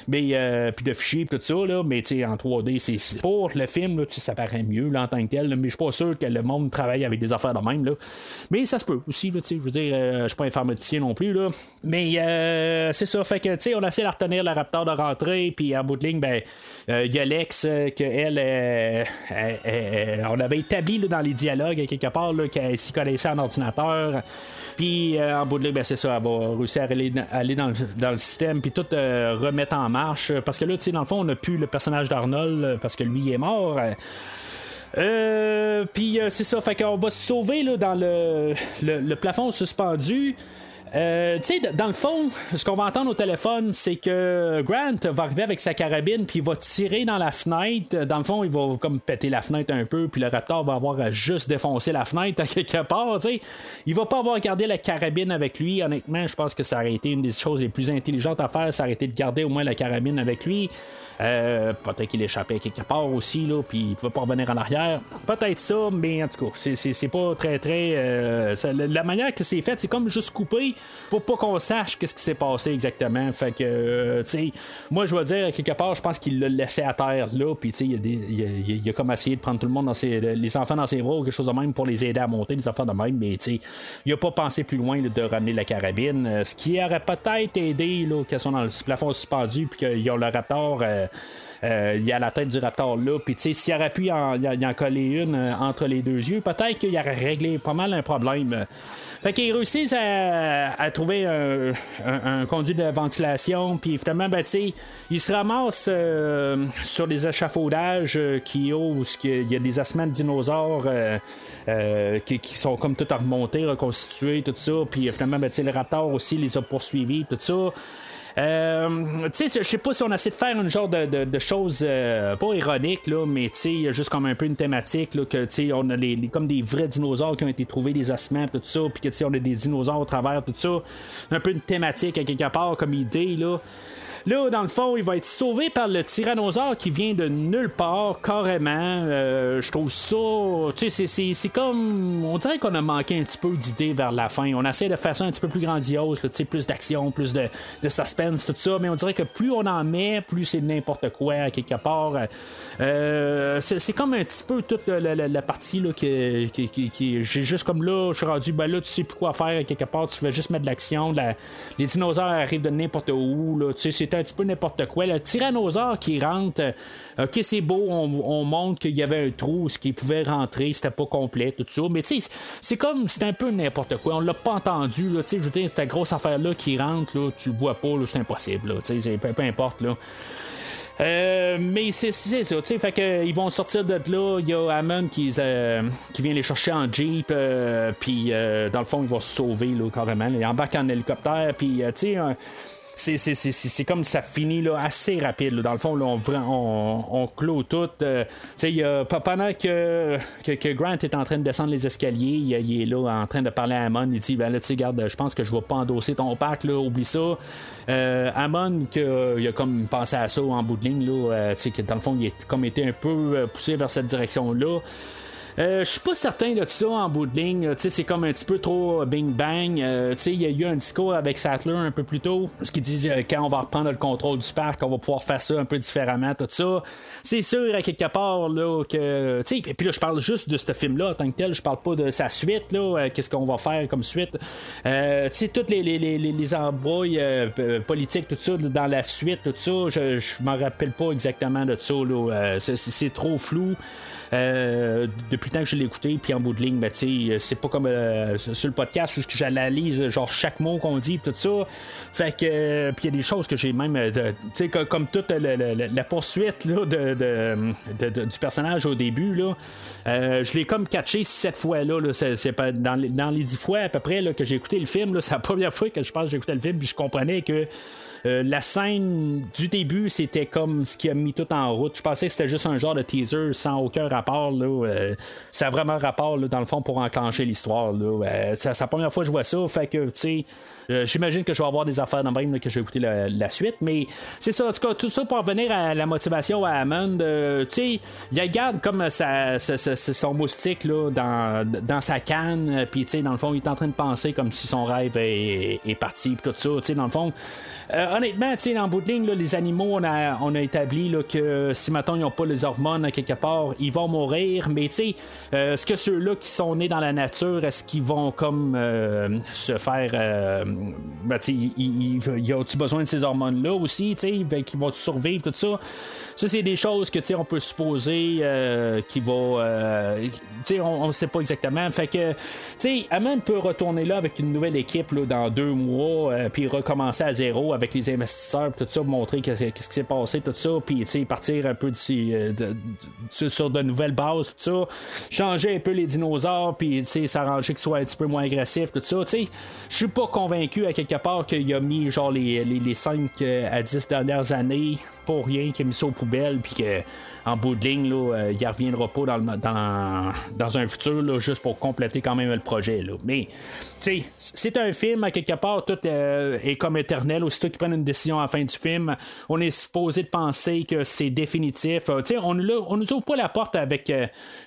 S2: mais puis de fichiers tout ça, là, mais en 3D, c'est pour le film, ça paraît mieux en tant que tel, mais je suis pas sûr que le monde travaille avec des affaires de même. Mais ça se peut aussi, je veux dire, euh, je suis pas informaticien non plus. Là. Mais euh, c'est ça, fait que on a essayé de retenir le Raptor de rentrer, puis en bout de ligne, ben, euh, il y a Lex, que elle, on avait établi dans les dialogues quelque part qu'elle s'y connaissait en ordinateur. Puis en bout de ligne, ben, c'est ça, elle va réussir à aller, aller dans, le, dans, le, système, puis tout remettre en marche. Parce que là, tu sais, dans le fond, on n'a plus le personnage d'Arnold parce que lui il est mort. Euh, puis euh, c'est ça, fait qu'on va se sauver là, dans le, le plafond suspendu. Euh, tu sais, dans le fond, ce qu'on va entendre au téléphone, c'est que Grant va arriver avec sa carabine, puis il va tirer dans la fenêtre. Dans le fond, il va comme péter la fenêtre un peu, puis le Raptor va avoir à juste défoncer la fenêtre à quelque part. Tu sais, il va pas avoir gardé la carabine avec lui. Honnêtement, je pense que ça aurait été une des choses les plus intelligentes à faire. Ça aurait été de garder au moins la carabine avec lui. Euh, peut-être qu'il échappait quelque part aussi, là, puis il pouvait pas revenir en arrière. Peut-être ça, mais en tout cas, c'est pas très, très. Euh, la manière que c'est fait, c'est comme juste coupé pour pas qu'on sache qu'est-ce qui s'est passé exactement. Fait que, euh, tu sais, moi, je vais dire, quelque part, je pense qu'il l'a laissé à terre là, puis tu sais, il, a, comme essayé de prendre tout le monde dans ses, les enfants dans ses bras ou quelque chose de même pour les aider à monter, les enfants de même, mais tu sais, il a pas pensé plus loin de ramener la carabine, ce qui aurait peut-être aidé, là, qu'elles sont dans le plafond suspendu, puis qu'ils ont le raptor. Euh, il y a la tête du raptor là. Puis, tu sais, s'il aurait pu en, en, coller une euh, entre les deux yeux, peut-être qu'il aurait réglé pas mal un problème. Fait qu'ils réussissent à, trouver un, conduit de ventilation, puis finalement, ben, tu ils se ramassent euh, sur des échafaudages qui osent, il y a des ossements de dinosaures. qui, sont comme tout à remonter, reconstitués, tout ça. Puis finalement, ben, le raptor aussi les a poursuivis, tout ça. Euh, tu sais, je sais pas si on essaie de faire une genre de, de, choses euh, pas ironiques, là, mais tu sais, juste comme un peu une thématique, là, que tu sais, on a les, comme des vrais dinosaures qui ont été trouvés, des ossements, tout ça, puis que tu sais, on a des dinosaures au travers, tout ça. Un peu une thématique à quelque part comme idée, là. Là, dans le fond, il va être sauvé par le tyrannosaure qui vient de nulle part, carrément. Euh, je trouve ça. Tu sais, c'est comme. On dirait qu'on a manqué un petit peu d'idées vers la fin. On essaie de faire ça un petit peu plus grandiose, sais, plus d'action, plus de, suspense, tout ça. Mais on dirait que plus on en met, plus c'est n'importe quoi, à quelque part. Euh, c'est comme un petit peu toute la, partie là, qui, j'ai juste comme là, je suis rendu, ben là, tu sais plus quoi faire, à quelque part. Tu veux juste mettre de l'action. les dinosaures arrivent de n'importe où, là. Tu sais, c'est un petit peu n'importe quoi. Le tyrannosaure qui rentre, euh, ok, c'est beau, on, montre qu'il y avait un trou, ce qui pouvait rentrer, c'était pas complet, tout ça. Mais tu sais, c'est comme, c'est un peu n'importe quoi. On l'a pas entendu, là. Tu sais, je veux dire, cette grosse affaire-là qui rentre, là, tu le vois pas, c'est impossible, Tu sais, peu, peu importe, là. Euh, mais c'est ça, tu sais, fait que ils vont sortir de là. Il y a Hammond qui, euh, vient les chercher en Jeep, puis dans le fond, il va se sauver là, carrément. Il embarque en hélicoptère, puis tu sais, c'est comme ça finit là, assez rapide. Dans le fond, là, on, on, clôt tout. Euh, pendant que, que, Grant est en train de descendre les escaliers, il, est là en train de parler à Amon. Il dit ben là, garde, je pense que je vais pas endosser ton pack, là, oublie ça. Euh, Amon, que, il a comme pensé à ça en bout de ligne, là, euh, que dans le fond, il a comme été un peu euh, poussé vers cette direction-là. Euh, je suis pas certain de ça en bout de ligne. C'est comme un petit peu trop bing bang. Euh, il y a eu un discours avec Sattler un peu plus tôt. Ce qui dit euh, quand on va reprendre le contrôle du parc, on va pouvoir faire ça un peu différemment, tout ça. C'est sûr à quelque part là, que. Et puis là, je parle juste de ce film-là en tant que tel. Je parle pas de sa suite. là Qu'est-ce qu'on va faire comme suite. Euh, toutes les, les, les, les embrouilles politiques, tout ça, dans la suite, tout ça, je, je m'en rappelle pas exactement de ça. c'est trop flou. Euh, depuis le temps que je l'ai écouté, puis en bout de ligne, ben, c'est pas comme euh, sur le podcast où j'analyse genre chaque mot qu'on dit, tout ça. Fait que, euh, puis il y a des choses que j'ai même, sais, comme, toute la, poursuite là, de, du personnage au début, là, je l'ai comme catché cette fois-là. Là, c'est, pas dans, les, dans les dix fois à peu près là, que j'ai écouté le film. C'est la première fois que je pense que j'ai écouté le film, puis je comprenais que euh, la scène du début, c'était comme ce qui a mis tout en route. Je pensais que c'était juste un genre de teaser sans aucun rapport. Là, euh, ça a vraiment rapport, dans le fond, pour enclencher l'histoire. c'est la première fois que je vois ça, fait que, tu sais, euh, j'imagine que je vais avoir des affaires dans le même que je vais écouter la, suite. Mais c'est ça, en tout cas, tout ça pour revenir à la motivation à Hammond. Euh, tu sais, il garde comme son moustique là, dans, dans sa canne. Puis, tu sais, dans le fond, il est en train de penser comme si son rêve est, parti. Puis tout ça, tu sais, dans le fond. Euh, honnêtement, tu sais, en bout de ligne, les animaux, on a, on a établi là, que si maintenant ils n'ont pas les hormones quelque part, ils vont mourir. Mais tu sais, est-ce que ceux-là qui sont nés dans la nature, est-ce qu'ils vont comme se faire ben, il, il, a-tu besoin de ces hormones-là aussi, ben, qui vont survivre, tout ça? Ça, c'est des choses que on peut supposer euh, qui va. Euh, on ne sait pas exactement. Fait que, Amon peut retourner là avec une nouvelle équipe là, dans deux mois, euh, puis recommencer à zéro avec les investisseurs, tout ça, montrer qu'est-ce qui s'est passé, tout ça, puis partir un peu d'ici, de, sur de nouvelles bases, tout ça, changer un peu les dinosaures, puis s'arranger qu'ils soient un petit peu moins agressifs, tout ça. Je suis pas convaincu à quelque part qu'il a mis genre les, les, les 5 à 10 dernières années pour rien, qu'il a mis ça aux poubelles, puis qu'en bout de ligne, là, euh, il reviendra pas dans, dans, dans un futur, là, juste pour compléter quand même le projet. Là. Mais, c'est un film, à quelque part, tout euh, est comme éternel. Aussitôt qu'ils prennent une décision à la fin du film, on est supposé de penser que c'est définitif. Euh, on ne nous ouvre pas la porte avec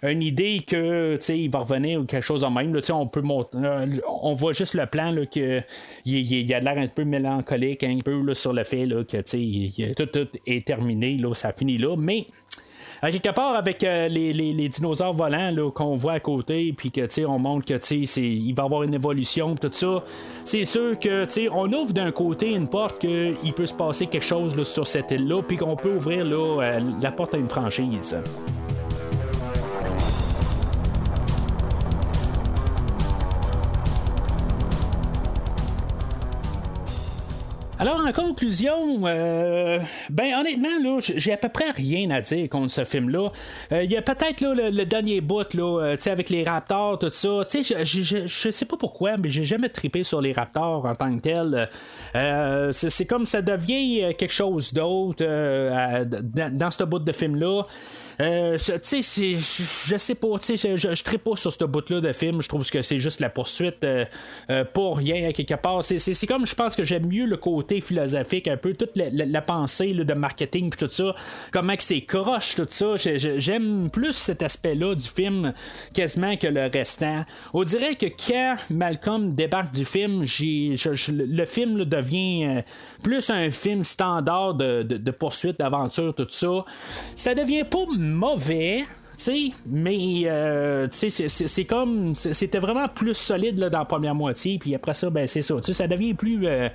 S2: une idée que, il va revenir ou quelque chose en même. Sais, on peut on voit juste le plan, là, que il, y a l'air un peu mélancolique, un peu là, sur le fait là, que, tout, tout est terminé, là, ça finit là, mais à quelque part avec euh, les, dinosaures volants qu'on voit à côté puis que on montre que il va y avoir une évolution tout ça c'est sûr que on ouvre d'un côté une porte qu'il peut se passer quelque chose sur cette île là puis qu'on peut ouvrir là, euh, la porte à une franchise Alors, en conclusion, euh, ben honnêtement, là, j'ai à peu près rien à dire contre ce film-là. Euh, il y a peut-être le, le, dernier bout, là, euh, avec les Raptors, tout ça. Je, sais pas pourquoi, mais j'ai jamais trippé sur les Raptors en tant que tel. c'est comme ça devient quelque chose d'autre dans, dans ce bout de film-là. Euh, tu sais, je sais pas, tu sais, je, je pas sur ce bout-là de film. Je trouve que c'est juste la poursuite euh, euh, pour rien à quelque part. C'est comme, je pense que j'aime mieux le côté philosophique, un peu toute la, pensée de marketing puis tout ça. Comment que c'est croche tout ça. J'aime plus cet aspect-là du film quasiment que le restant. On dirait que quand Malcolm débarque du film, j'ai, le film devient plus un film standard de, de poursuite, d'aventure, tout ça. Ça devient pas mauvais. mais euh, c'est comme c'était vraiment plus solide là, dans la première moitié puis après ça ben c'est ça ça devient plus euh,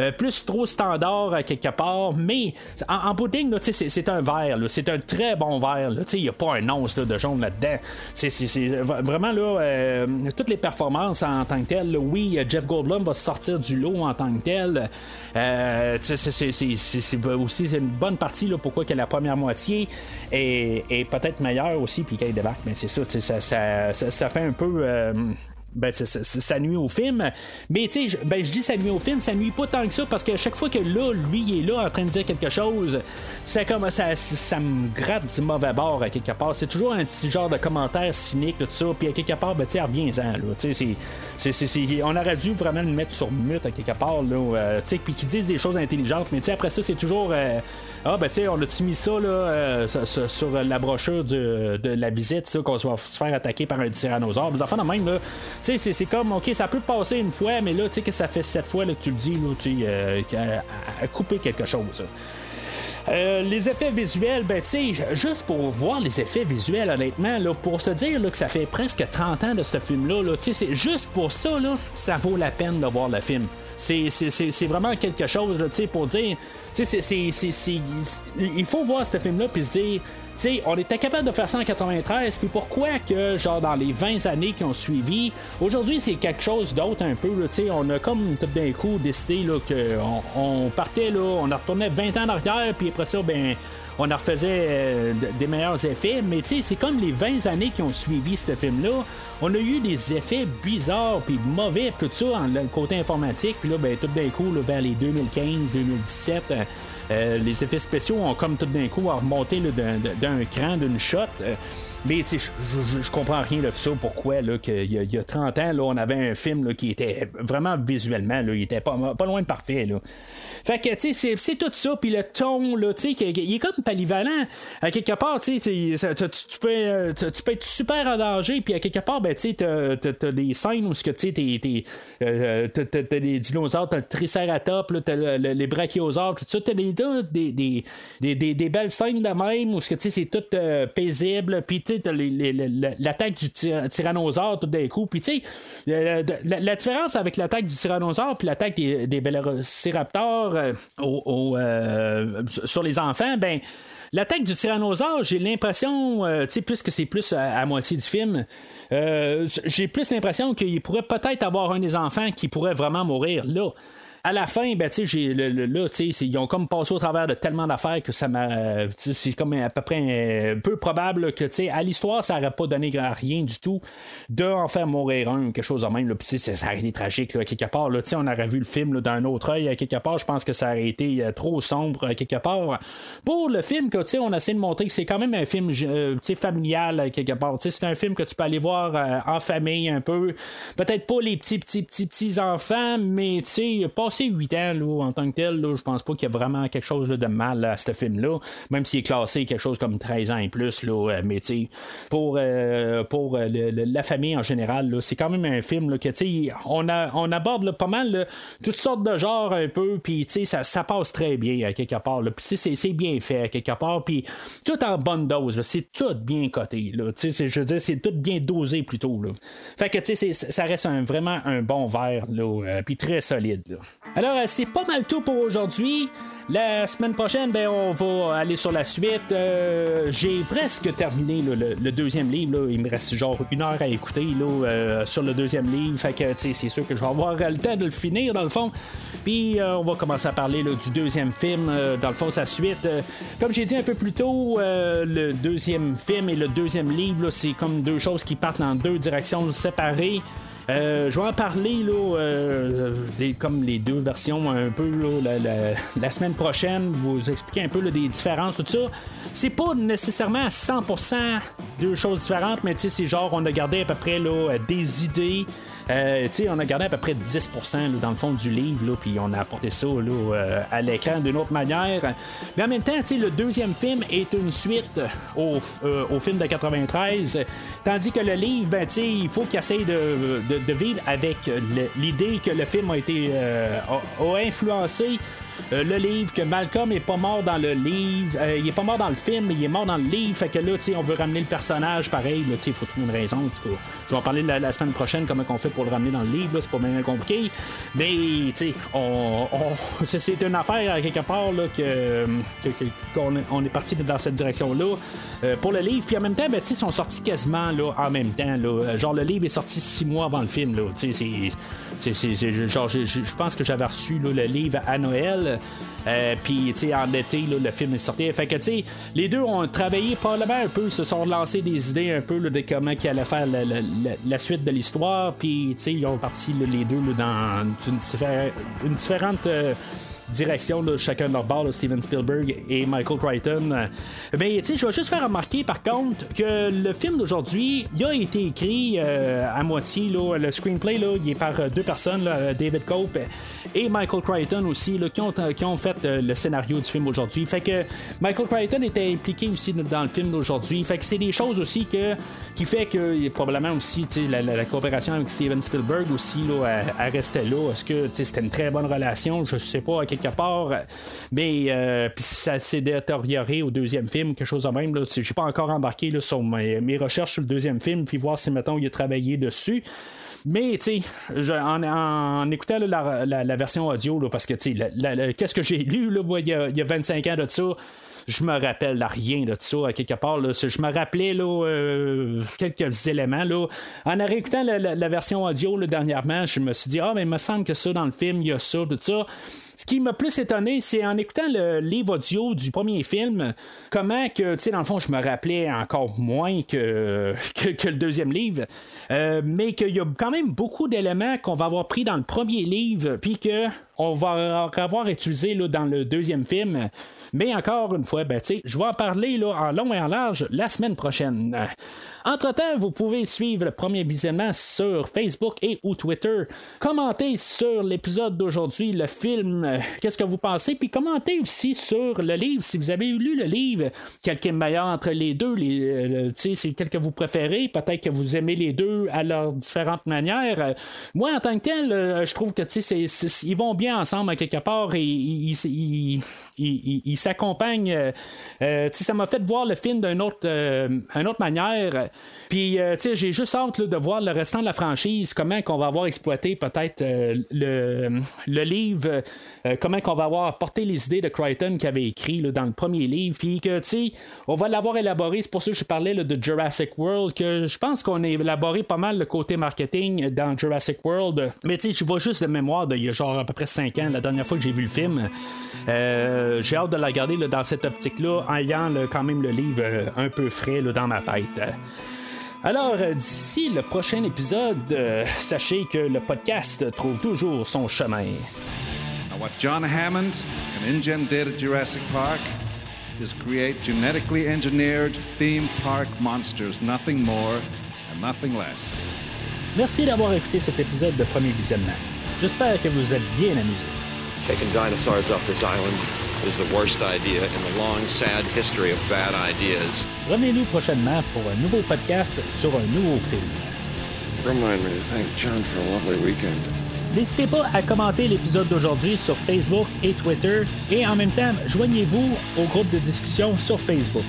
S2: euh, plus trop standard à quelque part, mais en, pudding, c'est un verre, c'est un très bon verre. Il n'y a pas un once de jaune là-dedans. C'est vraiment là, euh, toutes les performances en tant que telles. oui, Jeff Goldblum va sortir du lot en tant que tel. Euh, c'est aussi une bonne partie là, pourquoi que la première moitié est, peut-être meilleure aussi, puis qu'elle débarque. Mais c'est ça, ça, ça, ça, fait un peu ben, ça, nuit au film. Mais tu sais, ben, je dis ça nuit au film, ça nuit pas tant que ça parce que chaque fois que là, lui, il est là en train de dire quelque chose, ça, comme, ça, ça me gratte du mauvais bord à quelque part. C'est toujours un petit genre de commentaire cynique, tout ça. Puis à quelque part, ben, tu sais, reviens-en. On aurait dû vraiment le mettre sur mute à quelque part. Là, euh, puis qu'ils disent des choses intelligentes. Mais tu sais, après ça, c'est toujours. Euh, ah, ben, tu sais, on a-tu mis ça là, euh, sur, la brochure de, la visite, qu'on va se faire attaquer par un tyrannosaure. Les enfants, de même, là sais, c'est comme, ok, ça peut passer une fois, mais là, tu sais, que ça fait sept fois que tu le dis, là, tu euh, à, couper quelque chose. Euh, les effets visuels, ben tu sais, juste pour voir les effets visuels, honnêtement, là, pour se dire là, que ça fait presque 30 ans de ce film-là, là, tu sais, c'est juste pour ça, là, ça vaut la peine de voir le film. C'est vraiment quelque chose, tu sais, pour dire, tu sais, il faut voir ce film-là puis se dire, on était capable de faire ça en 93, puis pourquoi que, genre, dans les 20 années qui ont suivi, aujourd'hui, c'est quelque chose d'autre un peu, tu on a comme tout d'un coup décidé, là, qu'on on partait, là, on a retourné 20 ans en arrière, puis après ça, ben, on en refaisait des meilleurs effets, mais c'est comme les 20 années qui ont suivi ce film-là, on a eu des effets bizarres puis mauvais, tout ça, en le côté informatique, puis là, ben, tout d'un coup, vers les 2015, 2017, euh, les effets spéciaux ont comme tout d'un coup remonté d'un cran, d'une shot. Mais tu sais, je comprends rien de ça. Pourquoi là, qu'il y, a 30 ans, là, on avait un film qui était vraiment visuellement, là, il était pas, pas loin de parfait. Là. Fait que tu sais, c'est tout ça, puis le ton, là, tu sais, il est comme polyvalent. À quelque part, tu sais, tu peux, tu peux être super en danger, puis à quelque part, ben, tu sais, t'as des scènes où tu sais, euh, t'as des dinosaures, t'as le triceratops, t'as les brachiosaures, tout ça, t'as des, des, des, des, belles scènes de même où c'est tout euh, paisible, puis l'attaque du tyrannosaure tout d'un coup. Puis, tu sais, la, différence avec l'attaque du tyrannosaure puis l'attaque des, des euh, euh, sur les enfants, ben. L'attaque du tyrannosaure, j'ai l'impression, euh, tu sais, puisque c'est plus à, moitié du film, j'ai plus l'impression qu'il pourrait peut-être avoir un des enfants qui pourrait vraiment mourir là à la fin, ben, tu sais, là, ils ont comme passé au travers de tellement d'affaires que ça m'a. c'est comme à peu près un peu probable que, tu sais, à l'histoire, ça n'aurait pas donné rien du tout de en faire mourir un, quelque chose de même. Puis, ça aurait été tragique, là, quelque part. Là, on aurait vu le film d'un autre œil, quelque part. Je pense que ça aurait été euh, trop sombre, quelque part. Pour le film, tu sais, on essaie de montrer que c'est quand même un film, euh, tu sais, familial, quelque part. Tu sais, c'est un film que tu peux aller voir euh, en famille un peu. Peut-être pas les petits, petits, petits, petits enfants, mais, tu sais, pas passé 8 ans là, en tant que tel, là, je pense pas qu'il y a vraiment quelque chose de mal à ce film-là, même s'il est classé quelque chose comme 13 ans et plus. Là, euh, mais pour, euh, pour euh, la famille en général, c'est quand même un film que on, a, on aborde pas mal toutes sortes de genres un peu, puis ça, ça passe très bien à quelque part. C'est bien fait à quelque part, puis tout en bonne dose. C'est tout bien coté. Je veux dire, c'est tout bien dosé plutôt. Là. Fait que ça reste un, vraiment un bon verre, puis très solide. Là. Alors, euh, c'est pas mal tout pour aujourd'hui. La semaine prochaine, ben, on va aller sur la suite. Euh, j'ai presque terminé le, deuxième livre. Il me reste genre une heure à écouter euh, sur le deuxième livre. Fait que c'est sûr que je vais avoir le temps de le finir dans le fond. Puis on va commencer à parler du deuxième film. dans le fond, sa suite. comme j'ai dit un peu plus tôt, le deuxième film et le deuxième livre, c'est comme deux choses qui partent dans deux directions séparées. Euh, je vais en parler là, euh, des, comme les deux versions un peu la, semaine prochaine, vous expliquer un peu des différences, tout ça. C'est pas nécessairement à 100% deux choses différentes, mais c'est genre on a gardé à peu près là, des idées euh, on a gardé à peu près 10% dans le fond du livre, puis on a apporté ça euh, à l'écran d'une autre manière. Mais en même temps, le deuxième film est une suite au, euh, film de 93, tandis que le livre, ben, il faut qu'il essaye de, vivre avec l'idée que le film a été a influencé euh, le livre, que Malcolm est pas mort dans le livre, euh, il est pas mort dans le film, mais il est mort dans le livre. Fait que là, on veut ramener le personnage pareil. il faut trouver une raison. Je vais en parler la, semaine prochaine, comment on fait pour le ramener dans le livre. C'est pas bien compliqué. Mais, tu sais, on, c'est une affaire quelque part là, que, qu'on on est parti dans cette direction-là euh, pour le livre. Puis en même temps, ben, ils sont sortis quasiment là, en même temps. Là. Genre, le livre est sorti six mois avant le film. Là. C'est, genre, je pense que j'avais reçu le livre à Noël. Euh, puis, tu sais, en été, le film est sorti. Fait que, tu sais, les deux ont travaillé probablement un peu, se sont lancés des idées un peu de comment ils allaient faire la, suite de l'histoire. Puis, tu sais, ils ont parti les deux dans une, une différente. Euh, direction, de chacun de leur Steven Spielberg et Michael Crichton. Mais tu sais, je vais juste faire remarquer par contre que le film d'aujourd'hui, il a été écrit euh, à moitié. Là, le screenplay, là, il est par euh, deux personnes, David Cope et Michael Crichton aussi, là, qui, ont, qui ont fait euh, le scénario du film aujourd'hui. Fait que Michael Crichton était impliqué aussi dans le film d'aujourd'hui. Fait que c'est des choses aussi que, qui fait que probablement aussi la, la, coopération avec Steven Spielberg aussi là, là. Est-ce que c'était une très bonne relation? Je sais pas quelque part. Mais euh, ça s'est détérioré au deuxième film, quelque chose de même. Là. J'ai pas encore embarqué là, sur mes, recherches sur le deuxième film, puis voir si mettons il a travaillé dessus. Mais, tu sais, en, écoutant la, version audio, parce que, tu sais, qu'est-ce que j'ai lu il, y a, il y a 25 ans de ça, je me rappelle rien de ça, à quelque part. Je me rappelais euh, quelques éléments. Là. En réécoutant la, version audio dernièrement, je me suis dit, ah, mais il me semble que ça, dans le film, il y a ça, tout ça. Ce qui m'a plus étonné, c'est en écoutant le livre audio du premier film, comment que, tu sais, dans le fond, je me rappelais encore moins que, que, le deuxième livre, euh, mais qu'il y a quand même beaucoup d'éléments qu'on va avoir pris dans le premier livre, puis que on va avoir utilisé là, dans le deuxième film. Mais encore une fois, ben, je vais en parler là, en long et en large la semaine prochaine. Entre-temps, vous pouvez suivre le premier visionnement sur Facebook et ou Twitter. Commentez sur l'épisode d'aujourd'hui, le film, euh, qu'est-ce que vous pensez, puis commentez aussi sur le livre, si vous avez lu le livre, quel est meilleur entre les deux, euh, c'est quel que vous préférez, peut-être que vous aimez les deux à leurs différentes manières. Euh, moi, en tant que tel, je trouve que ils vont bien ensemble à quelque part et ils s'accompagnent. ça m'a fait voir le film d'une autre, autre manière. Puis, euh, j'ai juste hâte de voir le restant de la franchise, comment qu'on va avoir exploité peut-être euh, le, le, livre, euh, comment qu'on va avoir apporté les idées de Crichton qui avait écrit dans le premier livre, puis que, on va l'avoir élaboré. C'est pour ça que je parlais de Jurassic World, que je pense qu'on a élaboré pas mal le côté marketing dans Jurassic World. Mais, tu je vois juste de mémoire d'il y a genre à peu près 5 ans, la dernière fois que j'ai vu le film. j'ai hâte de la regarder dans cette optique-là, en ayant quand même le livre un peu frais dans ma tête. Alors, euh, d'ici le prochain épisode, euh, sachez que le podcast trouve toujours son chemin.
S11: Now, what John Hammond and InGen did at Jurassic Park is create genetically engineered theme park monsters, nothing more and nothing less.
S2: Merci d'avoir écouté cet épisode de Premier Visionnement. J'espère que vous êtes bien amusés.
S6: Taking dinosaurs off this island is the worst idea in the long, sad history of bad ideas.
S2: Revenez-nous prochainement pour un nouveau podcast sur un nouveau film.
S11: Remind me to thank John for a lovely weekend.
S2: N'hésitez pas à commenter l'épisode d'aujourd'hui sur Facebook et Twitter et en même temps, joignez-vous au groupe de discussion sur Facebook.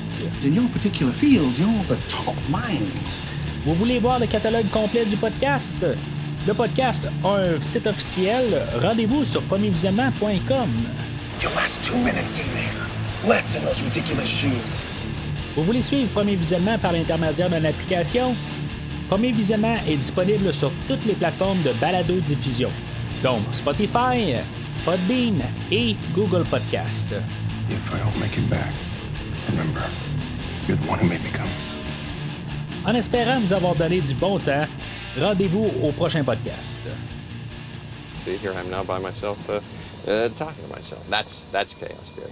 S12: In your particular field, you're the top minds.
S2: Vous voulez voir le catalogue complet du podcast? Le podcast a un site officiel. Rendez-vous sur premiervisionnement.com. Vous voulez suivre Premier Visionnement par l'intermédiaire d'une application? Premier Visionnement est disponible sur toutes les plateformes de balado-diffusion, donc Spotify, Podbean et Google Podcast. En espérant vous avoir donné du bon temps, rendez-vous au prochain podcast.
S6: See, here I'm now by myself. Uh... uh, talking to myself. That's that's chaos theory.